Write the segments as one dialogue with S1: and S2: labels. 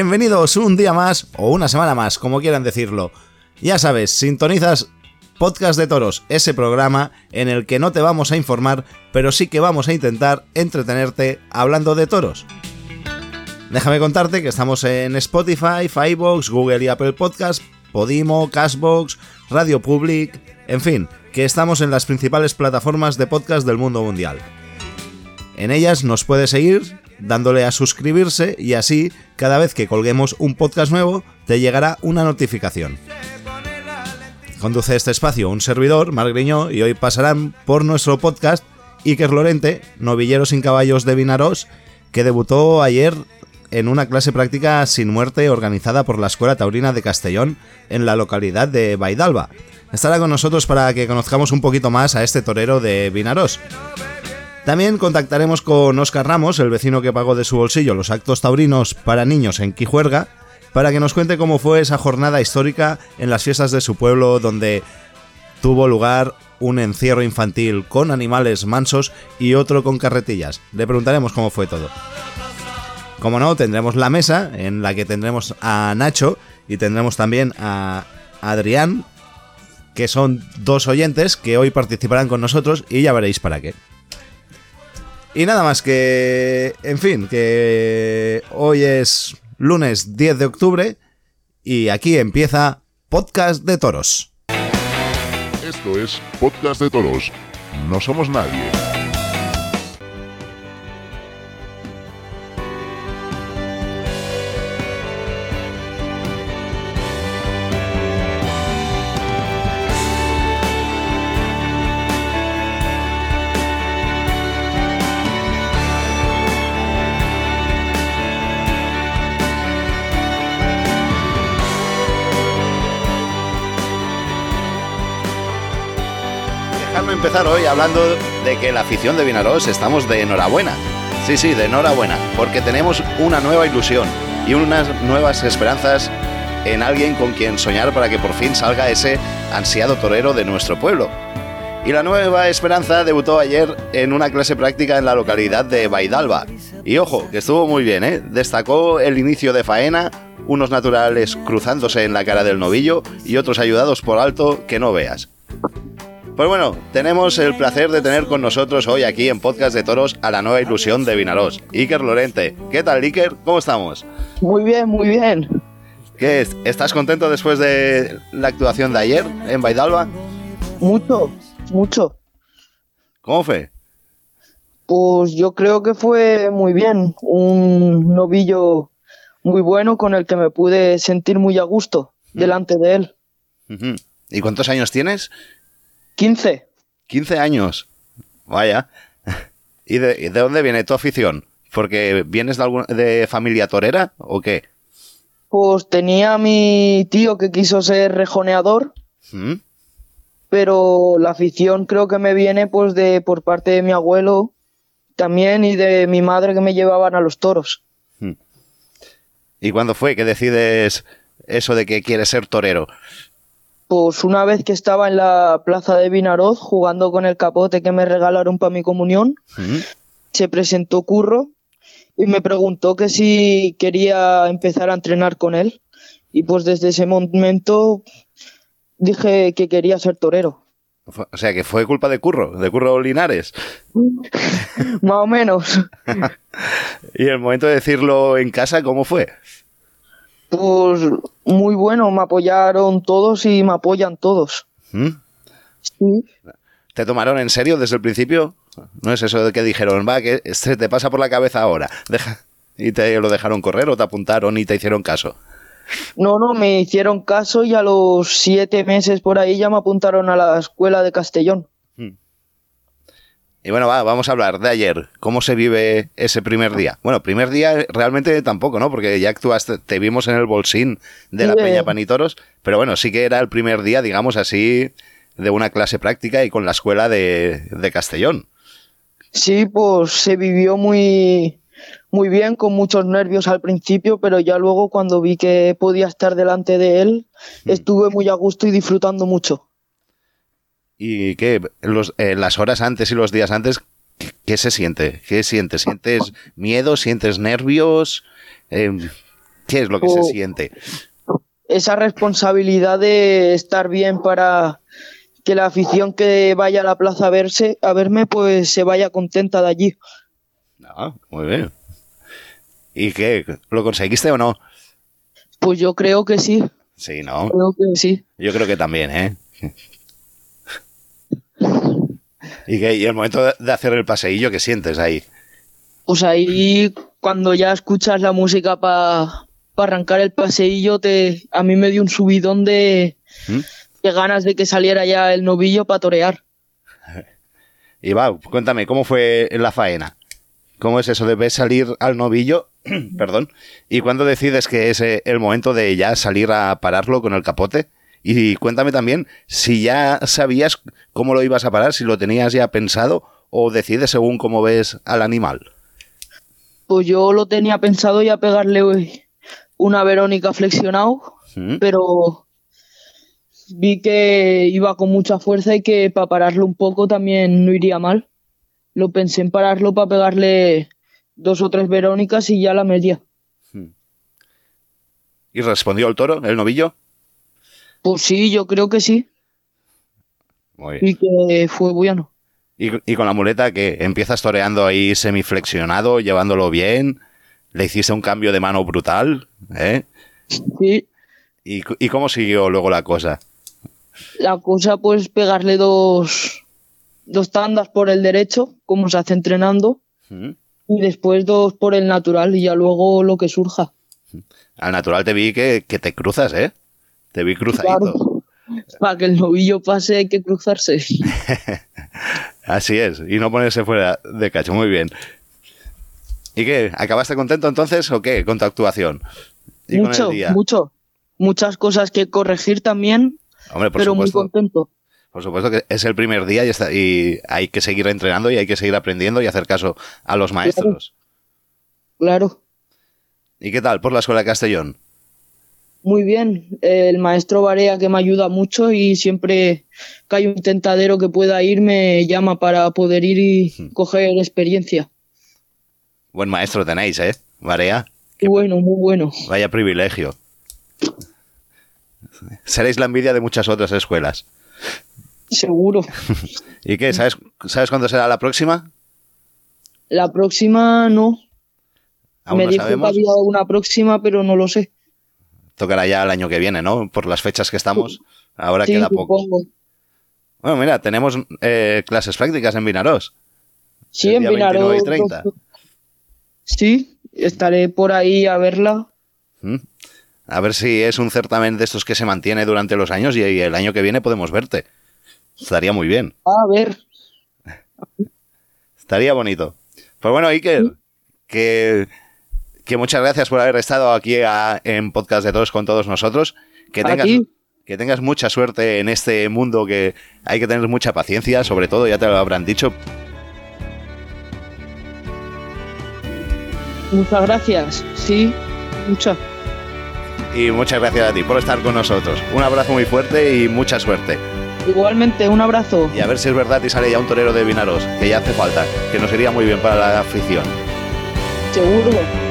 S1: Bienvenidos un día más o una semana más, como quieran decirlo. Ya sabes, sintonizas Podcast de Toros, ese programa en el que no te vamos a informar, pero sí que vamos a intentar entretenerte hablando de toros. Déjame contarte que estamos en Spotify, Firebox, Google y Apple Podcast, Podimo, Cashbox, Radio Public, en fin, que estamos en las principales plataformas de podcast del mundo mundial. En ellas nos puedes seguir dándole a suscribirse y así cada vez que colguemos un podcast nuevo te llegará una notificación. Conduce este espacio un servidor, Marc Griñó, y hoy pasarán por nuestro podcast Iker Lorente, novillero sin caballos de Vinaros, que debutó ayer en una clase práctica sin muerte organizada por la Escuela Taurina de Castellón en la localidad de Baidalba. Estará con nosotros para que conozcamos un poquito más a este torero de Vinaros. También contactaremos con Oscar Ramos, el vecino que pagó de su bolsillo los actos taurinos para niños en Quijuerga, para que nos cuente cómo fue esa jornada histórica en las fiestas de su pueblo donde tuvo lugar un encierro infantil con animales mansos y otro con carretillas. Le preguntaremos cómo fue todo. Como no, tendremos la mesa en la que tendremos a Nacho y tendremos también a Adrián, que son dos oyentes que hoy participarán con nosotros y ya veréis para qué. Y nada más que, en fin, que hoy es lunes 10 de octubre y aquí empieza Podcast de Toros.
S2: Esto es Podcast de Toros. No somos nadie.
S1: Empezar hoy hablando de que la afición de Vinaros estamos de enhorabuena. Sí, sí, de enhorabuena, porque tenemos una nueva ilusión y unas nuevas esperanzas en alguien con quien soñar para que por fin salga ese ansiado torero de nuestro pueblo. Y la nueva esperanza debutó ayer en una clase práctica en la localidad de Baidalba. Y ojo, que estuvo muy bien, ¿eh? Destacó el inicio de faena, unos naturales cruzándose en la cara del novillo y otros ayudados por alto que no veas. Pues bueno, tenemos el placer de tener con nosotros hoy aquí en Podcast de Toros a la nueva ilusión de Vinaros, Iker Lorente. ¿Qué tal, Iker? ¿Cómo estamos?
S3: Muy bien, muy bien.
S1: ¿Qué es? ¿Estás contento después de la actuación de ayer en Baidalba?
S3: Mucho, mucho.
S1: ¿Cómo fue?
S3: Pues yo creo que fue muy bien. Un novillo muy bueno con el que me pude sentir muy a gusto delante de él.
S1: ¿Y cuántos años tienes?
S3: 15.
S1: 15 años. Vaya. ¿Y de, y de dónde viene tu afición? ¿Porque vienes de, algún- de familia torera o qué?
S3: Pues tenía a mi tío que quiso ser rejoneador,
S1: ¿Mm?
S3: pero la afición creo que me viene pues de por parte de mi abuelo también y de mi madre que me llevaban a los toros.
S1: ¿Y cuándo fue que decides eso de que quieres ser torero?
S3: Pues una vez que estaba en la plaza de Vinaroz jugando con el capote que me regalaron para mi comunión, se presentó Curro y me preguntó que si quería empezar a entrenar con él. Y pues desde ese momento dije que quería ser torero.
S1: O sea, que fue culpa de Curro, de Curro Linares.
S3: Más o menos.
S1: Y el momento de decirlo en casa, ¿cómo fue?
S3: Pues muy bueno, me apoyaron todos y me apoyan todos.
S1: ¿Mm?
S3: Sí.
S1: ¿Te tomaron en serio desde el principio? No es eso de que dijeron, va, que se te pasa por la cabeza ahora. Deja... ¿Y te lo dejaron correr o te apuntaron y te hicieron caso?
S3: No, no, me hicieron caso y a los siete meses por ahí ya me apuntaron a la escuela de Castellón.
S1: Y bueno, va, vamos a hablar de ayer. ¿Cómo se vive ese primer día? Bueno, primer día realmente tampoco, ¿no? Porque ya actuaste, te vimos en el bolsín de la
S3: Sí,
S1: Peña. Panitoros, pero bueno, sí que era el primer día, digamos así, de una clase práctica y con la escuela de, de Castellón.
S3: Sí, pues se vivió muy, muy bien, con muchos nervios al principio, pero ya luego cuando vi que podía estar delante de él, estuve muy a gusto y disfrutando mucho.
S1: ¿Y qué? Los, eh, las horas antes y los días antes, ¿qué, qué se siente? ¿Qué sientes? ¿Sientes miedo? ¿Sientes nervios? Eh, ¿Qué es lo que se
S3: Oh.
S1: siente?
S3: Esa responsabilidad de estar bien para que la afición que vaya a la plaza a verse, a verme, pues se vaya contenta de allí.
S1: Ah, muy bien. ¿Y qué? ¿Lo conseguiste o no?
S3: Pues yo creo que sí,
S1: Sí, ¿no?
S3: creo que sí.
S1: Yo creo que también, ¿eh? ¿Y, el momento de- hacer el paseillo, qué sientes ahí?
S3: Pues ahí cuando ya escuchas la música para arrancar el paseillo, te, a mí me dio un subidón de,
S1: ¿Mm?
S3: de ganas de que saliera ya el novillo para torear.
S1: Y va, cuéntame, ¿cómo fue la faena? ¿Cómo es eso de ver salir al novillo? Perdón. ¿Y cuándo decides que es eh, el momento de ya salir a pararlo con el capote? Y cuéntame también si ya sabías cómo lo ibas a parar, si lo tenías ya pensado o decides según cómo ves al animal.
S3: Pues yo lo tenía pensado ya pegarle una Verónica flexionado, pero vi que iba con mucha fuerza y que para pararlo un poco también no iría mal. Lo pensé en pararlo para pegarle dos o tres Verónicas y ya la media.
S1: ¿Y respondió el toro, el novillo?
S3: Pues sí, yo creo que sí.
S1: Muy bien.
S3: Y que fue bueno.
S1: ¿Y, y con la muleta que empiezas toreando ahí semiflexionado, llevándolo bien? ¿Le hiciste un cambio de mano brutal? ¿Eh?
S3: Sí,
S1: ¿Y, y cómo siguió luego la cosa?
S3: la cosa pues pegarle dos, dos tandas por el derecho, como se hace entrenando,
S1: ¿Mm?
S3: y después dos por el natural y ya luego lo que surja.
S1: Al natural te vi que, que te cruzas, ¿eh? Te vi cruzadito.
S3: Claro. Para que el novillo pase hay que cruzarse.
S1: Así es, y no ponerse fuera de cacho. Muy bien. ¿Y qué? ¿Acabaste contento entonces o qué con tu actuación? ¿Y con
S3: mucho,
S1: el día?
S3: mucho. Muchas cosas que corregir también,
S1: Hombre, por
S3: pero muy
S1: supuesto,
S3: contento.
S1: por supuesto que es el primer día y, está, y hay que seguir entrenando y hay que seguir aprendiendo y hacer caso a los maestros.
S3: Claro.
S1: ¿Y qué tal por la escuela de Castellón?
S3: Muy bien. El maestro Barea que me ayuda mucho y siempre que hay un tentadero que pueda ir me llama para poder ir y coger experiencia.
S1: Buen maestro tenéis, ¿eh? Varea.
S3: Muy bueno, muy bueno.
S1: Vaya privilegio. Seréis la envidia de muchas otras escuelas.
S3: Seguro.
S1: ¿Y qué? ¿Sabes, ¿sabes cuándo será la próxima?
S3: La próxima no.
S1: Aún
S3: me
S1: no
S3: dijo que
S1: sabemos.
S3: había una próxima, pero no lo sé.
S1: Tocará ya el año que viene, ¿no? Por las fechas que estamos. Ahora
S3: Sí,
S1: queda poco.
S3: supongo.
S1: Bueno, mira, tenemos eh, clases prácticas en Vinaros.
S3: Sí, en
S1: día
S3: Vinaró.
S1: 29 y 30.
S3: Sí, estaré por ahí a verla.
S1: ¿Mm? A ver si es un certamen de estos que se mantiene durante los años y, y el año que viene podemos verte. Estaría muy bien.
S3: A ver.
S1: Estaría bonito. Pues bueno, Iker, que, que muchas gracias por haber estado aquí a- en Podcast de Todos con todos nosotros. Que tengas,
S3: ti.
S1: que tengas mucha suerte en este mundo que hay que tener mucha paciencia, sobre todo, ya te lo habrán dicho.
S3: Muchas gracias. Sí, muchas.
S1: Y muchas gracias a ti por estar con nosotros. Un abrazo muy fuerte y mucha suerte.
S3: Igualmente, un abrazo.
S1: Y a ver si es verdad y sale ya un torero de Vinaros, que ya hace falta, que nos iría muy bien para la afición.
S3: Seguro.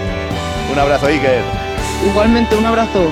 S1: Un abrazo, Iker.
S3: Igualmente, un abrazo.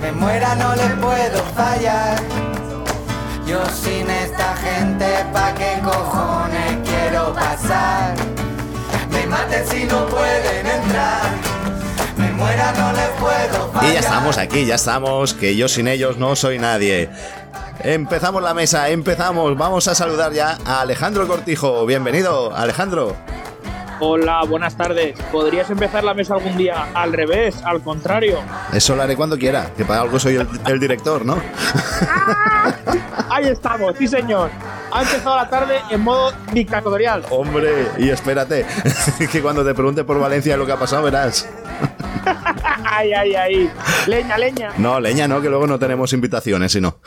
S4: Me muera, no les puedo fallar. Yo sin esta gente, ¿pa' qué cojones quiero pasar? Me maten si no pueden entrar. Me muera, no les puedo fallar.
S1: Y ya estamos aquí, ya estamos, que yo sin ellos no soy nadie. Empezamos la mesa, empezamos. Vamos a saludar ya a Alejandro Cortijo. Bienvenido, Alejandro.
S5: Hola, buenas tardes. ¿Podrías empezar la mesa algún día al revés, al contrario?
S1: Eso lo haré cuando quiera, que para algo soy el, el director, ¿no?
S5: Ahí estamos, sí señor. Ha empezado la tarde en modo dictatorial.
S1: Hombre, y espérate, que cuando te pregunte por Valencia lo que ha pasado verás.
S5: ay, ay, ay. Leña, leña.
S1: No, leña no, que luego no tenemos invitaciones, sino.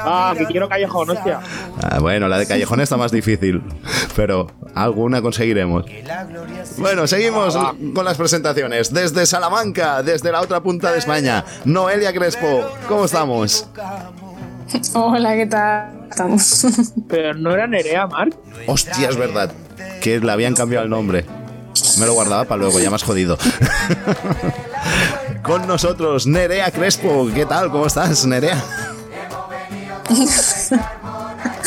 S5: Ah, que quiero callejón, hostia.
S1: Ah, bueno, la de Callejón está más difícil, pero alguna conseguiremos. Bueno, seguimos con las presentaciones. Desde Salamanca, desde la otra punta de España, Noelia Crespo, ¿cómo estamos?
S6: Hola, ¿qué tal? Estamos.
S5: Pero no era Nerea, Marc.
S1: Hostia, es verdad, que le habían cambiado el nombre. Me lo guardaba para luego, ya más jodido. Con nosotros, Nerea Crespo. ¿Qué tal? ¿Cómo estás, Nerea?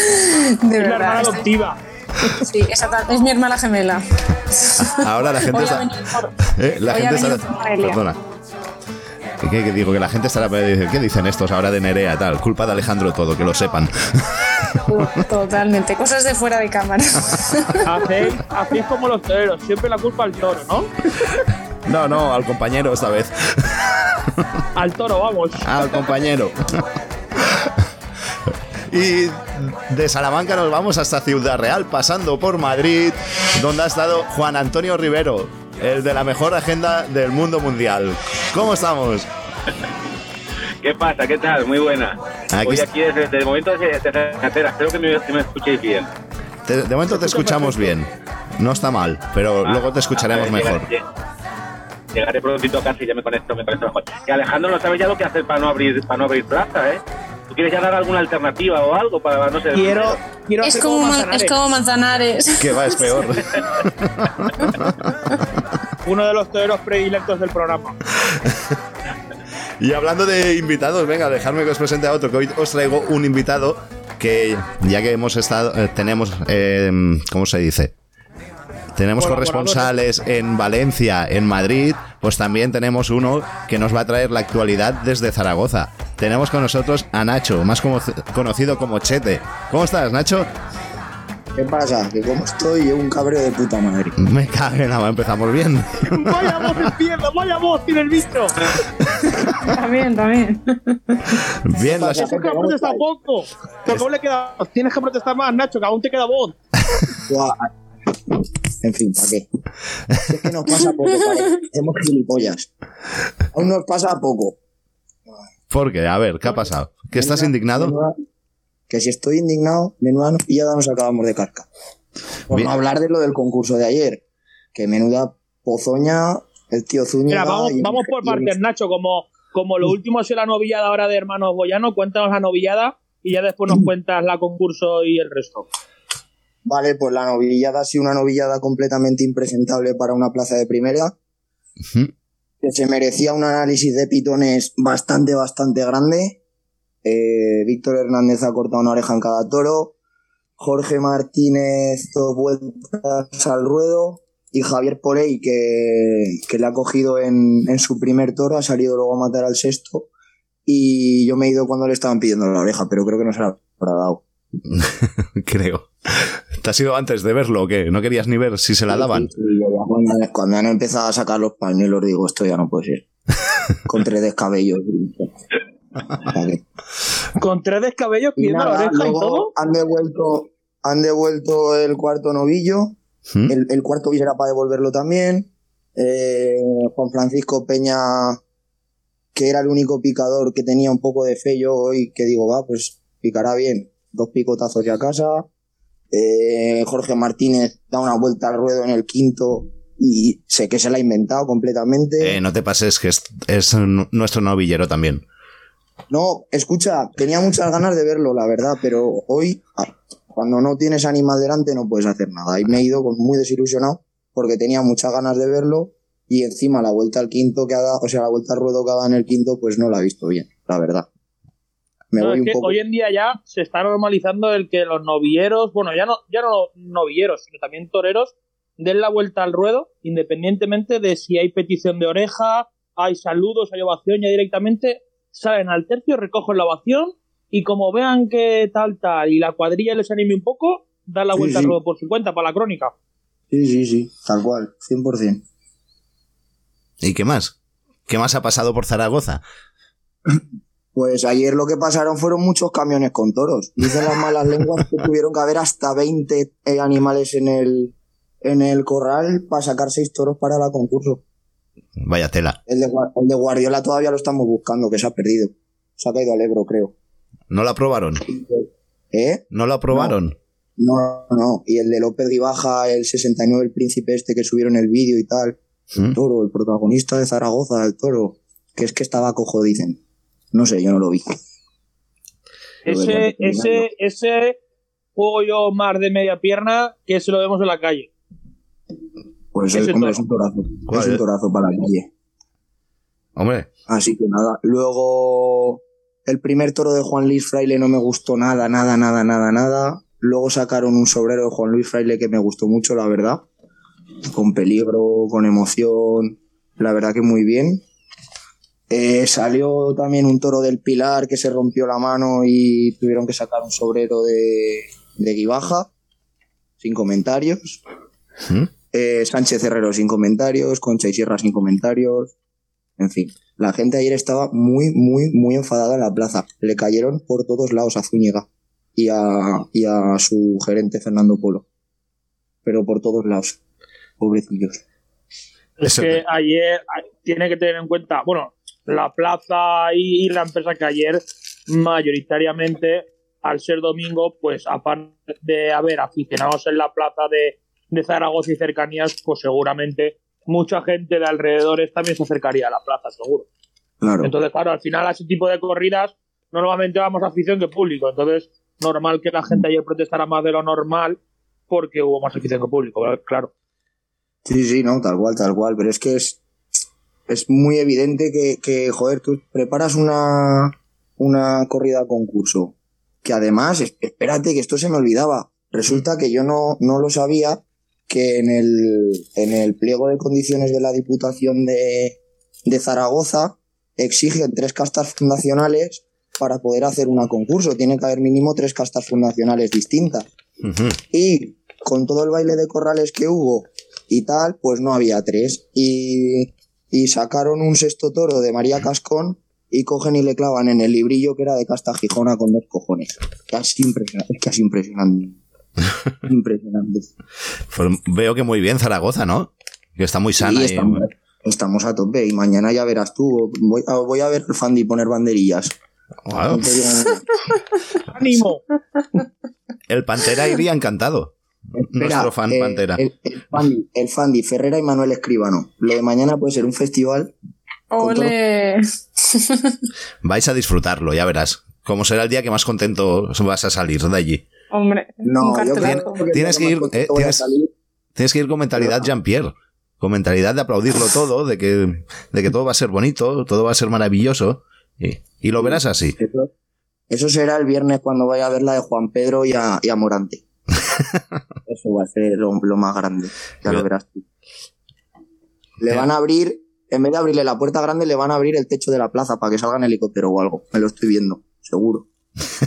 S6: De
S5: Es la hermana
S6: verdad. estoy-
S5: adoptiva.
S6: Sí, exacta- es mi hermana gemela.
S1: Ahora la gente está. Eh, la
S6: hoy
S1: gente está. Perdona. ¿Qué, qué digo? Que la gente estará. ¿Qué dicen estos ahora de Nerea? Tal. Culpa de Alejandro todo, que lo sepan.
S6: Totalmente. Cosas de fuera de cámara.
S5: Hacéis, hacéis como los toreros, siempre la culpa al toro, ¿no?
S1: No, no, al compañero esta vez.
S5: Al toro, vamos.
S1: Al compañero. Y de Salamanca nos vamos hasta Ciudad Real, pasando por Madrid, donde ha estado Juan Antonio Rivero, el de la mejor agenda del mundo mundial. ¿Cómo estamos?
S7: ¿Qué pasa? ¿Qué tal? Muy buena.
S1: Aquí
S7: Hoy aquí desde, desde el momento desde, desde carretera. Espero que me, que me escuchéis bien.
S1: Te- de momento te escuchamos bien. No está mal, pero luego te escucharemos
S7: Ah,
S1: mejor.
S7: Llegaré, llegaré prontito a casa y ya me conecto, me conecto mejor. Y Alejandro no sabe ya lo que hacer para no abrir, para no abrir plaza, ¿eh? ¿Tú quieres ya dar alguna alternativa o algo para no ser
S5: Quiero, quiero
S6: Es
S5: hacer
S6: como, Man-
S5: Manzanares.
S6: es como Manzanares.
S1: Que va, es peor.
S5: uno de los toreros predilectos del programa.
S1: Y hablando de invitados, venga, dejadme que os presente a otro, que hoy os traigo un invitado que ya que hemos estado, eh, tenemos, eh, ¿cómo se dice? Tenemos corresponsales en Valencia, en Madrid, pues también tenemos uno que nos va a traer la actualidad desde Zaragoza. Tenemos con nosotros a Nacho, más como- conocido como Chete. ¿Cómo estás, Nacho?
S8: ¿Qué pasa? Que como estoy, llevo un cabreo de puta madre.
S1: Me cague nada, empezamos bien.
S5: ¡Vaya voz izquierda! ¡Vaya voz tiene el bicho!
S6: También, también.
S1: Bien, las,
S5: Eso que poco. Que aún le queda. Tienes que protestar más, Nacho, que aún te queda voz.
S8: En fin, ¿para qué? Es que nos pasa poco. Hacemos gilipollas. Aún nos pasa poco.
S1: ¿Por qué? A ver, ¿qué ha pasado? ¿Que estás indignado?
S8: Que si estoy indignado, menuda pillada nos acabamos de carca. Por
S1: Bien.
S8: no hablar de lo del concurso de ayer. Que menuda pozoña, el tío Zúñiga...
S5: Mira, vamos,
S8: y-
S5: vamos por
S8: y el-
S5: partes, Nacho. Como, como lo último es la novillada ahora de Hermanos Boyano, cuéntanos la novillada y ya después nos cuentas la concurso y el resto.
S8: Vale, pues la novillada ha sido una novillada completamente impresentable para una plaza de primera. Que se merecía un análisis de pitones bastante, bastante grande. Eh, Víctor Hernández ha cortado una oreja en cada toro. Jorge Martínez dos vueltas al ruedo. Y Javier Porey, que, que le ha cogido en, en su primer toro, ha salido luego a matar al sexto. Y yo me he ido cuando le estaban pidiendo la oreja, pero creo que no se la habrá dado.
S1: Creo. ¿Te has ido antes de verlo o qué? ¿No querías ni ver si se la daban?
S8: Cuando han empezado a sacar los pañuelos, digo, esto ya no puede ser. Con tres descabellos.
S5: Con tres descabellos
S8: Y
S5: pidiendo la
S8: nada,
S5: oreja y
S8: luego
S5: todo.
S8: Han devuelto, han devuelto el cuarto novillo.
S1: ¿Mm?
S8: El, el cuarto era para devolverlo también. Eh, Juan Francisco Peña, que era el único picador que tenía un poco de fe yo hoy, que digo, va, pues picará bien. Dos picotazos ya a casa. Eh, Jorge Martínez da una vuelta al ruedo en el quinto y sé que se la ha inventado completamente.
S1: Eh, no te pases, que es, nuestro novillero también.
S8: No, escucha, tenía muchas ganas de verlo, la verdad, pero hoy, ah, cuando no tienes animal delante, no puedes hacer nada. Y me he ido muy desilusionado porque tenía muchas ganas de verlo y encima la vuelta al quinto que ha dado, o sea, la vuelta al ruedo que ha dado en el quinto, pues no la he visto bien, la verdad. Me
S5: No,
S8: voy
S5: es
S8: un
S5: que
S8: poco.
S5: hoy en día ya se está normalizando el que los novilleros, bueno, ya no, ya no novilleros, sino también toreros, den la vuelta al ruedo, independientemente de si hay petición de oreja, hay saludos, hay ovación, ya directamente salen al tercio, recogen la ovación y como vean que tal, tal, y la cuadrilla les anime un poco, dan la vuelta
S8: sí.
S5: al ruedo por su cuenta para la crónica.
S8: Sí, sí, sí, tal cual, 100%.
S1: ¿Y qué más? ¿Qué más ha pasado por Zaragoza?
S8: Pues ayer lo que pasaron fueron muchos camiones con toros. Dicen las malas lenguas que tuvieron que haber hasta 20 eh, animales en el, en el corral para sacar seis toros para la concurso.
S1: Vaya tela.
S8: El de, Gua- el de Guardiola todavía lo estamos buscando, que se ha perdido. Se ha caído al Ebro, creo.
S1: ¿No lo aprobaron?
S8: ¿Eh?
S1: ¿No lo aprobaron?
S8: No, no. Y el de López Guibaja, el 69, el príncipe este que subieron el vídeo y tal.
S1: ¿Mm?
S8: El toro, el protagonista de Zaragoza, el toro. Que es que estaba cojo, dicen. No sé, yo no lo vi.
S5: Ese, ese, ese juego yo más de media pierna que se lo vemos en la calle.
S8: Pues es, hombre, es un torazo.
S1: ¿Cuál
S8: Es un torazo para la calle.
S1: Hombre,
S8: Así que nada. Luego, el primer toro de Juan Luis Fraile no me gustó nada, nada, nada, nada, nada. Luego sacaron un sobrero de Juan Luis Fraile que me gustó mucho, la verdad. Con peligro, con emoción. La verdad que muy bien. Eh, salió también un toro del Pilar que se rompió la mano y tuvieron que sacar un sobrero de, de Guibaja. Sin comentarios.
S1: ¿Mm?
S8: Eh, Sánchez Herrero sin comentarios, Concha y Sierra sin comentarios. En fin, la gente ayer estaba muy, muy, muy enfadada en la plaza. Le cayeron por todos lados a Zúñiga y a, y a su gerente Fernando Polo. Pero por todos lados. Pobrecillos.
S5: Es que ayer tiene que tener en cuenta, bueno, la plaza y, y la empresa que ayer mayoritariamente, al ser domingo, pues aparte de haber aficionados en la plaza de, de Zaragoza y cercanías, pues seguramente mucha gente de alrededores también se acercaría a la plaza, seguro.
S8: Claro.
S5: Entonces, claro, al final a ese tipo de corridas normalmente vamos afición que público. Entonces, normal que la gente ayer protestara más de lo normal porque hubo más afición que público, claro.
S8: Sí, sí, no, tal cual, tal cual. Pero es que es, es muy evidente que, que, joder, tú preparas una, una corrida a concurso. Que además, es- espérate, que esto se me olvidaba. Resulta que yo no, no lo sabía que en el, en el pliego de condiciones de la Diputación de, de Zaragoza exigen tres castas fundacionales para poder hacer una concurso. Tiene que haber mínimo tres castas fundacionales distintas. Y con todo el baile de corrales que hubo y tal, pues no había tres. Y, y sacaron un sexto toro de María Cascón y cogen y le clavan en el librillo que era de casta gijona con dos cojones. Casi impresionante. Es casi impresionante. impresionante.
S1: Pues veo que muy bien Zaragoza, ¿no? Que está muy sana.
S8: Sí,
S1: y-
S8: estamos, a tope y mañana ya verás tú. Voy a, voy a ver al Fandi poner banderillas.
S1: Wow.
S5: ¡Ánimo!
S1: El Pantera iría encantado. Nuestro fan
S8: eh,
S1: Pantera.
S8: El, el Fandi, el Fandi, Ferrera y Manuel Escribano. Lo de mañana puede ser un festival
S6: Ole.
S1: Vais a disfrutarlo, ya verás. Cómo será el día que más contento vas a salir de allí.
S6: Hombre,
S8: No,
S6: un
S8: yo
S6: cartelazo.
S8: creo que
S1: Tienes que ir, eh, tienes-
S8: salir.
S1: Tienes que ir con mentalidad Jean-Pierre. Con mentalidad de aplaudirlo todo, de que, de que todo va a ser bonito, todo va a ser maravilloso. Y, y lo verás así.
S8: Eso, eso será el viernes cuando vaya a ver la de Juan Pedro y a, y a Morante. Eso va a ser lo, lo más grande. Ya lo verás tú. Le van a abrir, en vez de abrirle la puerta grande, le van a abrir el techo de la plaza para que salga en helicóptero o algo. Me lo estoy viendo, seguro.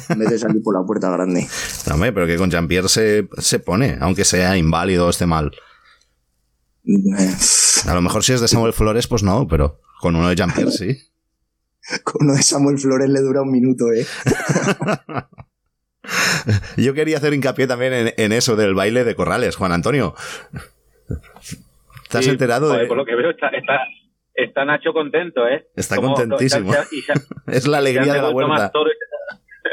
S8: En vez de salir por la puerta grande.
S1: No, hombre, pero que con Jean-Pierre se, se pone, aunque sea inválido o esté mal.
S8: Eh,
S1: A lo mejor si es de Samuel Flores, pues no, pero con uno de Jean-Pierre sí.
S8: Con uno de Samuel Flores le dura un minuto, ¿eh?
S1: Yo quería hacer hincapié también en, en eso del baile de corrales, Juan Antonio. ¿Te has
S7: Sí,
S1: enterado
S7: joder,
S1: de.?
S7: Por lo que veo, está, está, está Nacho contento, ¿eh?
S1: Está
S7: Como-
S1: contentísimo.
S7: y
S1: Es la
S7: se
S1: alegría
S7: han
S1: de la
S7: más y-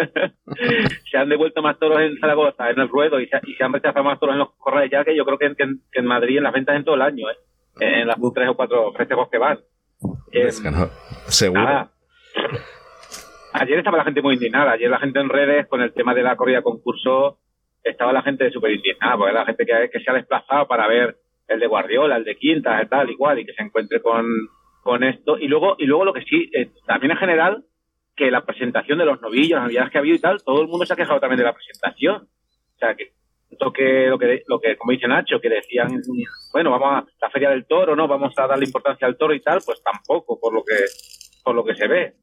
S9: se han devuelto más toros en Zaragoza, en el ruedo, y se, y se han rechazado más toros en los corrales ya que yo creo que, que en, que en Madrid en las ventas en todo el año, ¿eh? en las tres o cuatro festejos que van. Eh,
S1: Es que no, seguro.
S9: nada. Ayer estaba la gente muy indignada. Ayer la gente en redes con el tema de la corrida concurso estaba la gente súper indignada, porque la gente que, que se ha desplazado para ver el de Guardiola, el de Quintas, tal y cual, y que se encuentre con, con esto. Y luego, y luego lo que sí, eh, también en general, que la presentación de los novillos, las novedades que ha habido y tal, todo el mundo se ha quejado también de la presentación. O sea, que lo que, lo que, lo que como dice Nacho, que decían, bueno, vamos a la feria del toro, ¿no? Vamos a darle importancia al toro y tal, pues tampoco, por lo que, por lo que se ve.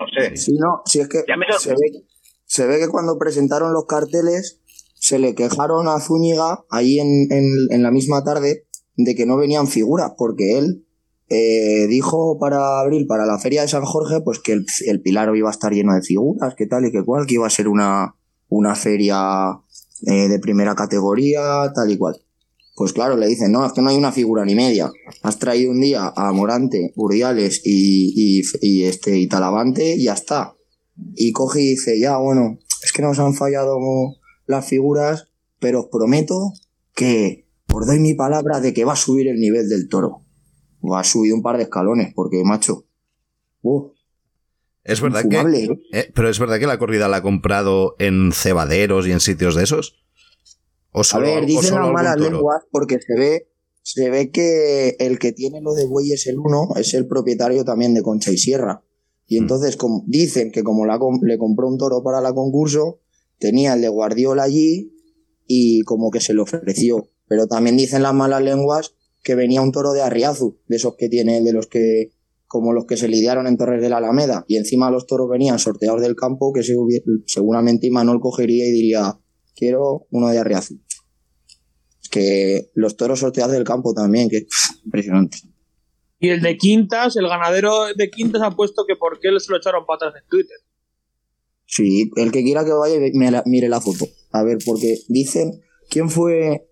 S9: No sé.
S8: Sí, no, si es que se ve, se ve que cuando presentaron los carteles se le quejaron a Zúñiga ahí en, en, en la misma tarde de que no venían figuras, porque él eh, dijo para abril, para la feria de San Jorge, pues que el, el Pilar iba a estar lleno de figuras, que tal y que cual, que iba a ser una, una feria eh, de primera categoría, tal y cual. Pues claro, le dicen, no, es que no hay una figura ni media. Has traído un día a Morante, Urdiales y, y, y este, y Talavante y ya está. Y coge y dice, ya, bueno, es que nos han fallado las figuras, pero os prometo que os doy mi palabra de que va a subir el nivel del toro. Va a subir un par de escalones, porque, macho, uh,
S1: Es verdad que.
S8: ¿eh?
S1: eh, pero es verdad que la corrida la ha comprado en cebaderos y en sitios de esos. O
S8: A
S1: solo,
S8: ver,
S1: o
S8: dicen las malas lenguas porque se ve, se ve que el que tiene lo de bueyes el uno es el propietario también de Concha y Sierra. Y entonces como, dicen que como la le compró un toro para la concurso, tenía el de Guardiola allí y como que se le ofreció. Pero también dicen las malas lenguas que venía un toro de Arriazu, de esos que tiene, de los que, como los que se lidiaron en Torres de la Alameda. Y encima los toros venían sorteados del campo que se hubiera- seguramente Imanol cogería y diría, quiero uno de Arriazu. Que los toros sorteados del campo también, que pff, impresionante.
S5: Y el de Quintas, el ganadero de Quintas ha puesto que por qué se lo echaron patas en Twitter.
S8: Sí, el que quiera que vaya, la, mire la foto. A ver, porque dicen, ¿quién fue?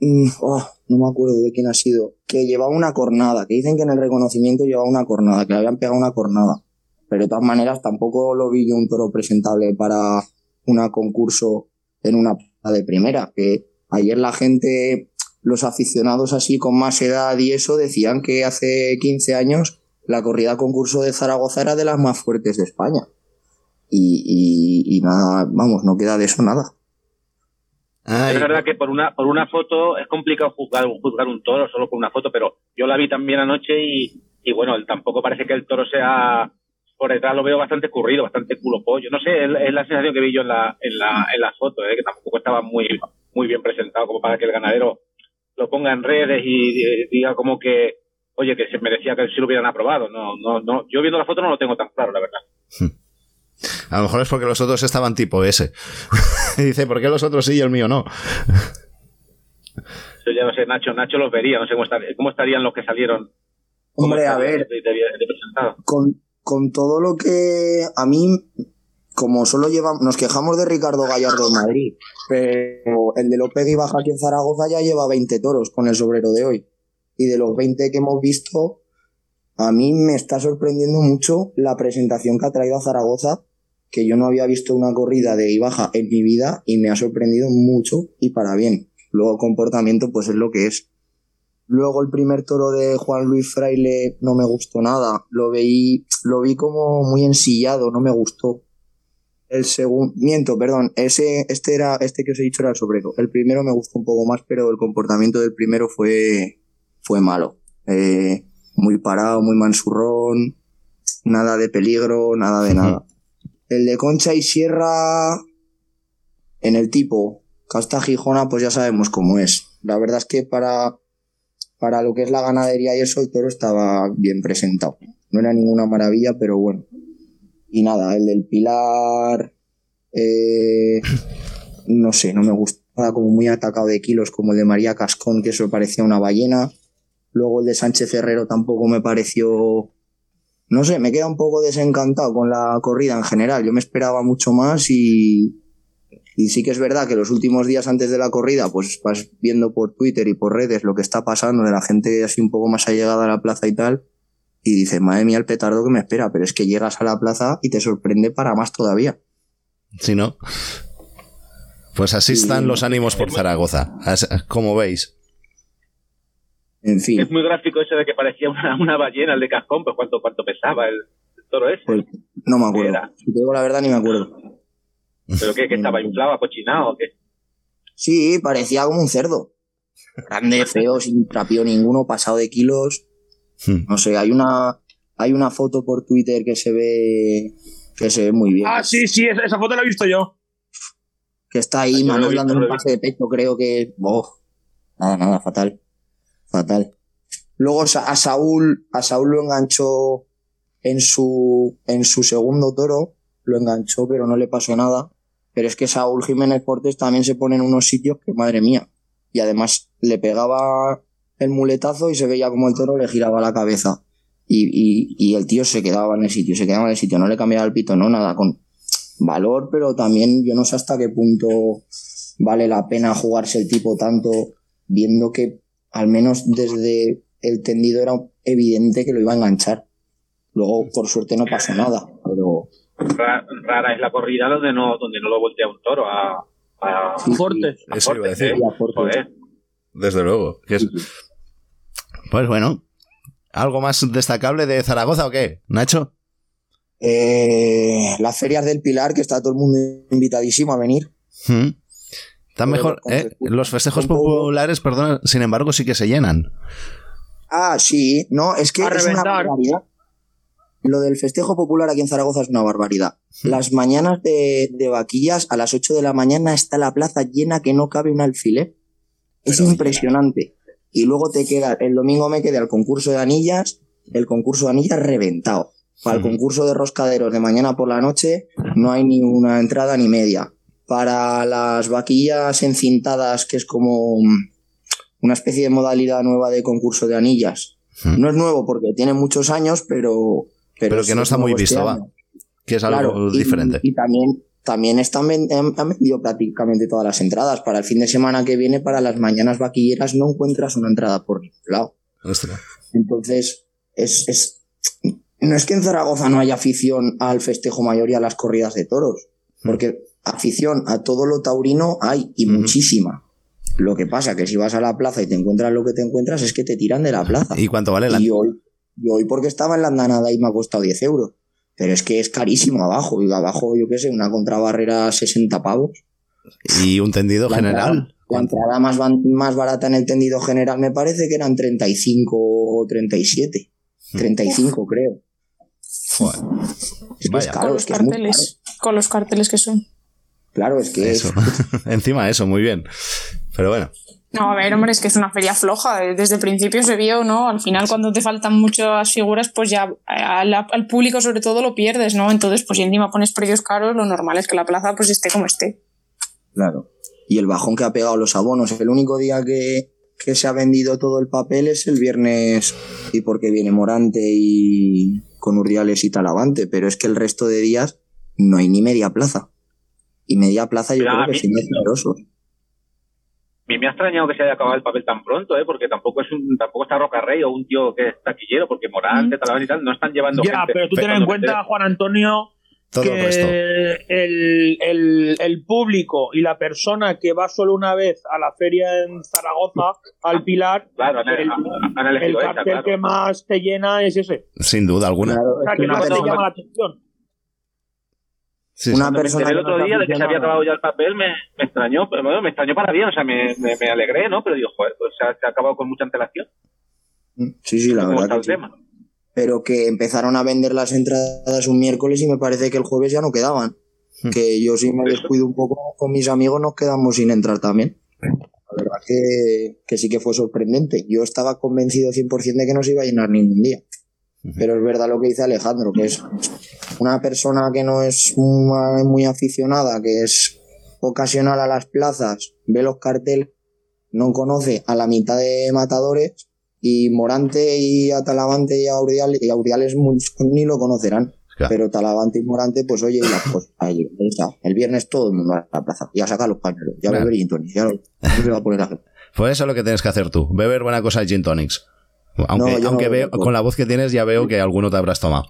S8: Mm, oh, no me acuerdo de quién ha sido. Que llevaba una cornada, que dicen que en el reconocimiento llevaba una cornada, que le habían pegado una cornada. Pero de todas maneras tampoco lo vi yo un toro presentable para una concurso en una de primera. Que ayer la gente, los aficionados así con más edad y eso, decían que hace 15 años la corrida concurso de Zaragoza era de las más fuertes de España. Y, y nada, vamos, no queda de eso nada.
S1: Ay,
S9: Es verdad que por una por una foto es complicado juzgar, juzgar un toro solo por una foto, pero yo la vi también anoche y, y bueno, tampoco parece que el toro sea por detrás lo veo bastante currido, bastante culo pollo. No sé, es, la sensación que vi yo en la en la en la foto, ¿eh? que tampoco estaba muy muy bien presentado como para que el ganadero lo ponga en redes y di- diga como que oye que se merecía que sí lo hubieran aprobado. No no no, yo viendo la foto no lo tengo tan claro, la verdad.
S1: A lo mejor es porque los otros estaban tipo ese. y dice, ¿por qué los otros sí y el mío no?
S9: Yo ya no sé, Nacho, Nacho los vería, no sé cómo, estar- cómo estarían los que salieron.
S8: Hombre, a ver,
S9: de- de- de presentados.
S8: con, con todo lo que a mí, como solo llevamos, nos quejamos de Ricardo Gallardo en Madrid, pero el de López y Baja aquí en Zaragoza ya lleva 20 toros con el sobrero de hoy. Y de los 20 que hemos visto, a mí me está sorprendiendo mucho la presentación que ha traído a Zaragoza, que yo no había visto una corrida de Ibaja en mi vida y me ha sorprendido mucho y para bien. Luego comportamiento pues es lo que es. Luego el primer toro de Juan Luis Fraile no me gustó nada. Lo veí, lo vi como muy ensillado, no me gustó. El segundo, miento, perdón, ese, este era, este que os he dicho era el sobrero. El primero me gustó un poco más, pero el comportamiento del primero fue, fue malo. Eh, muy parado, muy mansurrón, nada de peligro, nada de nada. El de Concha y Sierra, en el tipo Casta Gijona, pues ya sabemos cómo es. La verdad es que para, para lo que es la ganadería y eso, el toro estaba bien presentado. No era ninguna maravilla, pero bueno. Y nada, el del Pilar, eh, no sé, no me gusta nada, como muy atacado de kilos, como el de María Cascón, que eso parecía una ballena. Luego el de Sánchez Herrero tampoco me pareció, no sé, me queda un poco desencantado con la corrida en general. Yo me esperaba mucho más y, y sí que es verdad que los últimos días antes de la corrida, pues vas viendo por Twitter y por redes lo que está pasando de la gente así un poco más allegada a la plaza y tal. y dices, madre mía, el petardo que me espera, pero es que llegas a la plaza y te sorprende para más todavía.
S1: Si no. Pues así están los ánimos por Zaragoza, as- como veis.
S8: En fin,
S7: Es muy gráfico eso de que parecía una, una ballena el de cascón, pues cuánto, cuánto pesaba el, el toro ese.
S8: pues no me acuerdo. Si te digo la verdad, ni me acuerdo.
S7: Pero que, que estaba inflado, acochinado, o qué.
S8: Sí, parecía como un cerdo. Grande, feo, sin trapío ninguno, pasado de kilos.
S1: Hmm.
S8: No sé, hay una, hay una foto por Twitter que se ve, que se ve muy bien.
S5: Ah, sí, sí, esa, esa foto la he visto yo.
S8: Que está
S7: Ah,
S8: ahí
S7: he
S8: Manuel dando un pase de pecho, creo que. Oh, nada, nada, fatal. Fatal. Luego a Saúl, a Saúl lo enganchó en su, en su segundo toro, lo enganchó, pero no le pasó nada. Pero es que Saúl Jiménez Portes también se pone en unos sitios que, madre mía. Y además le pegaba el muletazo y se veía como el toro le giraba la cabeza. Y, y, y el tío se quedaba en el sitio, se quedaba en el sitio, no le cambiaba el pito, no, nada, con valor, pero también yo no sé hasta qué punto vale la pena jugarse el tipo tanto, viendo que al menos desde el tendido era evidente que lo iba a enganchar. Luego, por suerte, no pasó nada, pero
S7: Ra- Rara es la corrida donde no, donde no lo voltea un toro a, a,
S8: Sí, sí.
S5: Fuerte.
S7: a
S1: Eso iba a decir.
S7: ¿eh?
S8: A Fortes.
S1: Desde luego. que es- Pues bueno. ¿Algo más destacable de Zaragoza o qué? ¿Nacho?
S8: Eh, las ferias del Pilar, que está todo el mundo invitadísimo a venir.
S1: ¿Mm? Están mejor. ¿eh? Los festejos populares, perdón, sin embargo, sí que se llenan.
S8: Ah, sí, no, es que
S5: A
S8: es una
S5: reventar.
S8: barbaridad. Lo del festejo popular aquí en Zaragoza es una barbaridad. Las mañanas de, de vaquillas, a las 8 de la mañana está la plaza llena que no cabe un alfiler. Es
S1: Pero
S8: impresionante. Y luego te queda, el domingo me quedé al concurso de anillas, el concurso de anillas reventado. Para el
S1: Ujú.
S8: concurso de roscaderos de mañana por la noche no hay ni una entrada ni media. Para las vaquillas encintadas, que es como mm, una especie de modalidad nueva de concurso de anillas.
S1: Mm.
S8: No es nuevo porque tiene muchos años, pero...
S1: Pero que no
S8: es
S1: está muy
S8: este
S1: visto, va. Que es algo
S8: Claro,
S1: diferente.
S8: Y, también, también están han, han vendido prácticamente todas las entradas. Para el fin de semana que viene, para las mañanas vaquilleras, no encuentras una entrada por ningún lado.
S1: Ostras.
S8: Entonces, es, es, no es que en Zaragoza no haya afición al festejo mayor y a las corridas de toros, porque afición a todo lo taurino hay y muchísima. Lo que pasa que si vas a la plaza y te encuentras lo que te encuentras es que te tiran de la plaza.
S1: ¿Y cuánto vale la.?
S8: Y hoy, y hoy porque estaba en la andanada y me ha costado 10 euros. Pero es que es carísimo abajo. Y abajo, yo qué sé, una contrabarrera 60 pavos.
S1: ¿Y un tendido
S8: La
S1: general?
S8: entrada- La entrada más, más barata en el tendido general me parece que eran 35 o 37.
S1: Hmm.
S8: 35 creo.
S1: Joder.
S8: Es que
S1: Vaya.
S8: es caro,
S6: con
S8: es que es muy
S6: carteles. Con los carteles que son.
S8: Claro, es que
S1: Eso.
S8: es,
S1: Encima eso, muy bien. Pero bueno.
S6: No, a ver, hombre, es que es una feria floja. eh, Desde el principio se vio, ¿no? Al final, cuando te faltan muchas figuras, pues ya al, al público, sobre todo, lo pierdes, ¿no? Entonces, pues si encima pones precios caros, lo normal es que la plaza, pues esté como esté.
S8: claro. Y el bajón que ha pegado los abonos. El único día que, que se ha vendido todo el papel es el viernes y porque viene Morante y con Urdiales y Talavante. Pero es que el resto de días no hay ni media plaza. Y media plaza yo creo que sí es generoso.
S7: A mí me ha extrañado que se haya acabado el papel tan pronto, ¿eh? porque tampoco es un, tampoco está Roca Rey o un tío que es taquillero, porque Morante, Talavera y tal, no están llevando
S5: Ya,
S7: gente.
S5: pero tú ten en cuenta, Juan Antonio,
S1: Todo
S5: que el, el- el público y la persona que va solo una vez a la feria en Zaragoza, al Pilar,
S7: Claro, han,
S5: el,
S7: han
S5: el
S7: elegido esa,
S5: cartel
S7: claro.
S5: que más te llena es ese.
S1: Sin duda alguna.
S8: Claro,
S5: O sea, que no te llama la atención.
S1: Sí,
S8: una
S7: me
S8: persona
S7: el otro día de que se había acabado ya el papel, me, me extrañó, pero bueno, me extrañó para bien, o sea, me, me, me alegré, ¿no? Pero digo, joder, pues se ha, se ha acabado con mucha antelación.
S8: Sí, sí, la
S7: ¿Cómo
S8: verdad
S7: está
S8: que
S7: el
S8: sí.
S7: tema?
S8: Pero que empezaron a vender las entradas un miércoles y me parece que el jueves ya no quedaban.
S1: Hmm.
S8: Que yo si me descuido un poco con mis amigos nos quedamos sin entrar también. La verdad que, que sí que fue sorprendente. Yo estaba convencido 100% de que no se iba a llenar ningún día. Pero es verdad lo que dice Alejandro, que es una persona que no es muy, muy aficionada, que es ocasional a las plazas, ve los carteles, no conoce a la mitad de matadores y Morante y a Talavante y a Urdiales, y a Urdiales ni lo conocerán.
S1: Claro.
S8: Pero Talavante y Morante, pues oye, ya, pues ahí, ahí está. El viernes todo el mundo a la plaza. Y a sacar los pañuelos, ya a
S1: Claro.
S8: beber gin tonic, ya lo, ya se va a poner la gente.
S1: Pues eso es lo que tienes que hacer tú. Beber buena cosa de gin tonics. Aunque,
S8: No, yo
S1: aunque
S8: no
S1: veo, con la voz que tienes ya veo que alguno te habrás tomado.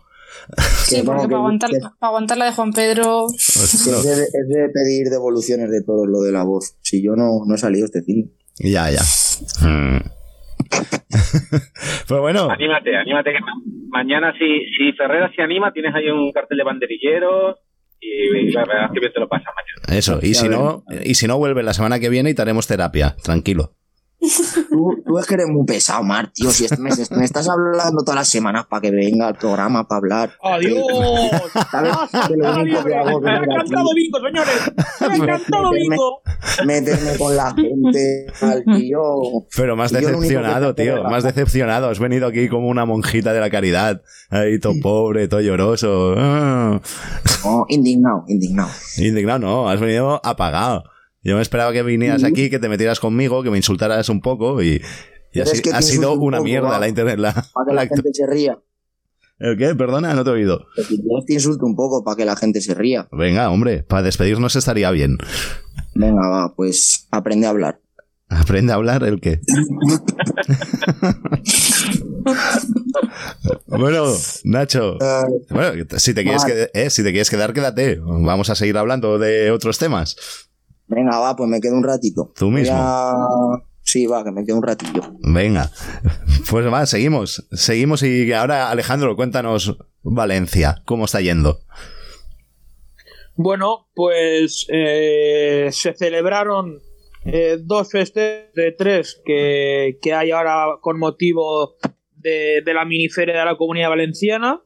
S6: Sí, porque
S8: que-
S6: para aguantar,
S8: que-
S6: para aguantar la de Juan Pedro.
S8: Que es, de, es de pedir devoluciones de todo lo de la voz. Si yo no, no he salido este fin.
S1: Ya, ya. Mm. Pues bueno,
S7: Anímate, anímate que ma- mañana si, si Ferreras se anima, tienes ahí un cartel de banderilleros y, y la verdad es que bien te lo pasas mañana.
S1: eso. Y
S8: Ya
S1: si no, y si no vuelve la semana que viene y te haremos terapia. Tranquilo.
S8: Tú, tú es que eres muy pesado, Mar, tío. Si es- me, me estás hablando todas las semanas para que venga al programa para hablar.
S5: ¡Adiós!
S8: ¿Sabes? Que lo único que hago es
S5: ¡Me ha encantado Vico, señores! ¡Me ha encantado
S8: Meterme-
S5: Vico!
S8: meterme con la gente, al tío.
S1: Pero más decepcionado, tío. Más decepcionado. Has venido aquí como una monjita de la caridad. Ahí, todo pobre, todo lloroso.
S8: No, indignado, indignado.
S1: Indignado, no. Has venido apagado. Yo me esperaba que vinieras aquí, que te metieras conmigo, que me insultaras un poco y, y
S8: Pero
S1: así-
S8: es que te
S1: ha sido
S8: un
S1: una
S8: poco,
S1: mierda
S8: va.
S1: la internet. La,
S8: Para que la
S1: la-
S8: gente se ría.
S1: ¿El qué? Perdona, no te he oído.
S8: Te insulto un poco para que la gente se ría.
S1: Venga, hombre, para despedirnos estaría bien.
S8: Venga, va, pues aprende a hablar.
S1: Aprende a hablar el qué. bueno, Nacho. Bueno, si te, quieres eh, si te quieres quedar, quédate. Vamos a seguir hablando de otros temas.
S8: Venga, va, pues me quedo un ratito.
S1: Tú mismo.
S8: Sí, va, que me quedo un ratillo.
S1: Venga. Pues va, seguimos. Seguimos y ahora, Alejandro, cuéntanos Valencia. ¿Cómo está yendo?
S5: Bueno, pues eh, se celebraron eh, dos festejos de tres que, que hay ahora con motivo de, de la miniferia de la Comunidad Valenciana,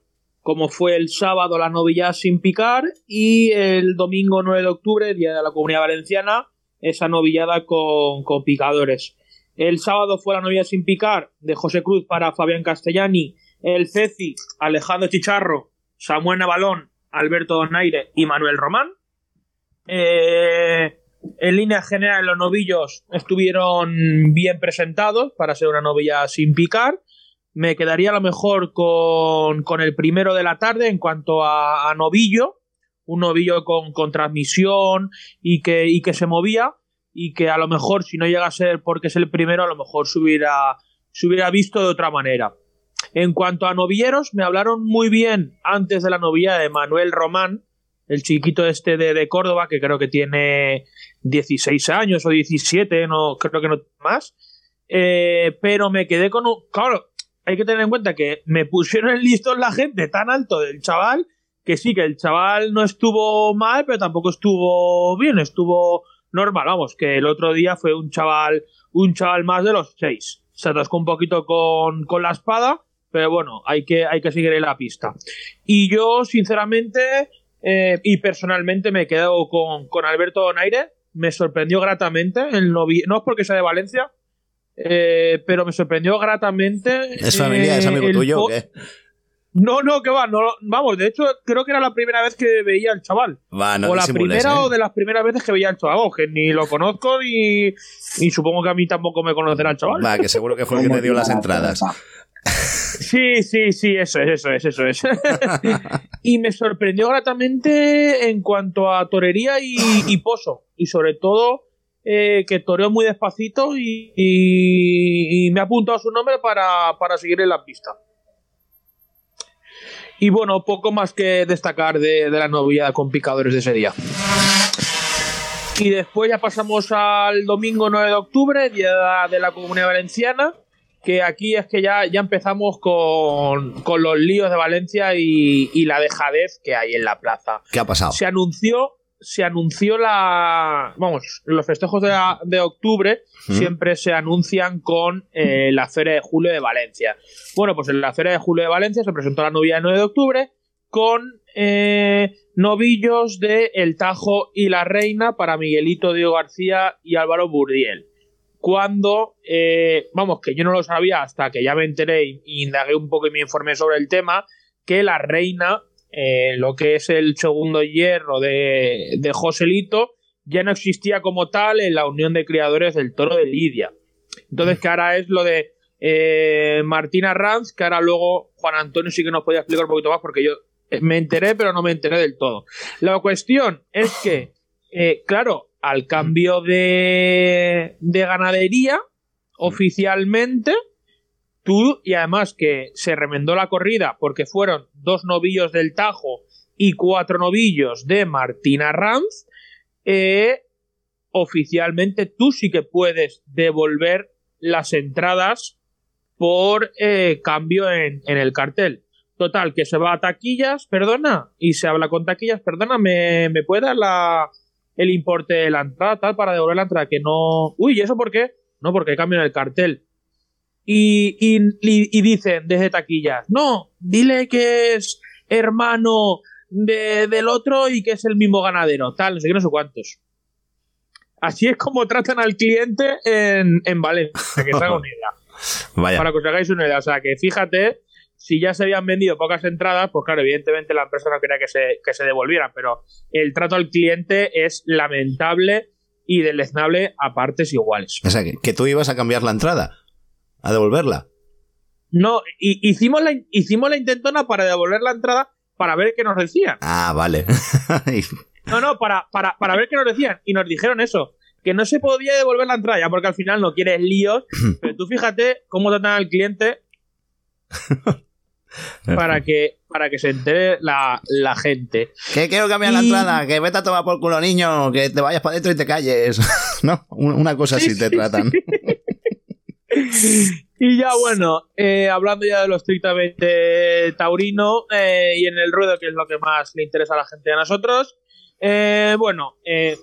S5: como fue el sábado la novilla sin picar y el domingo 9 de octubre, día de la Comunidad Valenciana, esa novillada con, con picadores. El sábado fue la novilla sin picar de José Cruz para Fabián Castellani, el Ceci, Alejandro Chicharro, Samuel Navalón, Alberto Donaire y Manuel Román. Eh, en línea general, los novillos estuvieron bien presentados para ser una novilla sin picar. Me quedaría a lo mejor con, con el primero de la tarde en cuanto a, novillo. Un novillo con, con transmisión y que, y que se movía. Y que a lo mejor, si no llega a ser porque es el primero, a lo mejor se hubiera, se hubiera visto de otra manera. En cuanto a novilleros, me hablaron muy bien antes de la novilla de Manuel Román, el chiquito este de, de Córdoba, que creo que tiene 16 años o 17, no, creo que no más. Eh, pero me quedé con un. Claro, hay que tener en cuenta que me pusieron el listón la gente tan alto del chaval que sí, que el chaval no estuvo mal, pero tampoco estuvo bien, estuvo normal. Vamos, que el otro día fue un chaval, un chaval más de los seis. Se atascó un poquito con, con la espada, pero bueno, hay que, hay que seguir en la pista. Y yo, sinceramente, eh, y personalmente me he quedado con, con Alberto Donaire. Me sorprendió gratamente. El no es porque sea de Valencia, eh, pero me sorprendió gratamente.
S1: ¿Es familia? ¿Es
S5: eh,
S1: amigo tuyo o qué?
S5: No, no, que va. No, vamos, de hecho, creo que era la primera vez que veía al chaval.
S1: Va, no
S5: o la primera
S1: ¿eh?
S5: o de las primeras veces que veía al chaval. Vamos, que ni lo conozco y, y supongo que a mí tampoco me conocerá el chaval.
S1: Va, que seguro que fue el que te dio las entradas.
S5: Sí, sí, sí, eso es, eso es, eso es. y me sorprendió gratamente en cuanto a torería y, y pozo. Y sobre todo eh, que toreó muy despacito y, y- y me ha apuntado su nombre para, para seguir en la pista. Y bueno, poco más que destacar de, de la novillada con picadores de ese día. Y después ya pasamos al domingo 9 de octubre, día de la Comunidad Valenciana, que aquí es que ya, ya empezamos con, con los líos de Valencia y, y la dejadez que hay en la plaza.
S1: ¿Qué ha pasado?
S5: Se anunció, se anunció la. Vamos, los festejos de, la- de octubre
S1: Mm.
S5: siempre se anuncian con eh, la Feria de Julio de Valencia. Bueno, pues en la Feria de Julio de Valencia se presentó la novia del 9 de octubre con eh, novillos de El Tajo y la Reina para Miguelito Diego García y Álvaro Burdiel. Cuando, eh, vamos, que yo no lo sabía hasta que ya me enteré y, y indagué un poco y me informé sobre el tema, que la Reina, eh, lo que es el segundo hierro de, de Joselito, ya no existía como tal en la Unión de Criadores del Toro de Lidia. Entonces, que ahora es lo de eh, Martina Ranz, que ahora luego Juan Antonio sí que nos podía explicar un poquito más, porque yo me enteré, pero no me enteré del todo. La cuestión es que, eh, claro, al cambio de ganadería, oficialmente, tú, y además que se remendó la corrida porque fueron dos novillos del Tajo y cuatro novillos de Martina Ranz, eh, oficialmente tú sí que puedes devolver las entradas por eh, cambio en, en el cartel. Total, que se va a taquillas, perdona, y se habla con taquillas, perdona, ¿me, me puede dar la, el importe de la entrada tal para devolver la entrada? Que no... Uy, ¿y eso por qué? No, porque cambio en el cartel. Y, y, dicen desde taquillas, no, dile que es hermano de, del otro y que es el mismo ganadero, tal, no sé qué, no sé cuántos. Así es como tratan al cliente en, en Valencia, que os haga una idea.
S1: Vaya.
S5: Para que os hagáis una idea. O sea, que fíjate, si ya se habían vendido pocas entradas, pues claro, evidentemente la empresa no quería que se, que se devolvieran, pero el trato al cliente es lamentable y deleznable a partes iguales.
S1: O sea, que, que tú ibas a cambiar la entrada, a devolverla.
S5: No, hi- hicimos la, hicimos la intentona para devolver la entrada para ver qué nos decían.
S1: Ah, vale.
S5: No, no, para, para, para ver qué nos decían. Y nos dijeron eso, que no se podía devolver la entrada, ya porque al final no quieres líos. pero tú fíjate cómo tratan al cliente para que, para que se entere la, la gente.
S1: que quiero cambiar la entrada, que vete a tomar por culo, niño, que te vayas para adentro y te calles. ¿No? Un- Una cosa así te tratan.
S5: Y ya bueno, eh, hablando ya de lo estrictamente taurino eh, y en el ruedo, que es lo que más le interesa a la gente a nosotros, eh, bueno,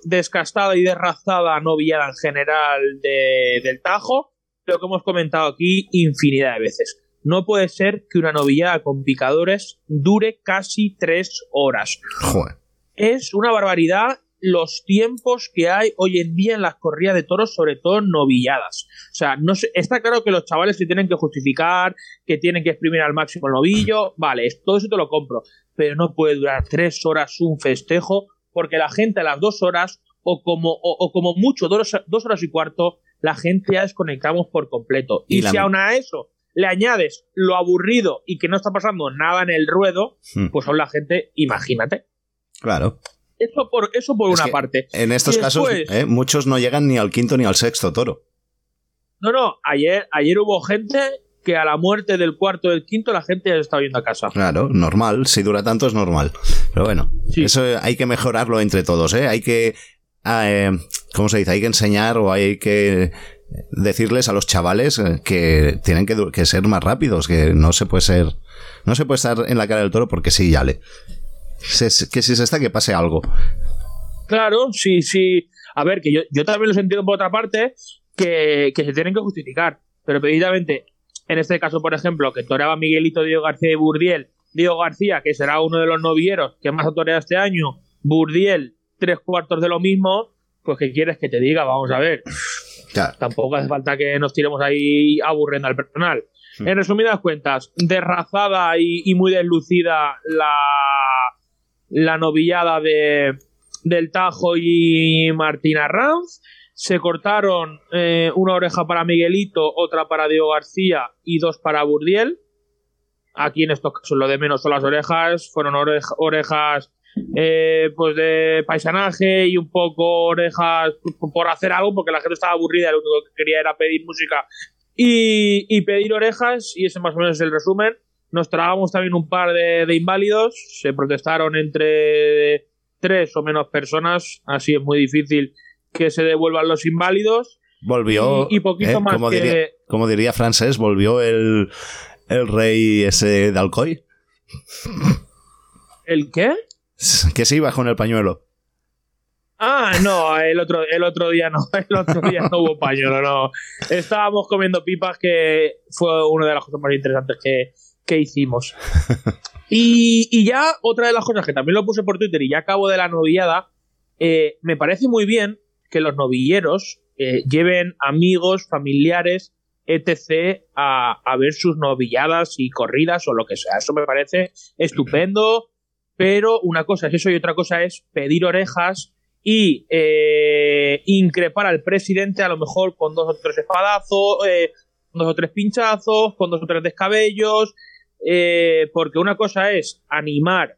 S5: descastada y derrazada novillada en general de- del Tajo, lo que hemos comentado aquí infinidad de veces. No puede ser que una novillada con picadores dure casi tres horas.
S1: Joder.
S5: Es una barbaridad los tiempos que hay hoy en día en las corridas de toros, sobre todo novilladas. O sea, no sé, está claro que los chavales se tienen que justificar, que tienen que exprimir al máximo el novillo, vale, todo eso te lo compro, pero no puede durar tres horas un festejo, porque la gente a las dos horas, o como, o, o como mucho dos, dos horas y cuarto, la gente ya desconectamos por completo.
S1: Y
S5: si aún a eso le añades lo aburrido y que no está pasando nada en el ruedo,
S1: Hmm.
S5: pues aún la gente, imagínate.
S1: Claro.
S5: Eso por, eso por
S1: Es
S5: una parte.
S1: En estos casos, eh, muchos no llegan ni al quinto ni al sexto toro.
S5: No, no, ayer, ayer hubo gente que a la muerte del cuarto del quinto la gente ya se estaba yendo a casa.
S1: Claro, normal. Si dura tanto es normal. Pero bueno,
S5: Sí.
S1: eso hay que mejorarlo entre todos, ¿eh? Hay que... ah, eh, ¿Cómo se dice? Hay que enseñar o hay que decirles a los chavales eh, que tienen que, que ser más rápidos, que no se puede ser... No se puede estar en la cara del toro porque sí, ya le... Se- que si se está, que pase algo.
S5: Claro, sí, sí. A ver, que yo, yo también lo entiendo por otra parte, que, que se tienen que justificar. Pero precisamente, en este caso, por ejemplo, que toreaba Miguelito Diego García de Burdiel, Diego García, que será uno de los novilleros que más ha toreado este año, Burdiel, tres cuartos de lo mismo, pues ¿qué quieres que te diga? Vamos a ver.
S1: Claro.
S5: Tampoco hace falta que nos tiremos ahí aburriendo al personal.
S1: Hmm.
S5: En resumidas cuentas, derrazada y, y muy deslucida la, la novillada de, del Tajo y Martina Ranz. Se cortaron eh, una oreja para Miguelito, otra para Diego García y dos para Burdiel. Aquí en estos casos lo de menos son las orejas, fueron orej- orejas eh, pues de paisanaje y un poco orejas por hacer algo porque la gente estaba aburrida, lo único que quería era pedir música y, y pedir orejas y ese más o menos es el resumen. Nos tragamos también un par de, de inválidos, se protestaron entre tres o menos personas, así es muy difícil que se devuelvan los inválidos.
S1: Volvió...
S5: Y- y poquito más
S1: como,
S5: que-
S1: diría, como diría francés, volvió el, el rey ese de Alcoy.
S5: ¿El qué?
S1: Que se iba con el pañuelo.
S5: Ah, no, el otro, el otro día no, el otro día no hubo pañuelo, no. Estábamos comiendo pipas que fue una de las cosas más interesantes que, que hicimos. Y, y ya otra de las cosas que también lo puse por Twitter y ya acabo de la novillada, eh, me parece muy bien que los novilleros eh, lleven amigos, familiares, etc. A, a ver sus novilladas y corridas o lo que sea. Eso me parece estupendo, pero una cosa es eso y otra cosa es pedir orejas y eh, increpar al presidente a lo mejor con dos o tres espadazos, eh, dos o tres pinchazos, con dos o tres descabellos, eh, porque una cosa es animar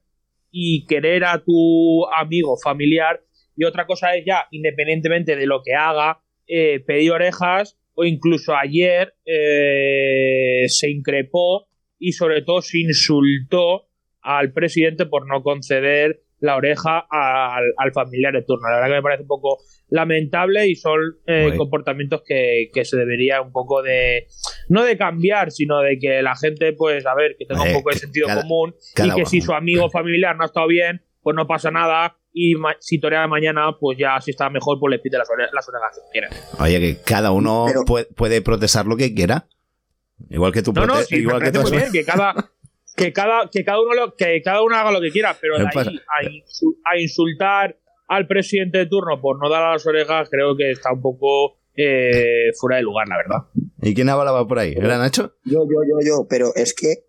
S5: y querer a tu amigo familiar y otra cosa es ya, independientemente de lo que haga, eh, pedir orejas o incluso ayer eh, se increpó y sobre todo se insultó al presidente por no conceder la oreja al, al familiar de turno. La verdad que me parece un poco lamentable y son eh, comportamientos que, que se debería un poco de no de cambiar sino de que la gente pues a ver que tenga un
S1: Eh,
S5: poco de sentido
S1: cada-
S5: común
S1: cada
S5: y que si su amigo o familiar no ha estado bien pues no pasa nada y ma- si torea mañana pues ya si está mejor pues le pide las, ore- las orejas que quiera
S1: Oye, que cada uno
S8: Pero-
S1: puede, puede protestar lo que quiera. Igual que tú
S5: no no
S1: prote-
S5: sí, me
S1: igual que
S5: parece
S1: tú
S5: muy bien que cada que cada que cada uno lo, que cada uno haga lo que quiera pero de ahí a, insu- a insultar al presidente de turno por no dar las orejas creo que está un poco eh, fuera de lugar la verdad
S1: ¿Y quién hablaba por ahí? ¿Era Nacho?
S8: Yo, yo, yo, yo, pero es que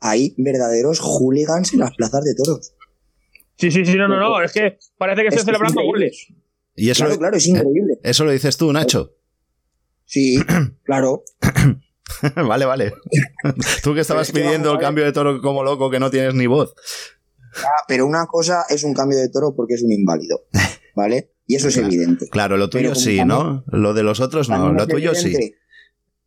S8: hay verdaderos hooligans en las plazas de toros.
S5: Sí, sí, sí, no, no, no. Es que parece que
S8: Es
S5: estoy celebrando goles.
S1: Y eso,
S8: Claro,
S1: lo,
S8: claro, es increíble.
S1: eso lo dices tú, Nacho.
S8: Sí, claro.
S1: vale, vale. tú que estabas
S8: Pero es que
S1: pidiendo el cambio de toro como loco que no tienes ni voz.
S8: Ah, Pero una cosa es un cambio de toro porque es un inválido, ¿vale? Y eso es evidente.
S1: Claro, lo tuyo sí, ¿no? Lo de los otros no, lo tuyo sí.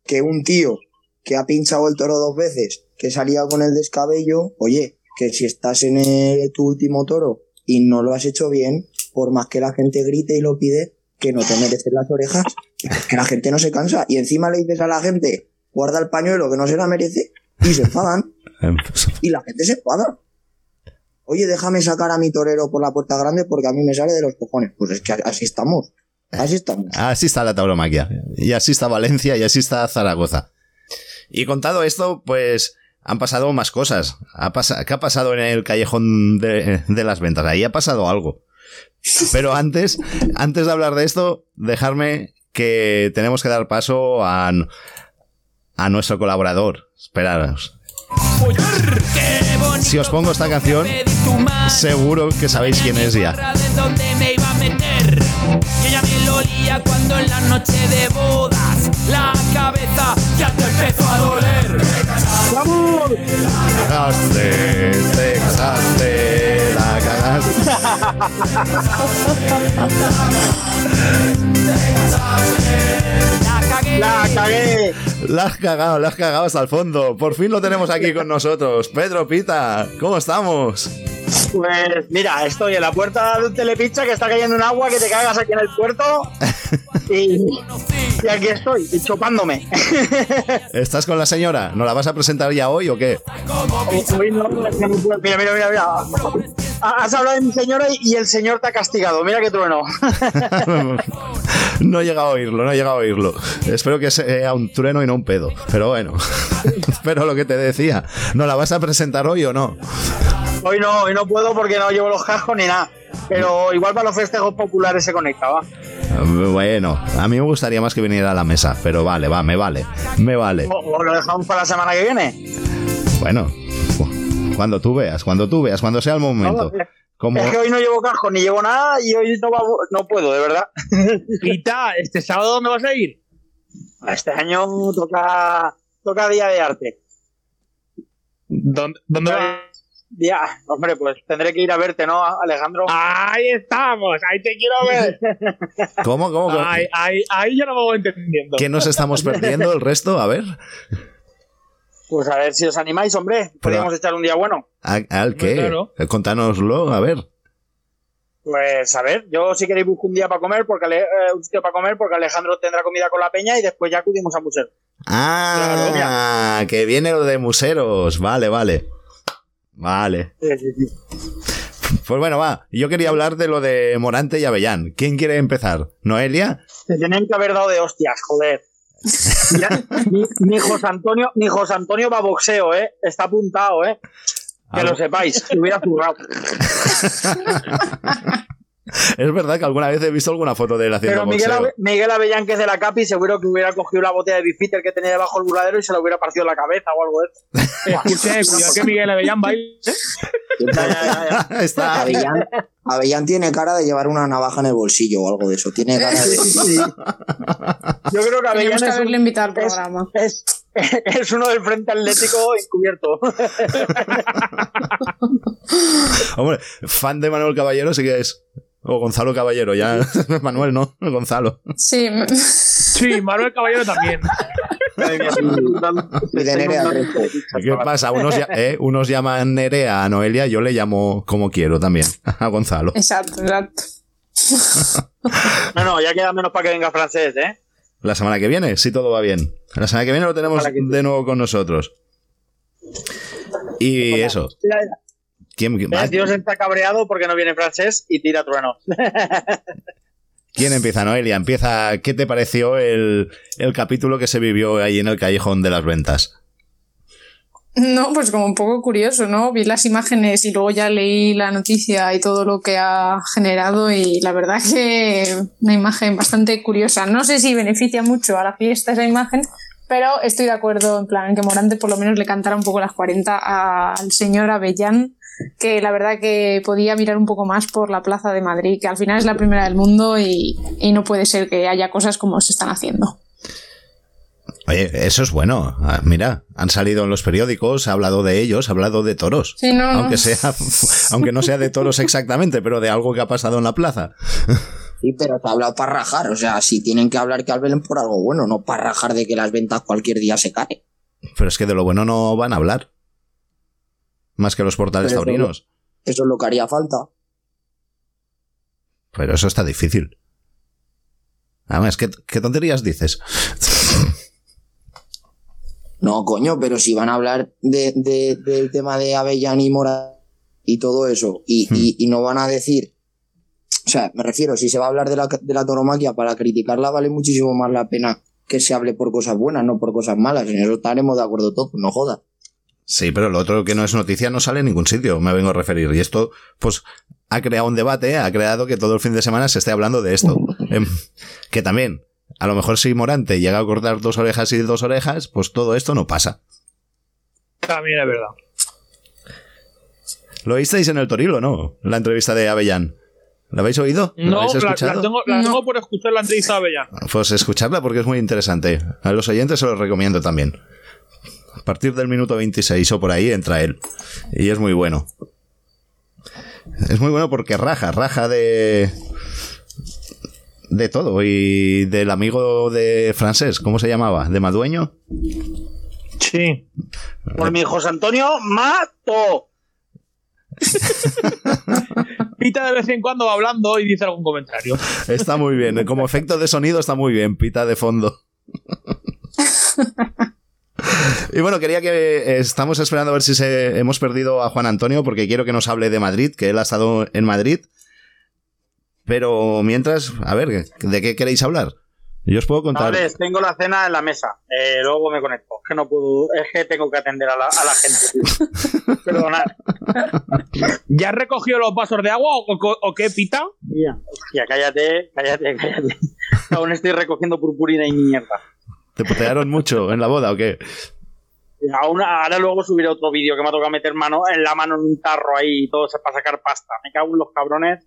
S8: Que un tío que ha pinchado el toro dos veces, que salía con el descabello, oye, que si estás en el- tu último toro y no lo has hecho bien, por más que la gente grite y lo pide, que no te mereces las orejas, que la gente no se cansa. Y encima le dices a la gente, guarda el pañuelo que no se la merece, y se enfadan. Y la gente se enfada. Oye, déjame sacar a mi torero por la puerta grande porque a mí me sale de los cojones. Pues es que así estamos. Así estamos.
S1: Así está la tauromaquia. Y así está Valencia y así está Zaragoza. Y contado esto, pues han pasado más cosas. Ha pasa- ¿Qué ha pasado en el callejón de, de las ventas? Ahí ha pasado algo. Pero antes, antes de hablar de esto, dejarme que tenemos que dar paso a, a nuestro colaborador. Esperaros. Si os pongo esta canción, seguro que sabéis quién es ya.
S10: de dónde me lo lía cuando en la noche de bodas la cabeza ya te empezó a doler. ¡Vamos!
S1: Cagaste, te casaste, la cagaste.
S10: La cagué.
S1: La has cagado, la has cagado hasta el fondo. Por fin lo tenemos aquí con nosotros. Pedro Pita, ¿cómo estamos?
S11: Pues mira, estoy en la puerta de un telepizza que está cayendo un agua que te cagas aquí en el puerto y, y aquí estoy, chopándome.
S1: ¿Estás con la señora? ¿No la vas a presentar ya hoy o qué?
S11: Hoy no. Mira, mira, mira, mira. Has hablado de mi señora y el señor te ha castigado. Mira que trueno.
S1: No he llegado a oírlo, no he llegado a oírlo. Espero que sea un trueno y no un pedo. Pero bueno. Pero lo que te decía, ¿no la vas a presentar hoy o no?
S11: Hoy no, hoy no puedo porque no llevo los cascos ni nada. Pero igual para los festejos populares se conecta, va.
S1: Bueno, a mí me gustaría más que viniera a la mesa, pero vale, va, me vale, me vale.
S11: O, lo dejamos para la semana que viene.
S1: Bueno, cu- cuando tú veas, cuando tú veas, cuando sea el momento.
S11: No,
S1: Como,
S11: Es que hoy no llevo casco ni llevo nada y hoy no, va- no puedo, de verdad.
S5: Pita, ¿este sábado dónde vas a ir?
S11: Este año toca, toca Día de Arte.
S5: ¿Dónde, dónde vas?
S11: Día, hombre, pues tendré que ir a verte, ¿no, Alejandro?
S5: Ahí estamos, ahí te quiero ver.
S1: ¿Cómo, cómo, cómo?
S5: Ahí, ahí, ahí yo no me voy entendiendo.
S1: ¿Qué nos estamos perdiendo el resto? A ver.
S11: Pues a ver si os animáis, hombre. Podríamos echar un día bueno.
S1: ¿A- ¿Al qué?
S11: Claro.
S1: Eh, Contánoslo, a ver.
S11: Pues a ver, yo si queréis busco un día para comer, porque Ale- eh, un sitio para comer, porque Alejandro tendrá comida con la peña y después ya acudimos a museo.
S1: Ah, que viene lo de museros. Vale, vale. Vale. Pues bueno, va. Yo quería hablar de lo de Morante y Avellán. ¿Quién quiere empezar? ¿Noelia?
S11: Se tienen que haber dado de hostias, joder. Mi, mi José Antonio, mi José Antonio va a boxeo, eh. Está apuntado, eh. Que
S1: Algo-
S11: lo sepáis, que hubiera zurrado.
S1: Es verdad que alguna vez he visto alguna foto de él haciendo
S11: Pero Miguel,
S1: boxeo.
S11: Ave- Miguel Avellán, que es de la Capi, seguro que hubiera cogido la botella de Bifitter que tenía debajo del burladero y se la hubiera partido en la cabeza o algo de eso.
S5: Escuché, cuidado que Miguel Avellán baile.
S1: Está.
S8: Avellán, Avellán tiene cara de llevar una navaja en el bolsillo o algo de eso. Tiene cara de.
S11: Yo creo que Avellán
S6: Teníamos que
S11: es,
S6: haberle
S11: un-
S6: invitado al
S11: es-
S6: programa.
S11: es, es uno del Frente Atlético encubierto.
S1: Hombre, fan de Manuel Caballero sí que es. O Gonzalo Caballero, ya. Manuel, ¿no? Gonzalo.
S6: Sí.
S5: Sí, Manuel Caballero también.
S1: ¿Qué pasa? Unos, ya- eh, unos llaman Nerea a Noelia, yo le llamo como quiero también, a Gonzalo.
S6: Exacto, exacto.
S11: No, no, ya queda menos para que venga francés, ¿eh?
S1: La semana que viene, si todo va bien. La semana que viene lo tenemos de nuevo con nosotros. Y eso. ¿Quién, quién-
S11: El tío se está cabreado porque no viene francés y tira trueno.
S1: quién empieza? Noelia, empieza. ¿Qué te pareció el, el capítulo que se vivió ahí en el callejón de las ventas?
S6: No, pues como un poco curioso, ¿no? Vi las imágenes y luego ya leí la noticia y todo lo que ha generado y la verdad que una imagen bastante curiosa. No sé si beneficia mucho a la fiesta esa imagen, pero estoy de acuerdo en plan que Morante por lo menos le cantara un poco las 40 al señor Avellán, que la verdad que podía mirar un poco más por la Plaza de Madrid, que al final es la primera del mundo y, y no puede ser que haya cosas como se están haciendo.
S1: Oye, eso es bueno. Ah, Mira, han salido en los periódicos, ha hablado de ellos, ha hablado de toros.
S6: Sí, no, no.
S1: Aunque, sea, aunque no sea de toros exactamente, pero de algo que ha pasado en la plaza.
S8: Sí, pero te ha hablado para rajar. O sea, si tienen que hablar que hablen por algo bueno, no para rajar de que las ventas cualquier día se caen.
S1: Pero es que de lo bueno no van a hablar. Más que los portales
S8: Pero
S1: taurinos.
S8: Eso es lo que haría falta.
S1: Pero eso está difícil. Además, ¿qué, qué tonterías dices?
S8: No, coño, pero si van a hablar de, de- del tema de Avellán y Mora y todo eso, y, y- y no van a decir. O sea, me refiero, si se va a hablar de la, de la tauromaquia para criticarla, vale muchísimo más la pena que se hable por cosas buenas, no por cosas malas. En eso estaremos de acuerdo todos, no jodas.
S1: Sí, pero lo otro que no es noticia no sale en ningún sitio, me vengo a referir. Y esto, pues, ha creado un debate, ha creado que todo el fin de semana se esté hablando de esto. Em, que también, a lo mejor si Morante llega a cortar dos orejas y dos orejas, pues todo esto no pasa.
S5: También es verdad.
S1: ¿Lo oísteis en el Torilo, no? La entrevista de Avellán. ¿La habéis oído? ¿La
S5: No,
S1: habéis escuchado?
S5: la tengo, la tengo por escuchar la entrevista de Avellán.
S1: Pues escucharla porque es muy interesante. A los oyentes se los recomiendo también. A partir del minuto 26 o por ahí entra él. Y es muy bueno. Es muy bueno porque raja, raja de. de todo. Y del amigo de francés, ¿cómo se llamaba? ¿De Madueño?
S5: Sí.
S11: Por mi José Antonio, mato.
S5: Pita de vez en cuando va hablando y dice algún comentario.
S1: Está muy bien. Como efecto de sonido está muy bien. Pita de fondo. Y bueno, quería que eh, estamos esperando a ver si se, hemos perdido a Juan Antonio porque quiero que nos hable de Madrid, que él ha estado en Madrid. Pero mientras, a ver, ¿de qué queréis hablar? Yo os puedo contar.
S11: Chavales, tengo la cena en la mesa. Eh, luego me conecto. Es que no puedo. Es que tengo que atender a la, a la gente. Perdonad.
S5: ¿Ya has recogido los vasos de agua o, o- o qué, Pita?
S11: Ya, cállate, cállate, cállate. Aún estoy recogiendo purpurina y mierda.
S1: ¿Te putearon mucho en la boda o qué?
S11: Aún, ahora luego subiré otro vídeo que me ha tocado meter mano en la mano en un tarro ahí y todo para sacar pasta. Me cago en los cabrones.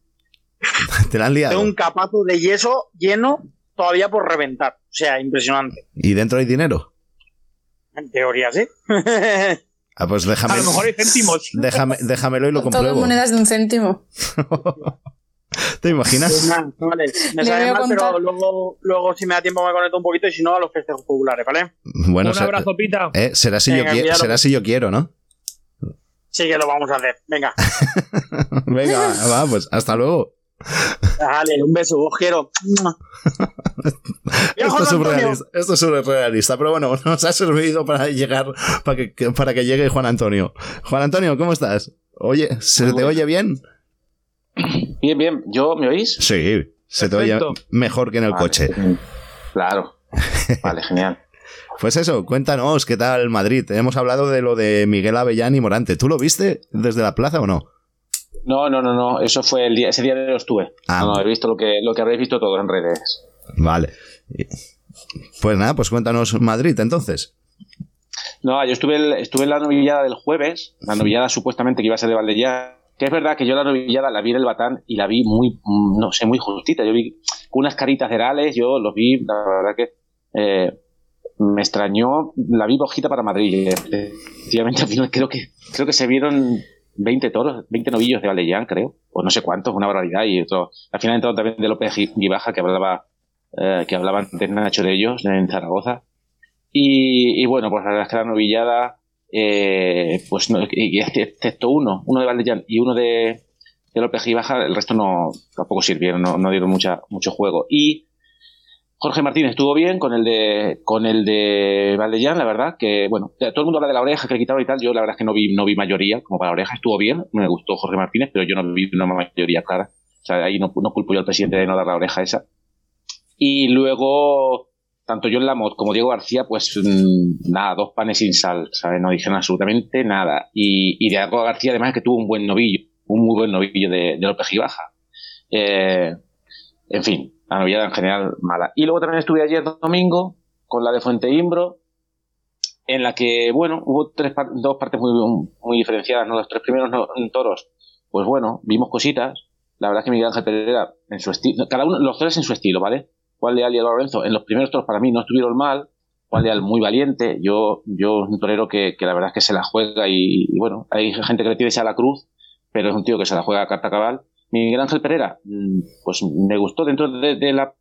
S1: Te la han liado.
S11: Tengo un capazo de yeso lleno todavía por reventar. O sea, impresionante.
S1: ¿Y dentro hay dinero?
S11: En teoría, sí.
S1: Ah, pues déjame.
S5: A lo mejor hay céntimos.
S1: Déjame, déjamelo y lo
S6: Todo
S1: compruebo.
S6: monedas de un céntimo.
S1: ¿Te imaginas?
S11: Pues nada, vale. Me
S6: Le
S11: sabe
S6: voy a
S11: mal,
S6: contar.
S11: pero luego, luego si me da tiempo me conecto un poquito y si no a los festejos populares, ¿vale?
S1: Bueno,
S5: Un
S1: se-
S5: abrazo, Pita.
S1: eh, será si yo
S11: Venga,
S1: quiero, será si yo quiero, ¿no?
S11: Sí que lo vamos a hacer. Venga.
S1: Venga, va, pues hasta luego.
S11: Dale, un beso, os quiero.
S1: Esto es, surrealista, esto es surrealista, pero bueno, nos ha servido para llegar, para que, que- para que llegue Juan Antonio. Juan Antonio, ¿cómo estás? Oye, ¿se te oye bien?
S9: Bien, bien. ¿Yo me oís?
S1: Sí, se te oye mejor que en el
S9: Vale.
S1: coche.
S9: Claro. Vale, genial.
S1: Pues eso, cuéntanos, ¿qué tal Madrid? Hemos hablado de lo de Miguel Avellán y Morante. ¿Tú lo viste desde la plaza o no?
S9: No, no, no, no. Eso fue el día, ese día no estuve.
S1: Ah.
S9: No, no, he visto lo que, lo que habréis visto todos en redes.
S1: Vale. Pues nada, pues cuéntanos Madrid entonces.
S9: No, yo estuve, el- estuve en la novillada del jueves, la novillada supuestamente que iba a ser de Valdellá. Que es verdad que yo la novillada la vi en el Batán y la vi muy, no sé, muy justita. Yo vi unas caritas cerales, yo los vi, la verdad que eh, me extrañó, la vi bajita para Madrid. y, Efectivamente, al final creo que, creo que se vieron 20 toros, 20 novillos de Valdellán, creo. pues no sé cuántos, una barbaridad. Y otro, al final entrado también de López Gibaja, que hablaba, eh, que hablaban de Nacho de ellos, en Zaragoza. Y, y, bueno, pues la verdad es que la novillada, eh, pues no, y excepto uno, uno de Valdellán y uno de, de López Gibaja, el resto no tampoco sirvieron, no, no dieron mucha, mucho juego. Y Jorge Martínez estuvo bien con el de con el de Valdellán, la verdad, que bueno, todo el mundo habla de la oreja que le quitaron y tal, yo la verdad es que no vi, no vi mayoría, como para la oreja estuvo bien, me gustó Jorge Martínez, pero yo no vi una mayoría clara. O sea, ahí no, no culpo yo al presidente de no dar la oreja esa. Y luego, tanto John Lamot como Diego García, pues mm, nada, dos panes sin sal, ¿sabes? No dijeron absolutamente nada. Y, y Diego García, además, que tuvo un buen novillo, un muy buen novillo de, de López Gibaja. Eh, en fin, la novillada en general mala. Y luego también estuve ayer domingo con la de Fuente Imbro, en la que, bueno, hubo tres dos partes muy, diferenciadas, ¿no? Los tres primeros toros, pues bueno, vimos cositas. La verdad es que Miguel Ángel Pereira, en su estilo, cada uno, los tres en su estilo, ¿vale? Juan Leal y Lorenzo, en los primeros toros para mí no estuvieron mal. Juan Leal muy valiente. Yo, yo un torero que, que la verdad es que se la juega y, y, bueno, hay gente que le tiene a la cruz, pero es un tío que se la juega a carta cabal Miguel Ángel Pereira, mm, pues me gustó dentro de, de, la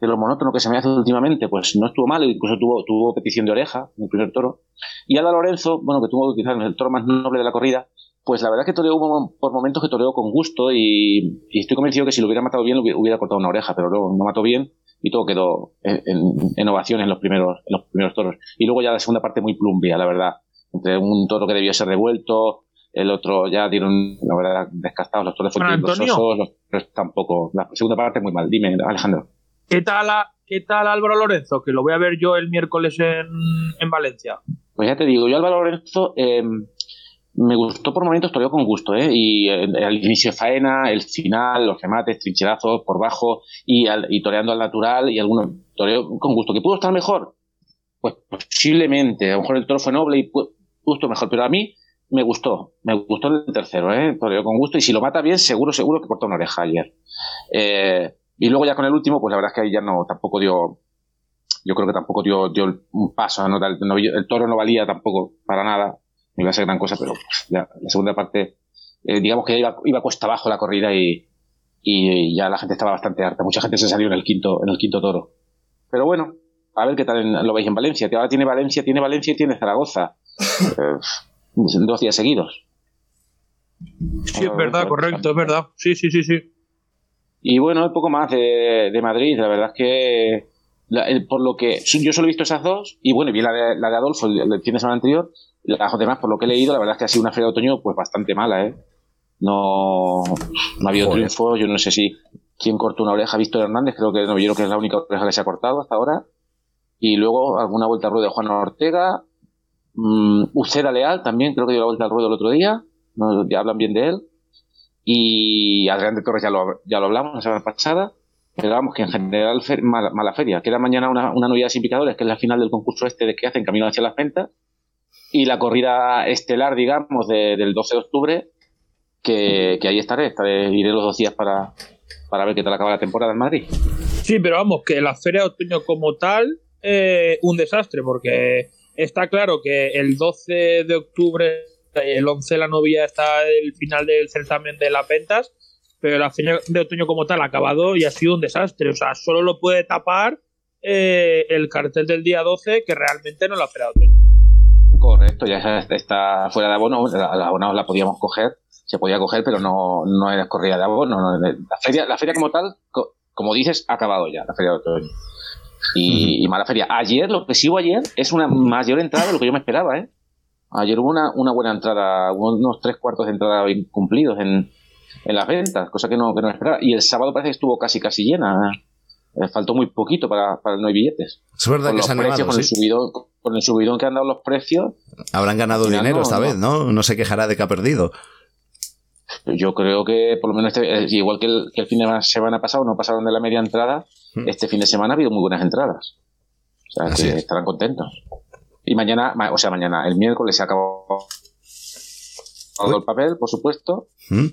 S9: de lo monótono que se me hace últimamente, pues no estuvo mal, incluso tuvo, tuvo petición de oreja en el primer toro. Y Alba Lorenzo, bueno, que tuvo quizás el toro más noble de la corrida, pues la verdad que toreó por momentos que toreó con gusto y, y, estoy convencido que si lo hubiera matado bien hubiera cortado una oreja, pero no, no mató bien y todo quedó en, en, en, ovación en los primeros en los primeros toros. Y luego ya la segunda parte muy plumbia, la verdad, entre un toro que debió ser revuelto, el otro ya dieron, la verdad, descastados los toros fueron los osos, los tres tampoco. La segunda parte muy mal. Dime, Alejandro.
S5: ¿Qué tal, ¿Qué tal Álvaro Lorenzo? Que lo voy a ver yo el miércoles en, en Valencia.
S9: Pues ya te digo, yo Álvaro Lorenzo eh, me gustó por momentos, toreó con gusto, ¿eh? Y el, el inicio de faena, el final, los remates, trincherazos por bajo y, al, y toreando al natural y algunos toreó con gusto. ¿Que pudo estar mejor? Pues posiblemente. A lo mejor el toro fue noble y estar mejor, pero a mí me gustó, me gustó el tercero, ¿eh? Toreó con gusto y si lo mata bien, seguro, seguro que corta una oreja ayer. Eh, y luego ya con el último, pues la verdad es que ahí ya no, tampoco dio, yo creo que tampoco dio, dio un paso, ¿no? el, el, toro no valía tampoco para nada, no iba a ser gran cosa, pero pues, ya, la segunda parte, eh, digamos que iba, iba cuesta abajo la corrida y, y ya la gente estaba bastante harta, mucha gente se salió en el quinto, en el quinto toro. Pero bueno, a ver qué tal en, lo veis en Valencia, ahora tiene Valencia, tiene Valencia y tiene Zaragoza. Eh, dos días seguidos.
S5: Sí, es verdad, correcto, es verdad. Sí, sí, sí, sí.
S9: Y bueno, un poco más de, de Madrid. La verdad es que, la, el, por lo que yo solo he visto esas dos, y bueno, vi la de, la de Adolfo el, el fin de semana anterior. Las demás, por lo que he leído, la verdad es que ha sido una feria de otoño pues bastante mala, ¿eh? No, no ha habido Joder. triunfo. Yo no sé si quién cortó una oreja. Víctor Hernández, creo que no vieron que es la única oreja que se ha cortado hasta ahora. Y luego alguna vuelta al ruedo de Juan Ortega, Mm, Uceda Leal también, creo que dio la vuelta al ruedo el otro día, no, ya hablan bien de él. Y Adrián de Torres ya lo, ya lo hablamos la semana pasada, pero vamos, que en general fer, mala, mala, feria. Queda mañana una, una novedad sin picadores, que es la final del concurso este de que hacen camino hacia las ventas, y la corrida estelar, digamos, de, del 12 de octubre, que, ahí estaré, estaré, iré los dos días para, para ver qué tal acaba la temporada en Madrid.
S5: Sí, pero vamos, que la feria de otoño como tal, eh, un desastre, porque está claro que el 12 de octubre, el 11 de la novia está el final del certamen de las ventas, pero la feria de otoño como tal ha acabado y ha sido un desastre. O sea, solo lo puede tapar eh, el cartel del día 12, que realmente no la feria de otoño.
S9: Correcto, ya está fuera de abono, la, abono la podíamos coger, se podía coger, pero no, no es corrida de abono. No, la, feria, la feria como tal, co como dices, ha acabado ya, la feria de otoño. Y, y, mala feria. Ayer, lo que sí hubo ayer es una mayor entrada de lo que yo me esperaba, ¿eh? Ayer hubo una, una buena entrada, unos tres cuartos de entrada cumplidos en, en las ventas, cosa que no, que no esperaba. Y el sábado parece que estuvo casi casi llena. Eh, faltó muy poquito para, para no hay billetes.
S1: Es verdad
S9: con
S1: que se han animado,
S9: con,
S1: ¿sí?
S9: el subidón, con el subidón que han dado los precios.
S1: Habrán ganado dinero no, esta no. vez, ¿no? No se quejará de que ha perdido.
S9: Yo creo que por lo menos este, igual que el, que el fin de semana pasado no pasaron de la media entrada, mm. este fin de semana ha habido muy buenas entradas. O sea, Así que es. estarán contentos. Y mañana, o sea, mañana, el miércoles se acabó todo el papel, por supuesto. ¿Mm?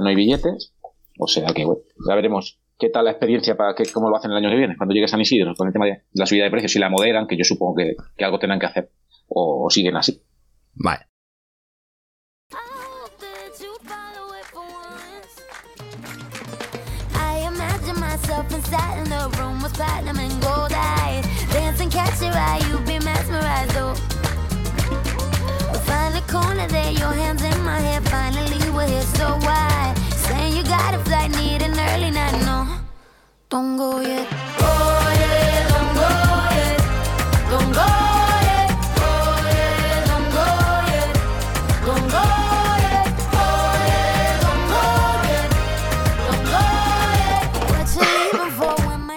S9: no hay billetes. O sea que, bueno, ya veremos ¿Qué tal la experiencia para que, cómo lo hacen el año que viene, cuando llegue San Isidro, con el tema de la subida de precios? Si la moderan, que yo supongo que, algo tendrán que hacer, o, siguen así.
S1: Vale.
S12: Oh. corner there, your hands in my hair. Finally, we're here, so why?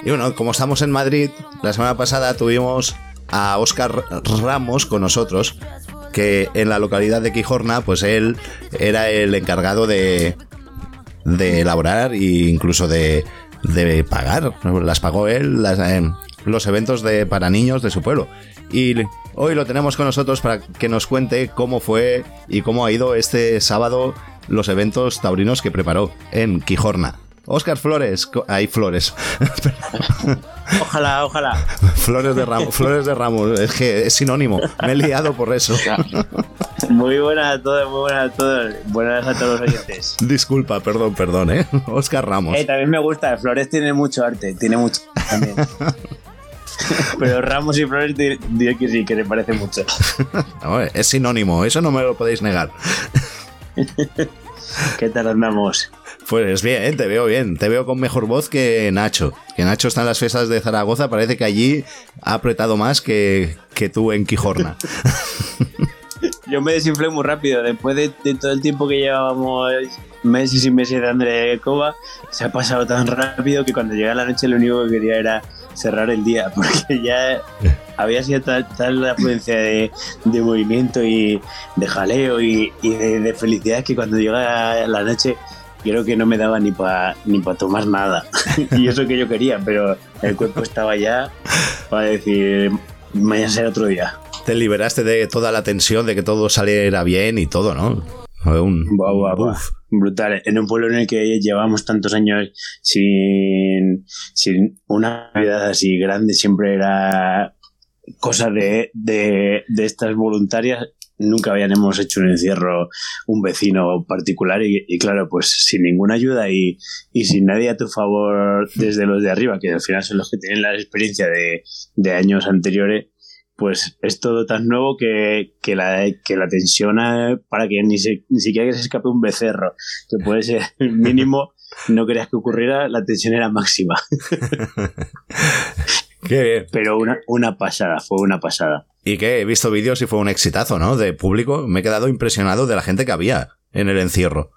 S1: Y bueno, como estamos en Madrid, la semana pasada tuvimos a Óscar Ramos con nosotros, que en la localidad de Quijorna, pues él era el encargado de, de elaborar e incluso de, de pagar. Las pagó él, las, eh, los eventos de, para niños de su pueblo. Y hoy lo tenemos con nosotros para que nos cuente cómo fue y cómo ha ido este sábado los eventos taurinos que preparó en Quijorna. Óscar Flores, hay flores.
S13: Ojalá, ojalá.
S1: Flores de Ramos, Flores de Ramos, es que es sinónimo. Me he liado por eso.
S13: Muy buenas a todos, muy buenas a todos. Buenas a todos los oyentes.
S1: Disculpa, perdón, perdón, ¿eh? Óscar Ramos.
S13: Eh, también me gusta, Flores tiene mucho arte, tiene mucho también. Pero Ramos y Flores di- diré que sí, que le parece mucho.
S1: No, es sinónimo, eso no me lo podéis negar.
S13: ¿Qué tal andamos?
S1: Pues bien, te veo bien, te veo con mejor voz que Nacho. Que Nacho está en las fiestas de Zaragoza, parece que allí ha apretado más que, que tú en Quijorna.
S13: Yo me desinflé muy rápido. Después de, todo el tiempo que llevábamos meses y meses de Coba, se ha pasado tan rápido que cuando llega la noche lo único que quería era cerrar el día, porque ya había sido tal, la afluencia de, de movimiento y de jaleo y, y de, de felicidad que cuando llega la noche creo que no me daba ni para ni pa tomar nada. y eso que yo quería, pero el cuerpo estaba ya para decir, mañana será otro día.
S1: Te liberaste de toda la tensión de que todo saliera bien y todo, ¿no? Un,
S13: Buah, buah, buah. Brutal. En un pueblo en el que llevamos tantos años sin, sin una Navidad así grande, siempre era cosa de, de, de estas voluntarias. Nunca habíamos hecho un encierro un vecino particular y, y claro, pues sin ninguna ayuda y, y sin nadie a tu favor desde los de arriba, que al final son los que tienen la experiencia de, de años anteriores, pues es todo tan nuevo que, que, la, que la tensión eh, para que ni, se- ni siquiera que se escape un becerro, que puede ser el mínimo, no querías que ocurriera, la tensión era máxima.
S1: Qué bien.
S13: Pero una, una pasada, fue una pasada.
S1: Y que he visto vídeos y fue un exitazo, ¿no? De público. Me he quedado impresionado de la gente que había en el encierro.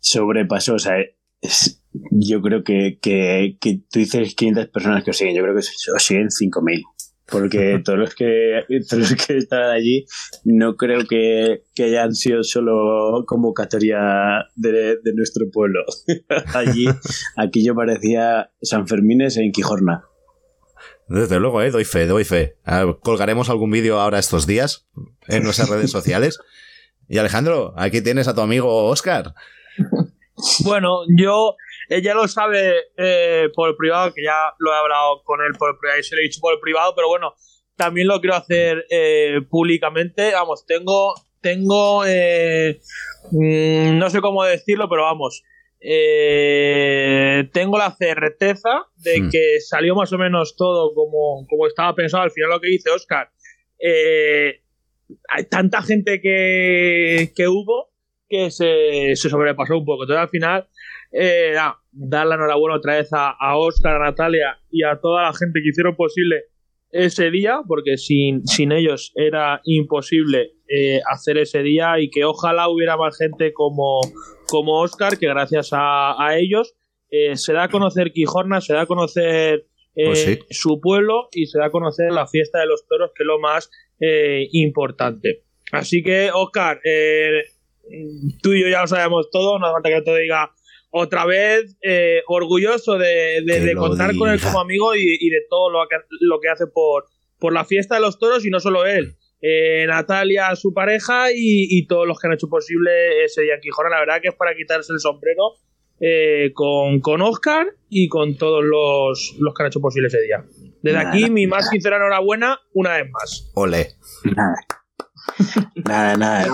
S13: Sobrepasó, o sea, es- yo creo que, que, que tú dices 500 personas que os siguen, yo creo que os siguen 5.000. Porque todos los que todos los que estaban allí no creo que, que hayan sido solo convocatoria de, de nuestro pueblo. allí, aquí yo parecía San Fermines en Quijorna.
S1: Desde luego, ¿eh? Doy fe, doy fe. Ah, Colgaremos algún vídeo ahora estos días en nuestras redes sociales. Y Alejandro, aquí tienes a tu amigo Oscar.
S5: Bueno, yo, ella lo sabe eh, por el privado, que ya lo he hablado con él por el privado y se lo he dicho por el privado, pero bueno, también lo quiero hacer eh, públicamente. Vamos, tengo, tengo, eh, mm, no sé cómo decirlo, pero vamos, eh, tengo la certeza de
S14: Hmm.
S5: que salió más o menos todo como, como estaba pensado. Al final lo que dice Oscar, eh, hay tanta gente que, que hubo que se, se sobrepasó un poco. Entonces al final, eh, nada, dar la enhorabuena otra vez a, a Oscar, a Natalia y a toda la gente que hicieron posible ese día, porque sin, sin ellos era imposible eh, hacer ese día y que ojalá hubiera más gente como, como Oscar, que gracias a, a ellos eh, se da a conocer Quijorna, se da a conocer eh,
S1: Pues sí.
S5: su pueblo y se da a conocer la fiesta de los toros, que es lo más eh, importante. Así que, Oscar, tú y yo ya lo sabemos todo, no hace falta que te diga otra vez, orgulloso de, de- contar con él como amigo y, y de todo lo que, lo que hace por, por la fiesta de los toros y no solo él. Eh, Natalia, su pareja y, y todos los que han hecho posible ese día en Quijona. La verdad que es para quitarse el sombrero eh, con, con Oscar y con todos los, los que han hecho posible ese día. Desde
S13: Nada.
S5: aquí, mi más sincera enhorabuena una vez más.
S1: Ole.
S13: Nada. Nada, nada.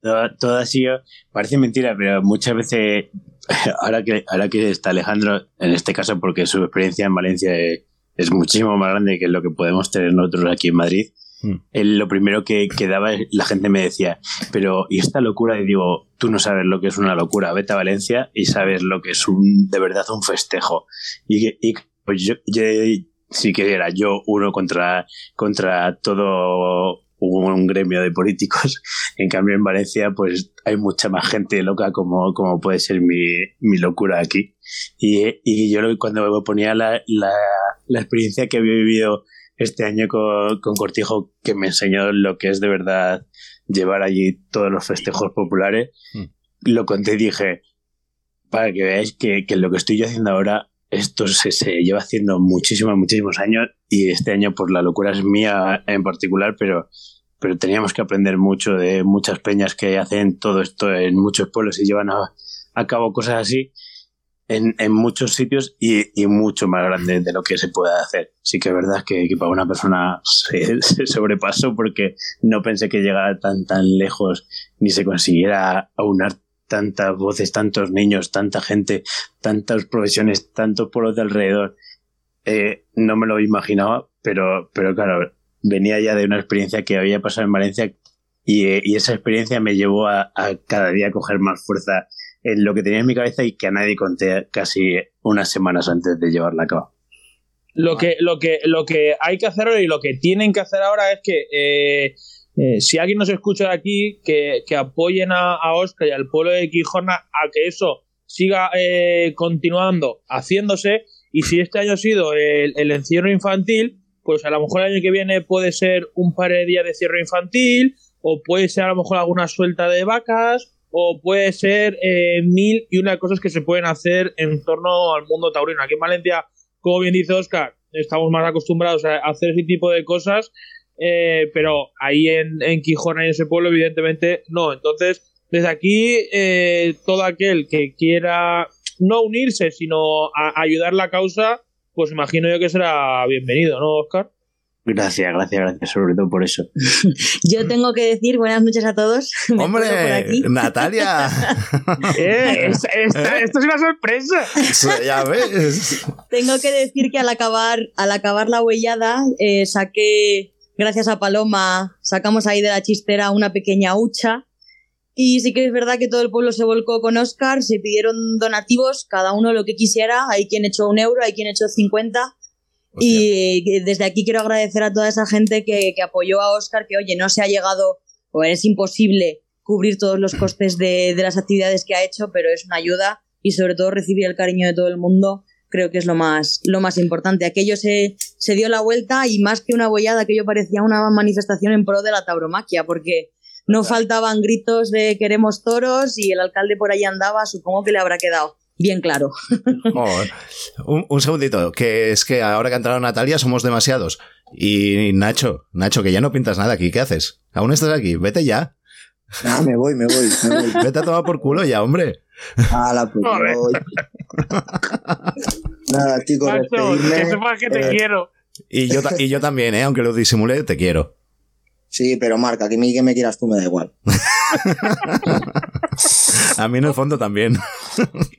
S13: Todo, todo ha sido, parece mentira, pero muchas veces ahora que, ahora que está Alejandro, en este caso, porque su experiencia en Valencia es, es muchísimo más grande que lo que podemos tener nosotros aquí en Madrid,
S1: Hmm.
S13: él lo primero que, que daba, es- la gente me decía, pero ¿y esta locura? Y digo, tú no sabes lo que es una locura, vete a Valencia y sabes lo que es un, de verdad un festejo. Y, pues yo, yo sí que era yo uno contra, contra todo un gremio de políticos. En cambio, en Valencia, pues hay mucha más gente loca como, como puede ser mi, mi locura aquí. Y, y yo cuando me ponía la, la, la experiencia que había vivido este año con, con Cortijo, que me enseñó lo que es de verdad llevar allí todos los festejos populares, lo conté y dije, para que veáis que, que lo que estoy yo haciendo ahora, esto se, se lleva haciendo muchísimos, muchísimos años y este año pues la locura es mía en particular, pero, pero teníamos que aprender mucho de muchas peñas que hacen todo esto en muchos pueblos y llevan a, a cabo cosas así en, en muchos sitios y, y mucho más grande de lo que se puede hacer. Sí que es verdad que, que para una persona se, se sobrepasó porque no pensé que llegara tan tan lejos ni se consiguiera aunar tantas voces, tantos niños, tanta gente, tantas profesiones, tantos pueblos de alrededor. Eh, no me lo imaginaba, pero, pero claro, venía ya de una experiencia que había pasado en Valencia y, eh, y esa experiencia me llevó a, a cada día coger más fuerza en lo que tenía en mi cabeza y que a nadie conté casi unas semanas antes de llevarla a cabo.
S5: Lo que, lo, que, lo que hay que hacer ahora y lo que tienen que hacer ahora es que eh, eh, si alguien nos escucha de aquí, que, apoyen a, Oscar y al pueblo de Quijorna a que eso siga eh, continuando haciéndose. Y si este año ha sido el, el encierro infantil, pues a lo mejor el año que viene puede ser un par de días de cierre infantil, o puede ser a lo mejor alguna suelta de vacas, o puede ser eh, mil y una cosas que se pueden hacer en torno al mundo taurino. Aquí en Valencia, como bien dice Oscar, estamos más acostumbrados a hacer ese tipo de cosas, eh, pero ahí en, en Quijona y en ese pueblo, evidentemente, no. Entonces, desde aquí, eh, todo aquel que quiera no unirse, sino a- ayudar la causa, pues imagino yo que será bienvenido, ¿no, Oscar?
S13: Gracias, gracias, gracias, sobre todo por eso.
S14: Yo tengo que decir buenas noches a todos. Me
S1: ¡Hombre! ¡Natalia!
S5: Eh, es- esta- esto es una sorpresa.
S1: ya ves.
S14: Tengo que decir que al acabar, al acabar la huellada, eh, saqué, gracias a Paloma, sacamos ahí de la chistera una pequeña hucha. Y sí que es verdad que todo el pueblo se volcó con Oscar, se pidieron donativos, cada uno lo que quisiera. Hay quien echó un euro, hay quien echó 50. Y eh, desde aquí quiero agradecer a toda esa gente que, que apoyó a Oscar, que oye, no se ha llegado, o es imposible cubrir todos los costes de, de las actividades que ha hecho, pero es una ayuda y sobre todo recibir el cariño de todo el mundo creo que es lo más, lo más importante. Aquello se, se dio la vuelta y más que una bollada, aquello parecía una manifestación en pro de la tauromaquia, porque no faltaban gritos de queremos toros y el alcalde por ahí andaba, supongo que le habrá quedado bien claro.
S1: Un, un segundito, que es que ahora que ha entrado Natalia somos demasiados. Y Nacho, Nacho, que ya no pintas nada aquí, ¿qué haces? ¿Aún estás aquí? Vete ya.
S8: Ah, me voy, me voy, me voy.
S1: Vete a tomar por culo ya, hombre.
S8: Pues me voy. Nada, chicos,
S5: que sepas que te
S8: Eh,
S5: quiero.
S1: Y yo, ta- y yo también, ¿eh? aunque lo disimule, te quiero.
S8: Sí, pero marca, que a mí que me quieras tú me da igual.
S1: A mí en el fondo también.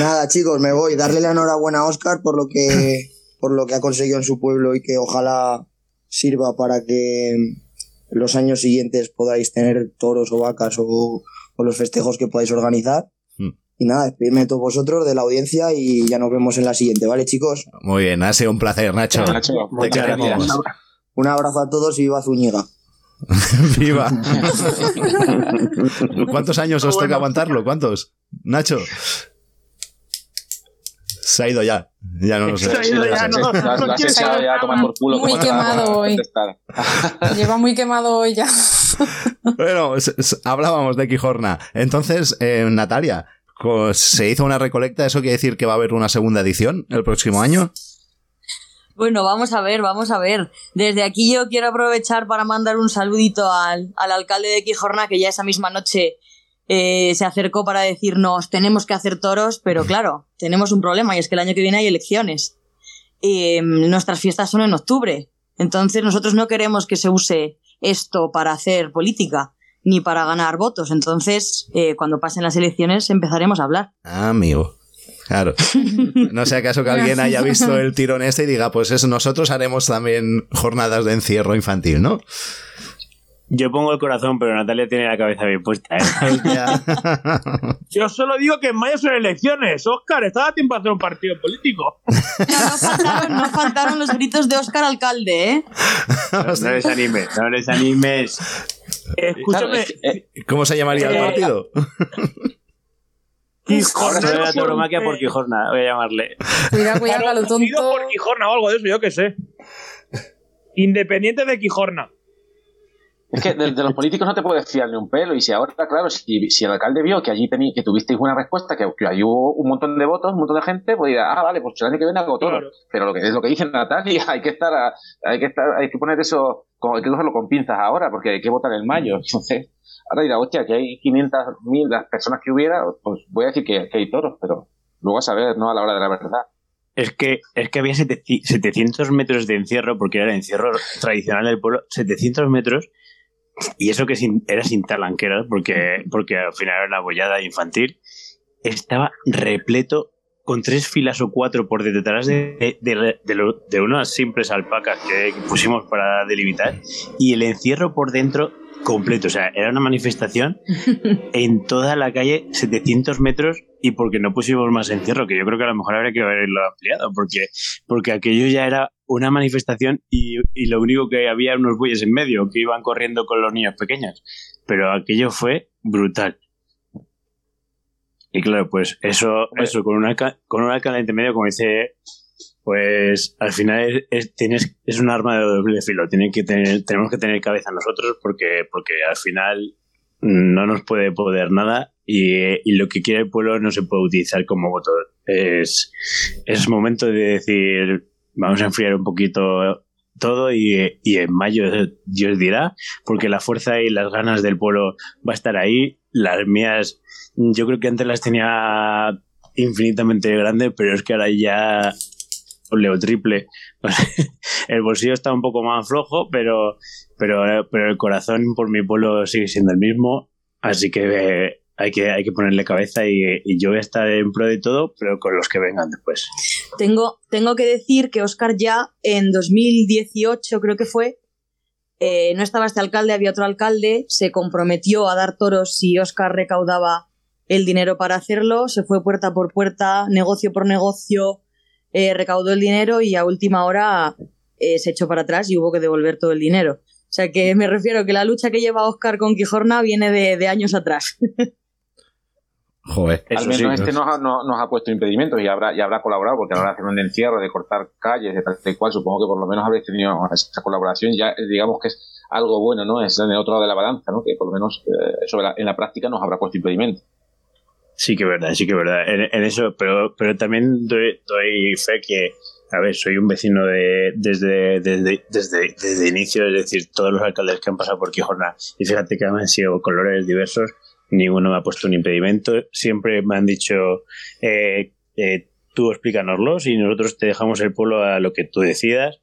S8: Nada, chicos, me voy. Darle la enhorabuena a Oscar por lo que por lo que ha conseguido en su pueblo y que ojalá sirva para que los años siguientes podáis tener toros o vacas o, o los festejos que podáis organizar. Y nada, despedirme de todos vosotros, de la audiencia y ya nos vemos en la siguiente, ¿vale, chicos?
S1: Muy bien, ha sido un placer, Nacho.
S9: Nacho, muchas gracias.
S8: Un abrazo a todos y viva Zúñiga.
S1: Viva. ¿Cuántos años os toca aguantarlo? ¿Cuántos? Nacho. Se ha ido ya. Ya no lo sé.
S5: Se ha ido ya, no.
S9: Ya por culo.
S6: Muy
S9: ¿cómo te vas a
S6: quemado hoy. Lleva muy quemado hoy ya.
S1: Bueno, hablábamos de Quijorna. Entonces, eh, Natalia, ¿se hizo una recolecta? ¿Eso quiere decir que va a haber una segunda edición el próximo año?
S14: Bueno, vamos a ver, vamos a ver. Desde aquí yo quiero aprovechar para mandar un saludito al, al alcalde de Quijorna, que ya esa misma noche eh, se acercó para decirnos tenemos que hacer toros, pero claro, tenemos un problema y es que el año que viene hay elecciones. Eh, nuestras fiestas son en octubre, entonces nosotros no queremos que se use esto para hacer política. Ni para ganar votos. Entonces, eh, cuando pasen las elecciones empezaremos a hablar.
S1: Ah, amigo. Claro. No sea acaso que alguien haya visto el tirón este y diga, pues eso, nosotros haremos también jornadas de encierro infantil, ¿no?
S13: Yo pongo el corazón, pero Natalia tiene la cabeza bien puesta. ¿eh?
S5: Yo solo digo que en mayo son elecciones. Oscar, estaba a tiempo de hacer un partido político.
S14: No faltaron, no faltaron los gritos de Óscar Alcalde, ¿eh?
S13: No, no les animes, no les animes.
S5: Escúchame.
S1: ¿Cómo se llamaría el
S5: Eh,
S1: partido?
S13: Ahora se ve la
S5: por-
S13: por Quijorna, voy a llamarle.
S6: Cuidado, cuidado, a lo tonto.
S5: por Quijorna o algo de eso, yo qué sé. Independiente de Quijorna.
S9: Es que de, de los políticos no te puedes fiar ni un pelo. Y si ahora, claro, si, si el alcalde vio que allí tení, que tuvisteis buena respuesta, que, que hubo un montón de votos, un montón de gente, pues dirá, ah, vale, pues el año que viene hago todo.
S5: Claro.
S9: Pero lo que es lo que dice Natalia, hay que estar, a- hay que estar, hay que poner eso, como, hay que cogerlo con pinzas ahora, porque hay que votar en mayo. Entonces, ahora dirá, hostia, que hay 500 mil las personas que hubiera, pues voy a decir que, que hay toros, pero luego a saber, ¿no? A la hora de la verdad.
S13: Es que, es que había sete- 700 metros de encierro, porque era el encierro tradicional del pueblo, 700 metros, y eso que sin- era sin talanqueras, porque, porque al final era una bollada infantil, estaba repleto con tres filas o cuatro por detrás de, de, de lo- de unas simples alpacas que pusimos para delimitar, y el encierro por dentro completo. O sea, era una manifestación en toda la calle, 700 metros, y porque no pusimos más encierro, que yo creo que a lo mejor habría que haberlo ampliado, porque, porque aquello ya era una manifestación y, y lo único que había eran unos bueyes en medio que iban corriendo con los niños pequeños. Pero aquello fue brutal. Y claro, pues eso, eso con una con un alcalde entre medio, como dice, pues al final es, es- tienes, es un arma de doble filo. Tienen que tener, tenemos que tener cabeza nosotros porque, porque al final no nos puede poder nada y, y lo que quiere el pueblo no se puede utilizar como voto. Es, es momento de decir, vamos a enfriar un poquito todo y, y en mayo Dios dirá, porque la fuerza y las ganas del pueblo va a estar ahí. Las mías, yo creo que antes las tenía infinitamente grandes, pero es que ahora ya doble o triple. el bolsillo está un poco más flojo, pero, pero, pero el corazón por mi pueblo sigue siendo el mismo. Así que hay que, hay que ponerle cabeza y, y yo voy a estar en pro de todo, pero con los que vengan después.
S14: Tengo, tengo que decir que Oscar ya en 2018, creo que fue, eh, no estaba este alcalde, había otro alcalde, se comprometió a dar toros si Oscar recaudaba el dinero para hacerlo, se fue puerta por puerta, negocio por negocio, eh, recaudó el dinero y a última hora eh, se echó para atrás y hubo que devolver todo el dinero. O sea que me refiero que la lucha que lleva Oscar con Quijorna viene de, de años atrás.
S1: Joder.
S9: Al menos este nos ha, no- nos ha puesto impedimentos y habrá, y habrá colaborado, porque a la hora de hacer un encierro, de cortar calles, de tal y cual, supongo que por lo menos habréis tenido esa colaboración. Ya eh, digamos que es algo bueno, ¿no? Es en el otro lado de la balanza, ¿no? Que por lo menos eh, sobre la- en la práctica nos habrá puesto impedimentos.
S13: Sí que es verdad, sí que es verdad. En, en eso, pero, pero también doy, doy fe que, a ver, soy un vecino de, desde, desde, desde, desde inicio, es decir, todos los alcaldes que han pasado por Quijorna, y fíjate que han sido colores diversos, ninguno me ha puesto un impedimento, siempre me han dicho, eh, eh, tú explícanoslos y nosotros te dejamos el pueblo a lo que tú decidas.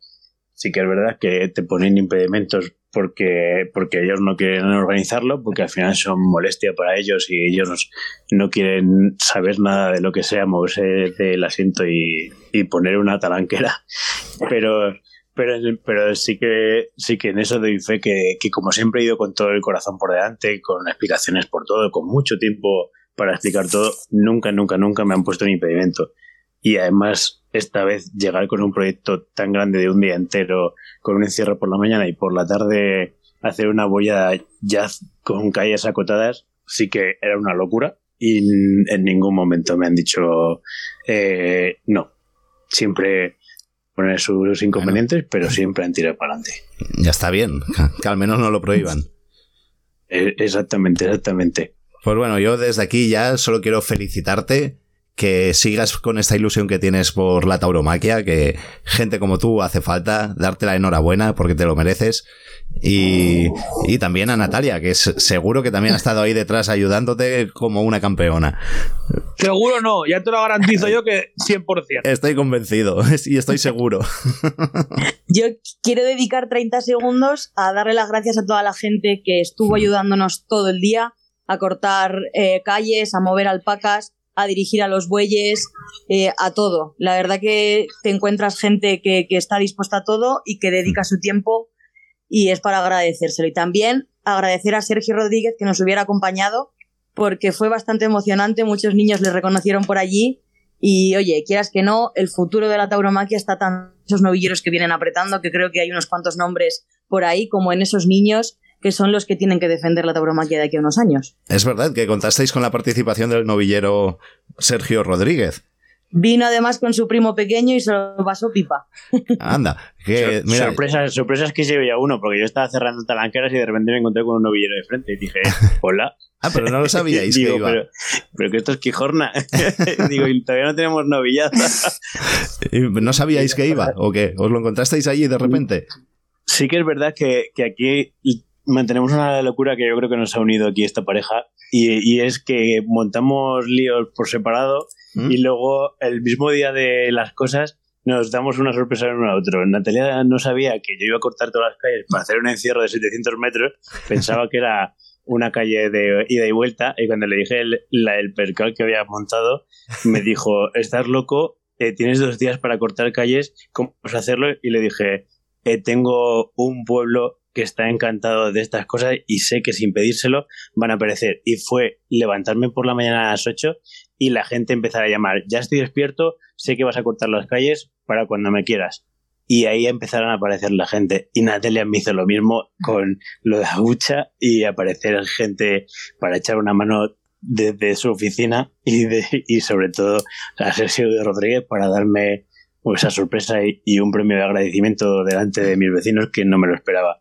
S13: Sí que es verdad que te ponen impedimentos porque, porque ellos no quieren organizarlo, porque al final son molestia para ellos y ellos no quieren saber nada de lo que sea moverse del asiento y, y poner una talanquera. Pero, pero, pero sí que sí que en eso doy fe que, que como siempre he ido con todo el corazón por delante, con explicaciones por todo, con mucho tiempo para explicar todo, nunca, nunca, nunca me han puesto un impedimento. Y además, esta vez llegar con un proyecto tan grande de un día entero, con un encierro por la mañana y por la tarde hacer una boya ya con calles acotadas, sí que era una locura. Y en ningún momento me han dicho eh, no. Siempre poner sus inconvenientes, pero siempre han tirado para adelante.
S1: Ya está bien, que al menos no lo prohíban.
S13: Eh, Exactamente, exactamente.
S1: Pues bueno, yo desde aquí ya solo quiero felicitarte que sigas con esta ilusión que tienes por la tauromaquia, que gente como tú hace falta, darte la enhorabuena porque te lo mereces. Y, y también a Natalia, que es, seguro que también ha estado ahí detrás ayudándote como una campeona.
S5: Seguro no, ya te lo garantizo yo que 100%.
S1: Estoy convencido y estoy seguro.
S14: Yo quiero dedicar 30 segundos a darle las gracias a toda la gente que estuvo ayudándonos todo el día a cortar eh, calles, a mover alpacas, a dirigir a los bueyes, eh, a todo. La verdad que te encuentras gente que, que está dispuesta a todo y que dedica su tiempo y es para agradecérselo. Y también agradecer a Sergio Rodríguez que nos hubiera acompañado porque fue bastante emocionante, muchos niños le reconocieron por allí y oye, quieras que no, el futuro de la tauromaquia está tan esos novilleros que vienen apretando que creo que hay unos cuantos nombres por ahí como en esos niños que son los que tienen que defender la tauromaquia de aquí a unos años.
S1: Es verdad que contasteis con la participación del novillero Sergio Rodríguez.
S14: Vino además con su primo pequeño y se lo pasó pipa.
S1: Anda, que mira,
S13: sorpresas, sorpresas que se veía uno, porque yo estaba cerrando talanqueras y de repente me encontré con un novillero de frente y dije, hola.
S1: Ah, pero no lo sabíais
S13: Digo,
S1: que iba.
S13: Pero, pero que esto es Quijorna. Digo, y todavía no tenemos novillada.
S1: ¿Y ¿No sabíais que iba o qué? ¿Os lo encontrasteis allí de repente?
S13: Sí que es verdad que, que aquí mantenemos una locura que yo creo que nos ha unido aquí esta pareja y, y es que montamos líos por separado
S1: ¿Mm?
S13: y luego el mismo día de las cosas nos damos una sorpresa en uno a otro. Natalia no sabía que yo iba a cortar todas las calles para hacer un encierro de 700 metros, pensaba que era una calle de ida y vuelta y cuando le dije el, la, el percal que había montado me dijo, estás loco, eh, tienes dos días para cortar calles, ¿cómo vas a hacerlo? Y le dije, eh, tengo un pueblo que está encantado de estas cosas y sé que sin pedírselo van a aparecer. Y fue levantarme por la mañana a las 8 y la gente empezar a llamar, ya estoy despierto, sé que vas a cortar las calles para cuando me quieras. Y ahí empezaron a aparecer la gente. Y Natalia me hizo lo mismo con lo de la hucha y aparecer gente para echar una mano desde su oficina y, sobre todo a Sergio Rodríguez para darme esa sorpresa y un premio de agradecimiento delante de mis vecinos que no me lo esperaba.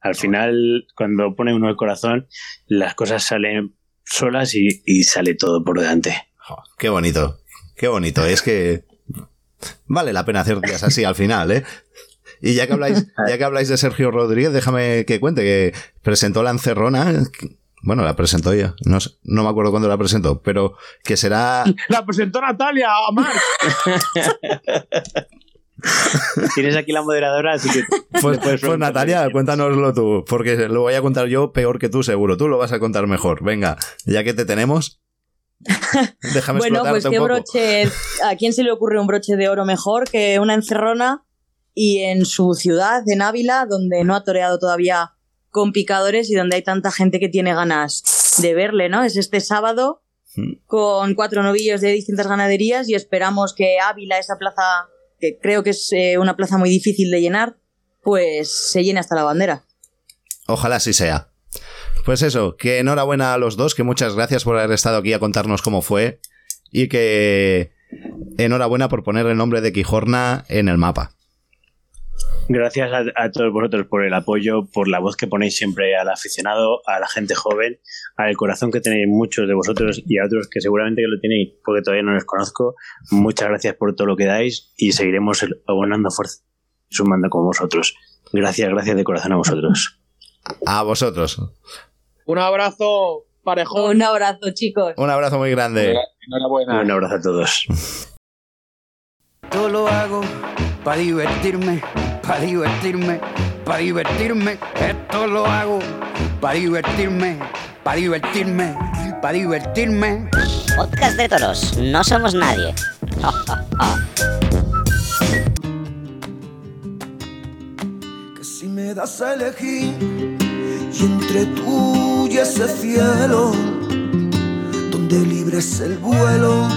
S13: Al final, cuando pone uno el corazón, las cosas salen solas y, y sale todo por delante.
S1: Qué bonito, qué bonito. Es que vale la pena hacer días así al final, ¿eh? Y ya que habláis, ya que habláis de Sergio Rodríguez, déjame que cuente que presentó la encerrona. Bueno, la presentó ella. No, sé- no me acuerdo cuándo la presentó, pero que será.
S5: La presentó Natalia a Marc.
S13: Tienes aquí la moderadora, así que.
S1: Pues, pues Natalia, cuéntanoslo tú, porque lo voy a contar yo peor que tú, seguro. Tú lo vas a contar mejor. Venga, ya que te tenemos, déjame
S14: bueno, pues qué
S1: poco.
S14: broche. ¿A quién se le ocurre un broche de oro mejor que una encerrona? Y en su ciudad, en Ávila, donde no ha toreado todavía con picadores y donde hay tanta gente que tiene ganas de verle, ¿no? Es este sábado con cuatro novillos de distintas ganaderías y esperamos que Ávila, esa plaza, que creo que es eh, una plaza muy difícil de llenar, pues se llene hasta la bandera.
S1: Ojalá así sea. Pues eso, que enhorabuena a los dos, que muchas gracias por haber estado aquí a contarnos cómo fue y que enhorabuena por poner el nombre de Quijorna en el mapa.
S13: Gracias a, a todos vosotros por el apoyo, por la voz que ponéis siempre al aficionado, a la gente joven, al corazón que tenéis muchos de vosotros y a otros que seguramente que lo tenéis porque todavía no los conozco. Muchas gracias por todo lo que dais y seguiremos abonando fuerza y sumando con vosotros. Gracias, gracias de corazón a vosotros.
S1: A vosotros.
S5: Un abrazo parejón.
S14: Un abrazo, chicos.
S1: Un abrazo muy grande.
S5: Enhorabuena.
S13: Un abrazo a todos.
S15: Todo lo hago para divertirme, para divertirme, para divertirme. Esto lo hago para divertirme, para divertirme, para divertirme.
S16: Podcast de toros, no somos nadie.
S17: que si me das a elegir y entre tú y ese cielo donde libre es el vuelo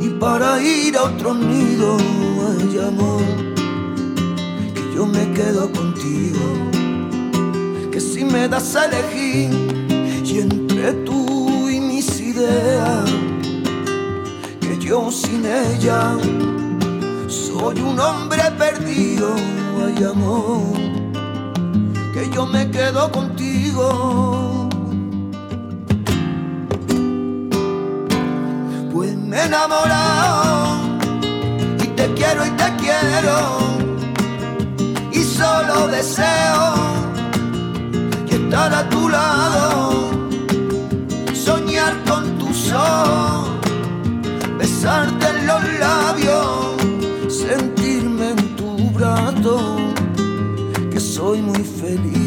S17: y para ir a otro nido hay amor yo me quedo contigo. Que si me das a elegir y entre tú y mis ideas que yo sin ella soy un hombre perdido, ay amor, que yo me quedo contigo. Pues me enamorado y te quiero y te quiero solo deseo que estar a tu lado, soñar con tus ojos, besarte en los labios, sentirme en tu brazo, que soy muy feliz,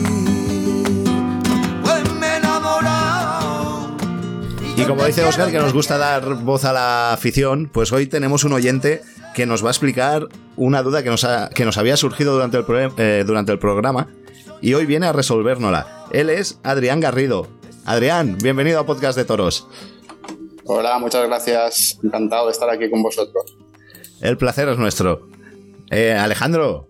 S1: Y como dice Oscar, que nos gusta dar voz a la afición, pues hoy tenemos un oyente que nos va a explicar una duda que nos, ha- que nos había surgido durante el, pro- eh, durante el programa y hoy viene a resolvérnosla. Él es Adrián Garrido. Adrián, bienvenido a Podcast de Toros.
S18: Hola, muchas gracias. Encantado de estar aquí con vosotros.
S1: El placer es nuestro. Eh, Alejandro,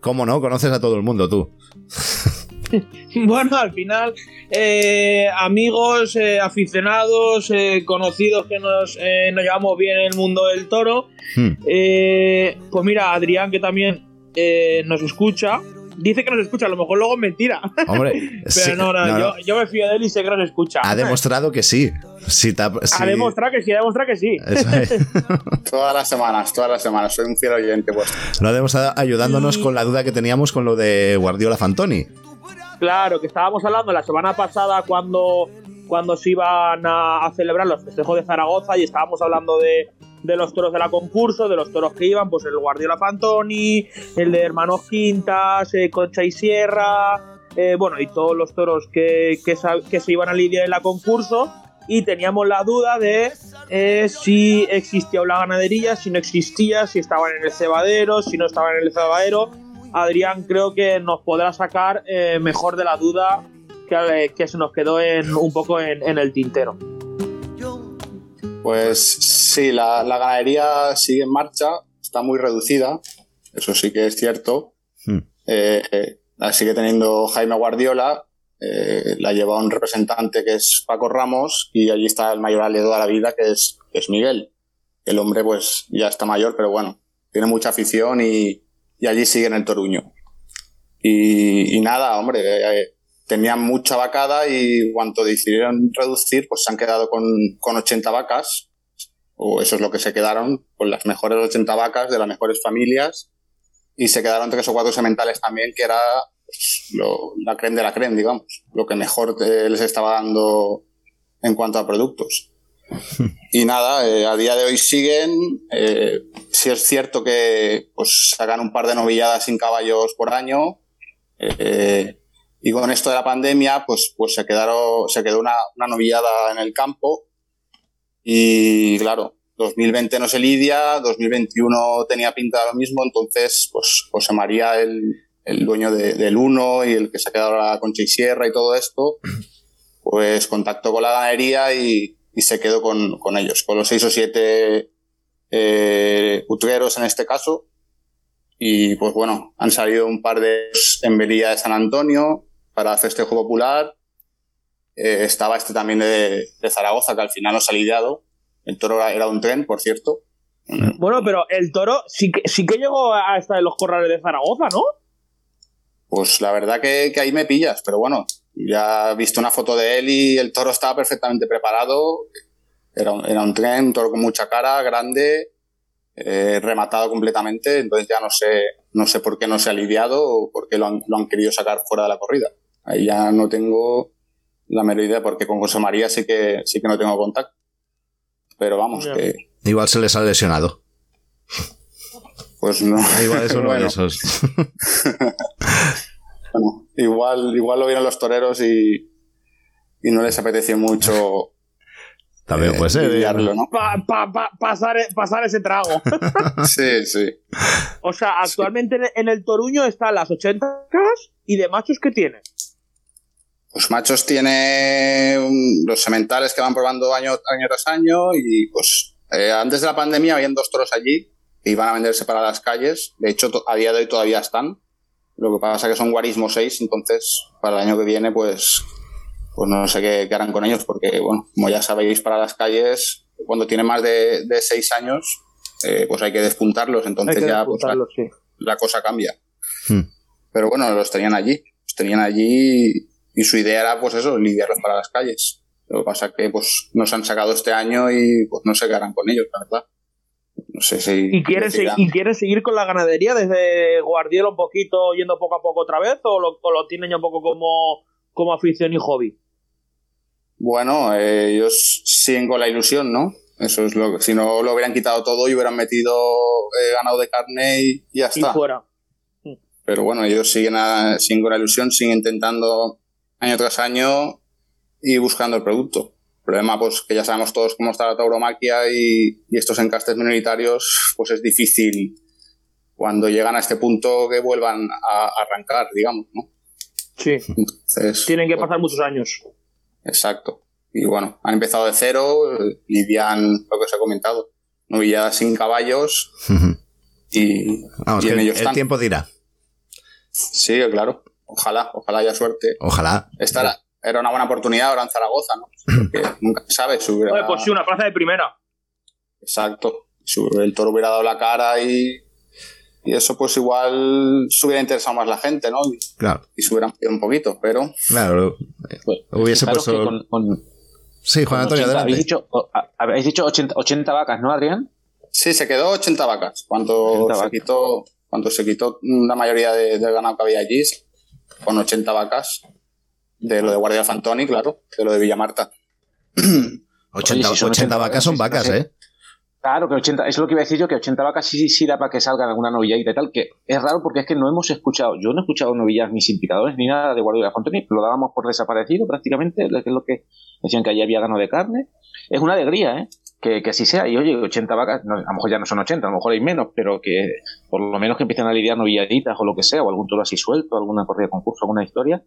S1: ¿cómo no? Conoces a todo el mundo tú.
S5: Bueno, al final, eh, amigos, eh, aficionados, eh, conocidos que nos, eh, nos llevamos bien en el mundo del toro.
S1: Hmm.
S5: Eh, pues mira, Adrián, que también eh, nos escucha, dice que nos escucha, a lo mejor luego es mentira.
S1: Hombre,
S5: Pero
S1: sí,
S5: no, no,
S1: no,
S5: yo, yo me fío de él y sé que nos escucha.
S1: Ha demostrado que sí. Ta-
S5: Ha
S1: sí.
S5: demostrado que sí, ha demostrado que sí.
S1: Es.
S18: Todas las semanas, todas las semanas. Soy un fiel oyente vuestro.
S1: Lo ha demostrado ayudándonos con la duda que teníamos con lo de Guardiola Fantoni.
S5: Claro, que estábamos hablando la semana pasada cuando, cuando se iban a, celebrar los festejos de Zaragoza y estábamos hablando de, de los toros de la concurso, de los toros que iban, pues el Guardiola Fantoni, el de Hermanos Quintas, eh, Concha y Sierra, eh, bueno, y todos los toros que, que se iban a lidiar en la concurso. Y teníamos la duda de eh, si existía una ganadería, si no existía, si estaban en el cebadero, si no estaban en el cebadero. Adrián creo que nos podrá sacar eh, mejor de la duda que, que se nos quedó en, un poco en, en el tintero.
S18: Pues sí, la, la ganadería sigue en marcha, está muy reducida, eso sí que es cierto.
S1: Hmm.
S18: Eh, eh, la sigue teniendo Jaime Guardiola, eh, la lleva un representante que es Paco Ramos y allí está el mayoral de toda la vida que es, que es Miguel. El hombre pues ya está mayor, pero bueno, tiene mucha afición y, y allí sigue en el Toruño. Y, y nada, hombre, eh, tenían mucha vacada y cuando decidieron reducir, pues se han quedado con, con 80 vacas, o eso es lo que se quedaron, con las mejores 80 vacas de las mejores familias, y se quedaron tres o cuatro sementales también, que era pues, lo- la creme de la creme, digamos, lo que mejor eh, les estaba dando en cuanto a productos. Y nada, eh, a día de hoy siguen. Eh, sí es cierto que pues sacan un par de novilladas sin caballos por año. Eh, y con esto de la pandemia, pues, pues se quedaron, se quedó una, una novillada en el campo. Y claro, 2020 no se lidia, 2021 tenía pinta de lo mismo, entonces, pues José María, el, el dueño de- del Uno y el que se ha quedado Concha y Sierra y todo esto, pues contactó con la ganadería y, y se quedó con, con ellos, con los seis o siete eh, utreros en este caso. Y pues bueno, han salido un par de en Velilla de San Antonio para festejo popular. Eh, estaba este también de, de Zaragoza, que al final no se ha lidiado. El toro era, era un tren, por cierto.
S5: Bueno, pero el toro sí que, sí que llegó a estar en los corrales de Zaragoza, ¿no?
S18: Pues la verdad que, que ahí me pillas, pero bueno, ya he visto una foto de él y el toro estaba perfectamente preparado. Era un, era un tren, un toro con mucha cara, grande, eh, rematado completamente. Entonces ya no sé, no sé por qué no se ha lidiado o por qué lo han, lo han querido sacar fuera de la corrida. Ahí ya no tengo la menor idea, porque con José María sí que, sí que no tengo contacto. Pero vamos,
S1: Ya.
S18: que
S1: Igual se les ha lesionado.
S18: pues no.
S1: Igual es uno
S18: Bueno.
S1: de esos.
S18: Bueno, igual, igual lo vieron los toreros y, y no les apeteció mucho
S1: También puede ser. ¿eh?
S18: lidiarlo, ¿no?
S5: Pa- pa- pa- pasar, pasar ese trago.
S18: Sí, sí.
S5: o sea, actualmente en- en el Toruño están las 80 vacas y de machos que tiene.
S18: Los machos tiene un- los sementales que van probando año, año tras año y pues eh, antes de la pandemia habían dos toros allí que iban a venderse para las calles. De hecho, a día de hoy todavía están. Lo que pasa es que son guarismo 6, entonces para el año que viene pues, pues no sé qué, qué harán con ellos porque, bueno, como ya sabéis, para las calles, cuando tiene más de, de 6 años, eh, pues hay que despuntarlos, entonces
S5: que
S18: ya pues, la,
S5: despuntarlos, sí.
S18: la cosa cambia.
S1: Hmm.
S18: Pero bueno, los tenían allí. Los tenían allí y su idea era, pues eso, lidiarlos para las calles. Lo que pasa es que pues nos han sacado este año y pues no sé qué harán con ellos, la verdad. No sé si.
S5: ¿Y quieres. ¿Y quieres seguir con la ganadería desde Guardiola un poquito, yendo poco a poco otra vez? ¿O lo, o lo tienen ya un poco como, como afición y hobby?
S18: Bueno, eh, ellos siguen con la ilusión, ¿no? Eso es lo que. Si no lo hubieran quitado todo y hubieran metido eh, ganado de carne y ya
S5: Y
S18: está.
S5: fuera.
S18: Pero bueno, ellos siguen, a- siguen con la ilusión, siguen intentando año tras año y buscando el producto. El problema, pues, que ya sabemos todos cómo está la tauromaquia y, y estos encastes minoritarios, pues es difícil cuando llegan a este punto que vuelvan a arrancar, digamos, ¿no?
S5: Sí.
S18: Entonces,
S5: Tienen que pasar muchos años.
S18: Exacto. Y bueno, han empezado de cero, eh, lidian lo que os he comentado, novilladas sin caballos y,
S1: Vamos,
S18: y en
S1: el,
S18: ello
S1: el
S18: están.
S1: tiempo dirá.
S18: Sí, claro. Ojalá, ojalá haya suerte.
S1: Ojalá.
S18: Esta era, una buena oportunidad ahora en Zaragoza, ¿no? Porque nunca se sabe si hubiera...
S5: Oye, pues sí, una plaza de primera.
S18: Exacto. Si el toro hubiera dado la cara y, y eso pues igual se hubiera interesado más la gente, ¿no? Y,
S1: Claro,
S18: y se hubieran pedido un poquito, pero...
S1: claro. Hubiese
S9: Fijaros
S1: puesto.
S9: con- con-
S1: sí, Juan
S9: con
S1: Antonio,
S9: 80,
S1: adelante.
S9: Habéis dicho, o- a- habéis dicho 80, 80 vacas, ¿no, Adrián?
S18: Sí, se quedó 80 vacas. Cuando
S9: 80
S18: se
S9: vacas.
S18: quitó, cuando se quitó la mayoría de- del ganado que había allí, con 80 vacas, de lo de Guardia Fantoni, claro, de lo de Villamarta.
S1: 80,
S9: Oye, si son
S1: 80
S9: 80
S1: vacas son vacas,
S9: sí.
S1: ¿eh?
S9: Claro, que 80, eso es lo que iba a decir yo, que 80 vacas sí, sí da para que salgan alguna novilladita y tal, que es raro porque es que no hemos escuchado, yo no he escuchado novillas ni sin picadores ni nada de Guardiola Fontoni, lo dábamos por desaparecido prácticamente, que es lo que decían que allí había gano de carne. Es una alegría, ¿eh? Que, que así sea, y oye, 80 vacas, no, a lo mejor ya no son 80, a lo mejor hay menos, pero que por lo menos que empiecen a lidiar novilladitas o lo que sea, o algún toro así suelto, alguna corrida de concurso, alguna historia,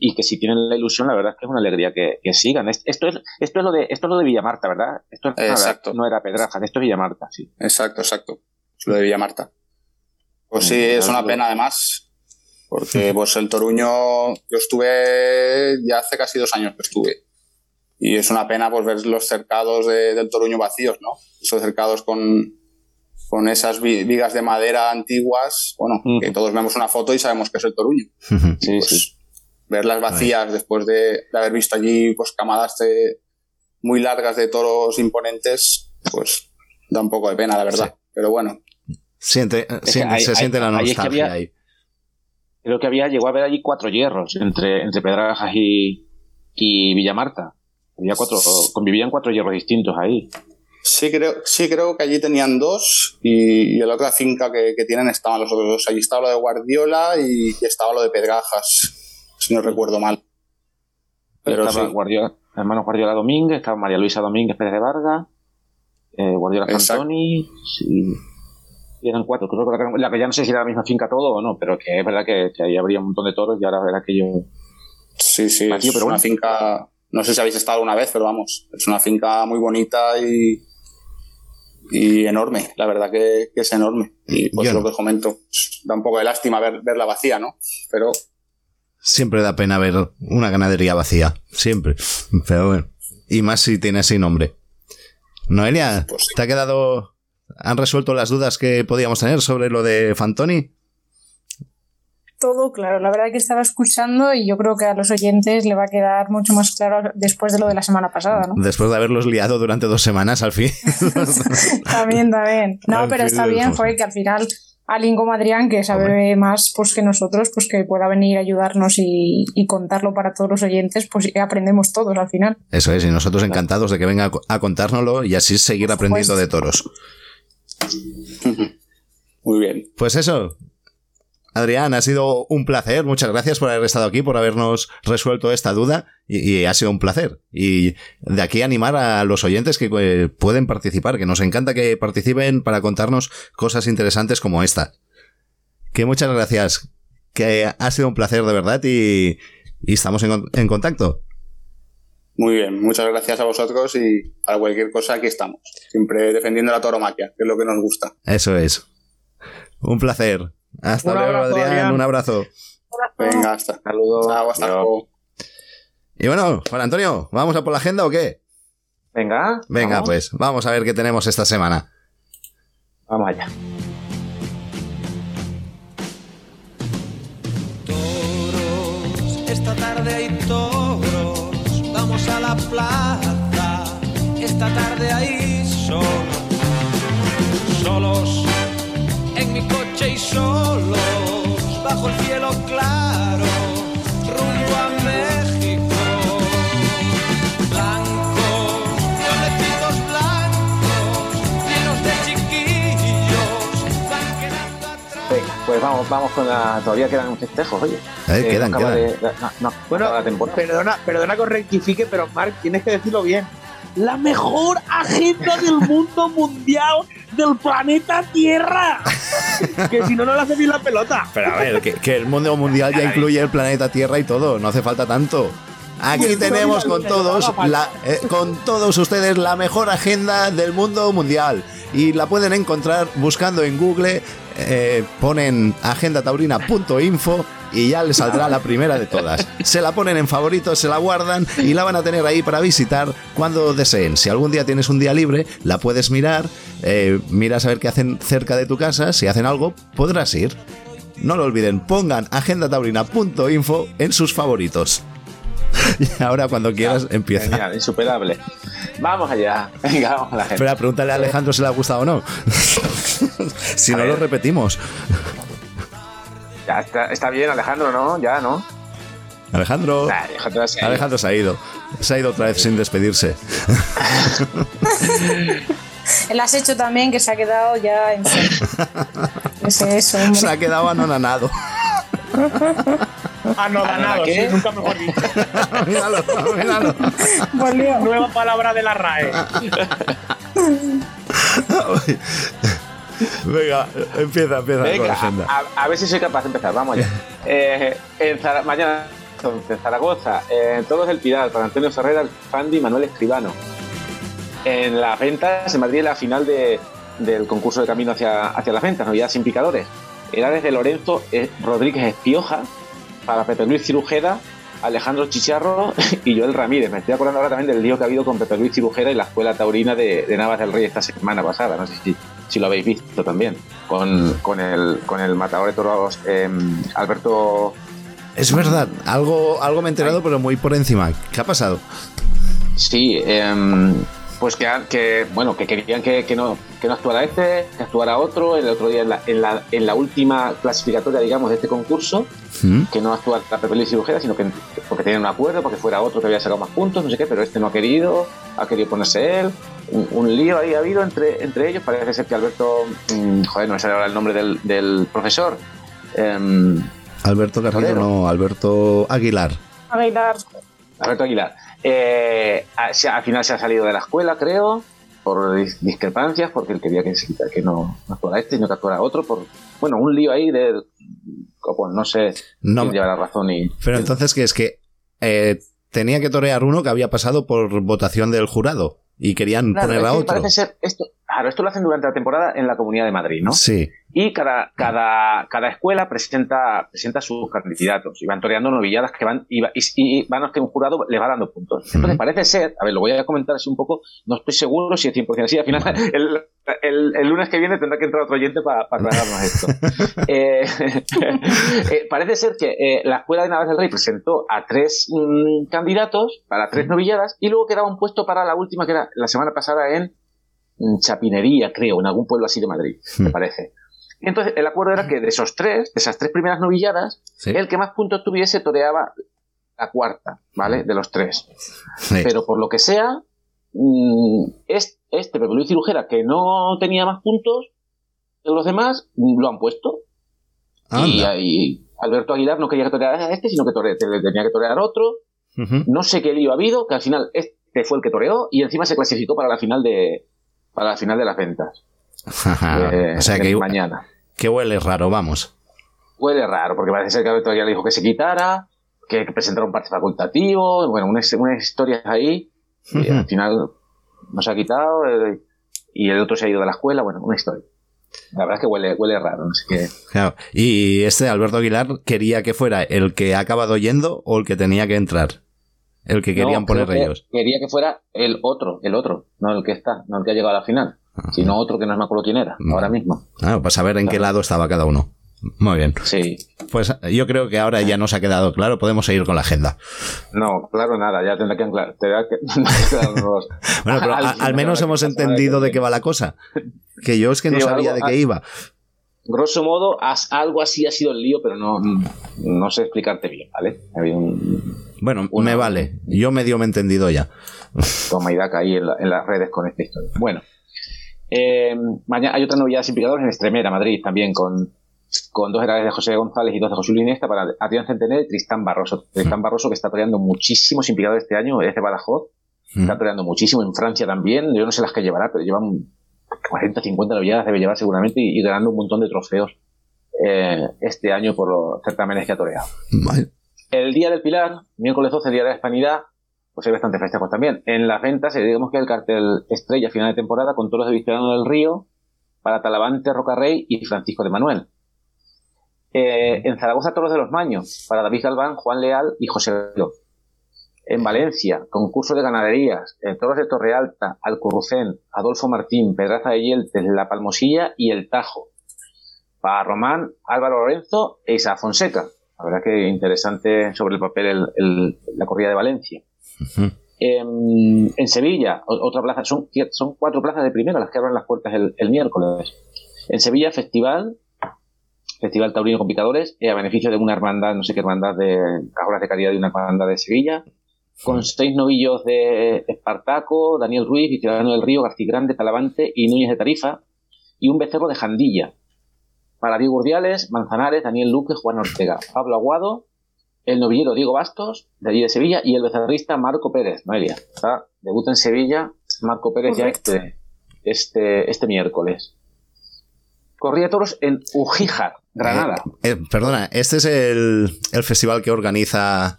S9: y que si tienen la ilusión, la verdad es que es una alegría que, que sigan. Es- Esto es, esto es lo de, esto es lo de Villamarta, ¿verdad? Esto no, era-
S18: Exacto.
S9: no era Pedraja, esto es Villamarta, sí.
S18: Exacto, exacto. Es lo de Villamarta. Pues sí, es una pena además, porque pues el Toruño, yo estuve ya hace casi dos años que estuve. Y es una pena pues ver los cercados de- del Toruño vacíos, ¿no? Esos cercados con, con esas vi- vigas de madera antiguas, bueno, que todos vemos una foto y sabemos que es el Toruño.
S9: Sí,
S18: sí. Verlas vacías después de, de haber visto allí pues camadas de, muy largas de toros imponentes, pues da un poco de pena, la verdad. Pero bueno,
S1: Siente, siente- se siente la
S9: ahí es que
S1: nostalgia
S9: había-
S1: ahí.
S9: Creo que había, llegó a haber allí cuatro hierros entre, entre Pedrajas y, y Villamarta. Había cuatro, convivían cuatro hierros distintos ahí.
S18: sí creo, sí creo que allí tenían dos y, y en la otra finca que, que tienen estaban los otros dos. Allí estaba lo de Guardiola y, y estaba lo de Pedrajas, si no recuerdo mal. Pero
S9: estaba
S18: sí.
S9: Guardiola, hermano Guardiola Domínguez, estaba María Luisa Domínguez Pérez de Vargas, eh, Guardiola sí, y eran cuatro. Creo que la, que ya no sé si era la misma finca todo o no, pero que es verdad que, que ahí habría un montón de toros y ahora era aquello.
S18: Sí, sí,
S9: Vacío,
S18: es
S9: pero
S18: una
S9: bueno.
S18: finca, no sé si habéis estado alguna vez, pero vamos, es una finca muy bonita y, y enorme, la verdad que, que es enorme. Y pues lo que os comento, pues, da un poco de lástima ver, verla vacía, ¿no? Pero
S1: Siempre da pena ver una ganadería vacía. Siempre. Pero bueno. Y más si tiene así nombre. Noelia,
S18: Pues
S1: ¿te ha quedado. ¿Han resuelto las dudas que podíamos tener sobre lo de Fantoni?
S6: Todo claro, la verdad que estaba escuchando y yo creo que a los oyentes le va a quedar mucho más claro después de lo de la semana pasada, ¿no?
S1: Después de haberlos liado durante dos semanas al fin.
S6: También, también. No,
S1: Al
S6: pero está bien, fue que al final alguien como Adrián, que sabe más pues que nosotros, pues que pueda venir a ayudarnos y, y contarlo para todos los oyentes, pues aprendemos todos al final.
S1: Eso es, y nosotros encantados de que venga a contárnoslo y así seguir aprendiendo de toros.
S18: muy bien.
S1: Pues eso. Adrián, ha sido un placer. Muchas gracias por haber estado aquí, por habernos resuelto esta duda. Y, y ha sido un placer. Y de aquí animar a los oyentes que eh, pueden participar, que nos encanta que participen para contarnos cosas interesantes como esta. Que muchas gracias. Que ha sido un placer de verdad y, y estamos en, en contacto.
S18: Muy bien, muchas gracias a vosotros y para cualquier cosa aquí estamos. Siempre defendiendo la tauromaquia, que es lo que nos gusta.
S1: Eso es. Un placer. Hasta
S18: Un
S1: luego,
S18: abrazo,
S1: Adrián.
S18: Adrián.
S1: Un abrazo.
S18: Venga, hasta.
S9: Saludos.
S18: Chao, hasta luego.
S1: Y bueno, Juan Antonio, ¿vamos a por la agenda o qué?
S9: Venga.
S1: Venga,
S9: vamos.
S1: pues, vamos a ver qué tenemos esta semana.
S9: Vamos allá.
S10: Esta tarde hay toros, vamos a la plaza, esta tarde ahí solo, solos en mi coche y solos, bajo el cielo claro, rumbo a México. Blancos, violetitos blancos, llenos de chiquillos, van quedando
S9: Venga, pues vamos, vamos con la. Todavía quedan festejos, oye.
S1: Eh,
S9: Eh,
S1: quedan, quedan.
S9: de- no, no,
S5: Bueno, perdona, perdona que os rectifique, pero Mark, tienes que decirlo bien. La mejor agenda del mundo mundial del planeta Tierra. que si no, no le hace bien la pelota.
S1: Pero a ver, que, que el mundo mundial ya incluye el planeta Tierra y todo, no hace falta tanto. Aquí tenemos con todos, la- eh, con todos ustedes la mejor agenda del mundo mundial. Y la pueden encontrar buscando en Google, eh, ponen agendataurina.info y ya les saldrá la primera de todas. Se la ponen en favoritos, se la guardan y la van a tener ahí para visitar cuando deseen. Si algún día tienes un día libre, la puedes mirar, eh, miras a ver qué hacen cerca de tu casa, si hacen algo, podrás ir. No lo olviden, pongan agendataurina.info en sus favoritos. Y ahora cuando quieras empieza.
S9: Genial, insuperable. Vamos allá. Venga, vamos a la gente.
S1: Espera, pregúntale a Alejandro si le ha gustado o no. si no lo repetimos.
S9: Ya está, está bien, Alejandro, ¿no? Ya, ¿no?
S1: Alejandro.
S9: Nah, Alejandro se ha ido.
S1: Alejandro se ha ido. Se ha ido otra vez sin despedirse.
S6: Él has hecho también que se ha quedado ya en Ese eso, hombre.
S1: Se ha quedado anonanado.
S5: Anodanado,
S9: ¿Qué?
S5: sí, nunca mejor dicho.
S1: míralo, míralo.
S5: Nueva palabra de la RAE.
S1: Venga, empieza, empieza con la
S9: Venga,
S1: agenda.
S9: a, a ver si soy capaz de empezar. Vamos allá. Eh, en Zara- mañana, en Zaragoza, en Todos del Pilar, para Antonio Ferrera, Fandi y Manuel Escribano. En las ventas, en Madrid, la final de- del concurso de camino hacia, hacia las ventas, Navidad sin picadores. Era desde Lorenzo eh, Rodríguez Espioja para Pepe Luis Cirujeda, Alejandro Chicharro y Joel Ramírez. Me estoy acordando ahora también del lío que ha habido con Pepe Luis Cirujeda y la escuela taurina de, de Navas del Rey esta semana pasada. No sé si, si lo habéis visto también. Con, con, el, con el matador de toros eh, Alberto.
S1: Es verdad, algo, algo me he enterado, pero muy por encima. ¿Qué ha pasado?
S9: Sí, em, pues que, que, bueno, que querían que, que no, que no actuara este, que actuara otro. El otro día, en la, en la, en la última clasificatoria, digamos, de este concurso,
S1: ¿Mm?
S9: que no actuara Pepe Luis Cirujeda, sino que porque tenían un acuerdo, porque fuera otro que había sacado más puntos, no sé qué, pero este no ha querido, ha querido ponerse él. Un, un lío ahí ha habido entre, entre ellos. Parece ser que Alberto, mm, joder, no me sale ahora el nombre del, del profesor. em,
S1: Alberto
S9: Torero.
S1: no, Alberto Aguilar.
S6: A bailar.
S9: Alberto Aguilar. Eh, al final se ha salido de la escuela, creo, por dis- discrepancias, porque él quería que, que no, no actuara este, sino que actuara otro, por, bueno, un lío ahí de, bueno, no sé
S1: No
S9: quién lleva la razón y...
S1: Pero entonces, ¿qué es que eh, tenía que torear uno que había pasado por votación del jurado y querían
S9: Claro,
S1: poner a otro?
S9: parece ser esto, claro, esto lo hacen durante la temporada en la Comunidad de Madrid, ¿no?
S1: Sí.
S9: Y cada, cada, cada escuela presenta, presenta sus candidatos y van toreando novilladas que van y, y, y van a que un jurado les va dando puntos. Entonces parece ser, a ver, lo voy a comentar así un poco, no estoy seguro si es 100% así, al final el, el- el lunes que viene tendrá que entrar otro oyente para aclararnos esto. Eh, eh, parece ser que eh, la escuela de Navas del Rey presentó a tres mm, candidatos para tres novilladas y luego quedaba un puesto para la última que era la semana pasada en mm, Chapinería, creo, en algún pueblo así de Madrid, me parece. Entonces el acuerdo era que de esos tres, de esas tres primeras novilladas, el que más puntos tuviese toreaba la cuarta, ¿vale? De los tres. Pero por lo que sea, mm, es- este Pepe Luis Cirujera, que no tenía más puntos de los demás, lo han puesto. Y,
S1: Anda.
S9: y Alberto Aguilar no quería que toreara a este, sino que tore- te- tenía que torear otro. No sé qué lío ha habido, que al final este fue el que toreó y encima se clasificó para la final de para la final de las ventas. De-
S1: o sea
S9: de
S1: que,
S9: mañana.
S1: que huele raro, vamos.
S9: Huele raro, porque parece ser que Alberto Aguilar le dijo que se quitara, que, que presentara un parte facultativo, bueno, unas, unas historias ahí, y al final no se ha quitado, eh, y el otro se ha ido de la escuela, bueno, una historia. La verdad es que huele, huele raro.
S1: Claro. Y este Alberto Aguilar quería que fuera el que ha acabado yendo o el que tenía que entrar. El que querían
S9: No,
S1: poner
S9: que
S1: ellos.
S9: Quería que fuera el otro, el otro, no el que está, no el que ha llegado a la final, sino otro que no me acuerdo quién era, ahora mismo.
S1: Claro, para saber en qué lado estaba cada uno. Muy bien.
S9: Sí.
S1: Pues yo creo que ahora ya nos ha quedado claro, podemos seguir con la agenda.
S9: No, claro, nada, ya tendrá que anclar. tendrá que-.
S1: Bueno, pero a- al menos hemos entendido de qué va la cosa. Que yo es que no
S9: Sí,
S1: sabía
S9: algo-
S1: de qué
S9: ah,
S1: iba.
S9: Grosso modo, algo así ha sido el lío, pero no, no sé explicarte bien, ¿vale? Un
S1: Bueno, me vale. Yo medio me he entendido ya.
S9: toma y daca ahí en, la- en las redes con esta historia. Bueno, eh, mañana hay otra novedad sin picadores en Extremera, Madrid, también con, con dos herales de José González y dos de José Luis Iniesta para Adrián Centener y Tristán Barroso. Tristán Barroso que está toreando muchísimo sin picadores este año, es de Badajoz, está toreando muchísimo en Francia también, yo no sé las que llevará, pero llevan 40, 50 novedades debe llevar seguramente y, y ganando un montón de trofeos eh, este año por los certámenes que ha toreado. El día del Pilar, miércoles 12, día de la Hispanidad, pues hay bastante festejos también. En las ventas, eh, digamos que el cartel estrella final de temporada con toros de Victoriano del Río para Talavante, Rocarrey y Francisco de Manuel. Eh, en Zaragoza, toros de los Maños para David Galván, Juan Leal y José Veloz. En Valencia, concurso de ganaderías, toros de Torrealta, Alcurrucén, Adolfo Martín, Pedraza de Yeltes, La Palmosilla y El Tajo. Para Román, Álvaro Lorenzo e Isa Fonseca. La verdad que interesante sobre el papel el- el- la corrida de Valencia. En, en Sevilla, otra plaza, son, son cuatro plazas de primera las que abren las puertas el, el miércoles. En Sevilla, festival, festival taurino con picadores, eh, a beneficio de una hermandad, no sé qué hermandad de cajolas de caridad de una hermandad de Sevilla, con seis novillos de Espartaco, Daniel Ruiz, Victoriano del Río, García Grande, Talavante y Núñez de Tarifa, y un becerro de Jandilla. Para Diego Urdiales, Manzanares, Daniel Luque, Juan Ortega, Pablo Aguado, el novillero Diego Bastos, de allí de Sevilla, y el becerrista Marco Pérez, Noelia. Está, debuta en Sevilla, Marco Pérez ya este, este, este miércoles. Corría toros en Ujíjar, Granada.
S1: Eh, perdona, este es el, el festival que organiza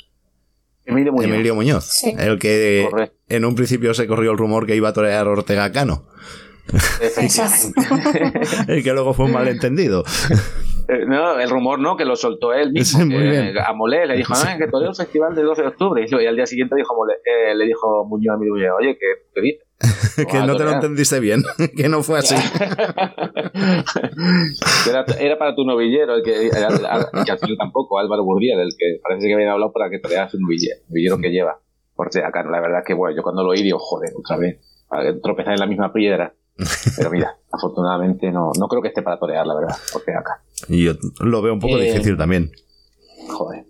S9: Emilio Muñoz.
S1: Emilio Muñoz, el que en un principio se corrió el rumor que iba a torear Ortega Cano, el que luego fue un malentendido.
S9: Eh, no, el rumor no, que lo soltó él mismo.
S1: Sí, muy
S9: que,
S1: bien.
S9: A Molé le dijo, ah, que todo el festival del 12 de octubre. Y al día siguiente dijo Molé, eh, le dijo Muñoz a Emilio Muñoz, oye, ¿qué, qué dices?
S1: que no te lo entendiste bien, que no fue así.
S9: Que Era, era para tu novillero, el que, era- era- que al final tampoco, Álvaro Burdiel, el que parece que habían hablado para que toreara su novillero, novillero que lleva. Porque acá, la verdad que bueno, yo cuando lo oí digo, joder, otra vez, para tropezar en la misma piedra. Pero mira, afortunadamente no, no creo que esté para torear, la verdad, porque acá.
S1: Y yo lo veo un poco
S9: Eh,
S1: difícil también.
S9: Joder.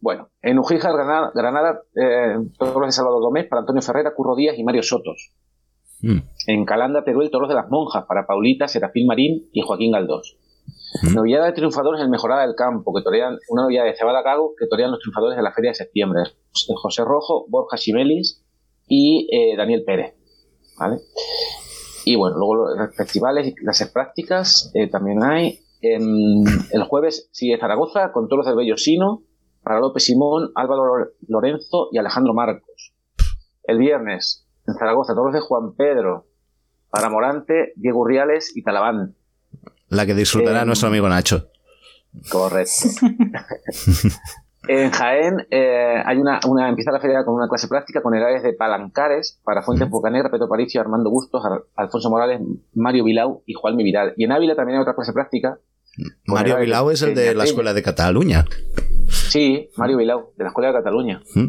S9: Bueno, en Ujíjar, Granada, Granada eh, toros de Salvador Gómez para Antonio Ferrera, Curro Díaz y Mario Sotos.
S1: Mm.
S9: En Calanda, Teruel, toros de las monjas para Paulita, Serafín Marín y Joaquín Galdós. Novillada de triunfadores en Mejorada del Campo, que torean una novillada de Cebada Gago, que torean los triunfadores de la Feria de Septiembre. José Rojo, Borja Chimelis y eh, Daniel Pérez. ¿Vale? Y bueno, luego los festivales y clases prácticas eh, también hay. En- el jueves sigue Zaragoza con toros del Bellosino para López Simón, Álvaro Lorenzo y Alejandro Marcos. El viernes en Zaragoza, toros de Juan Pedro para Morante, Diego Urriales y Talaván.
S1: La que disfrutará
S9: eh,
S1: nuestro amigo Nacho.
S9: Correcto. en Jaén eh, hay una, una, empieza la feria con una clase práctica con edades de palancares para Fuentes Bocanegra, Pedro Paricio, Armando Bustos, Ar- Alfonso Morales, Mario Vilau y Juan Vidal. Y en Ávila también hay otra clase práctica.
S1: Mario Vilau es el de la. Escuela de Cataluña.
S9: Sí, Mario Vilau, de la Escuela de Cataluña.
S1: ¿Mm?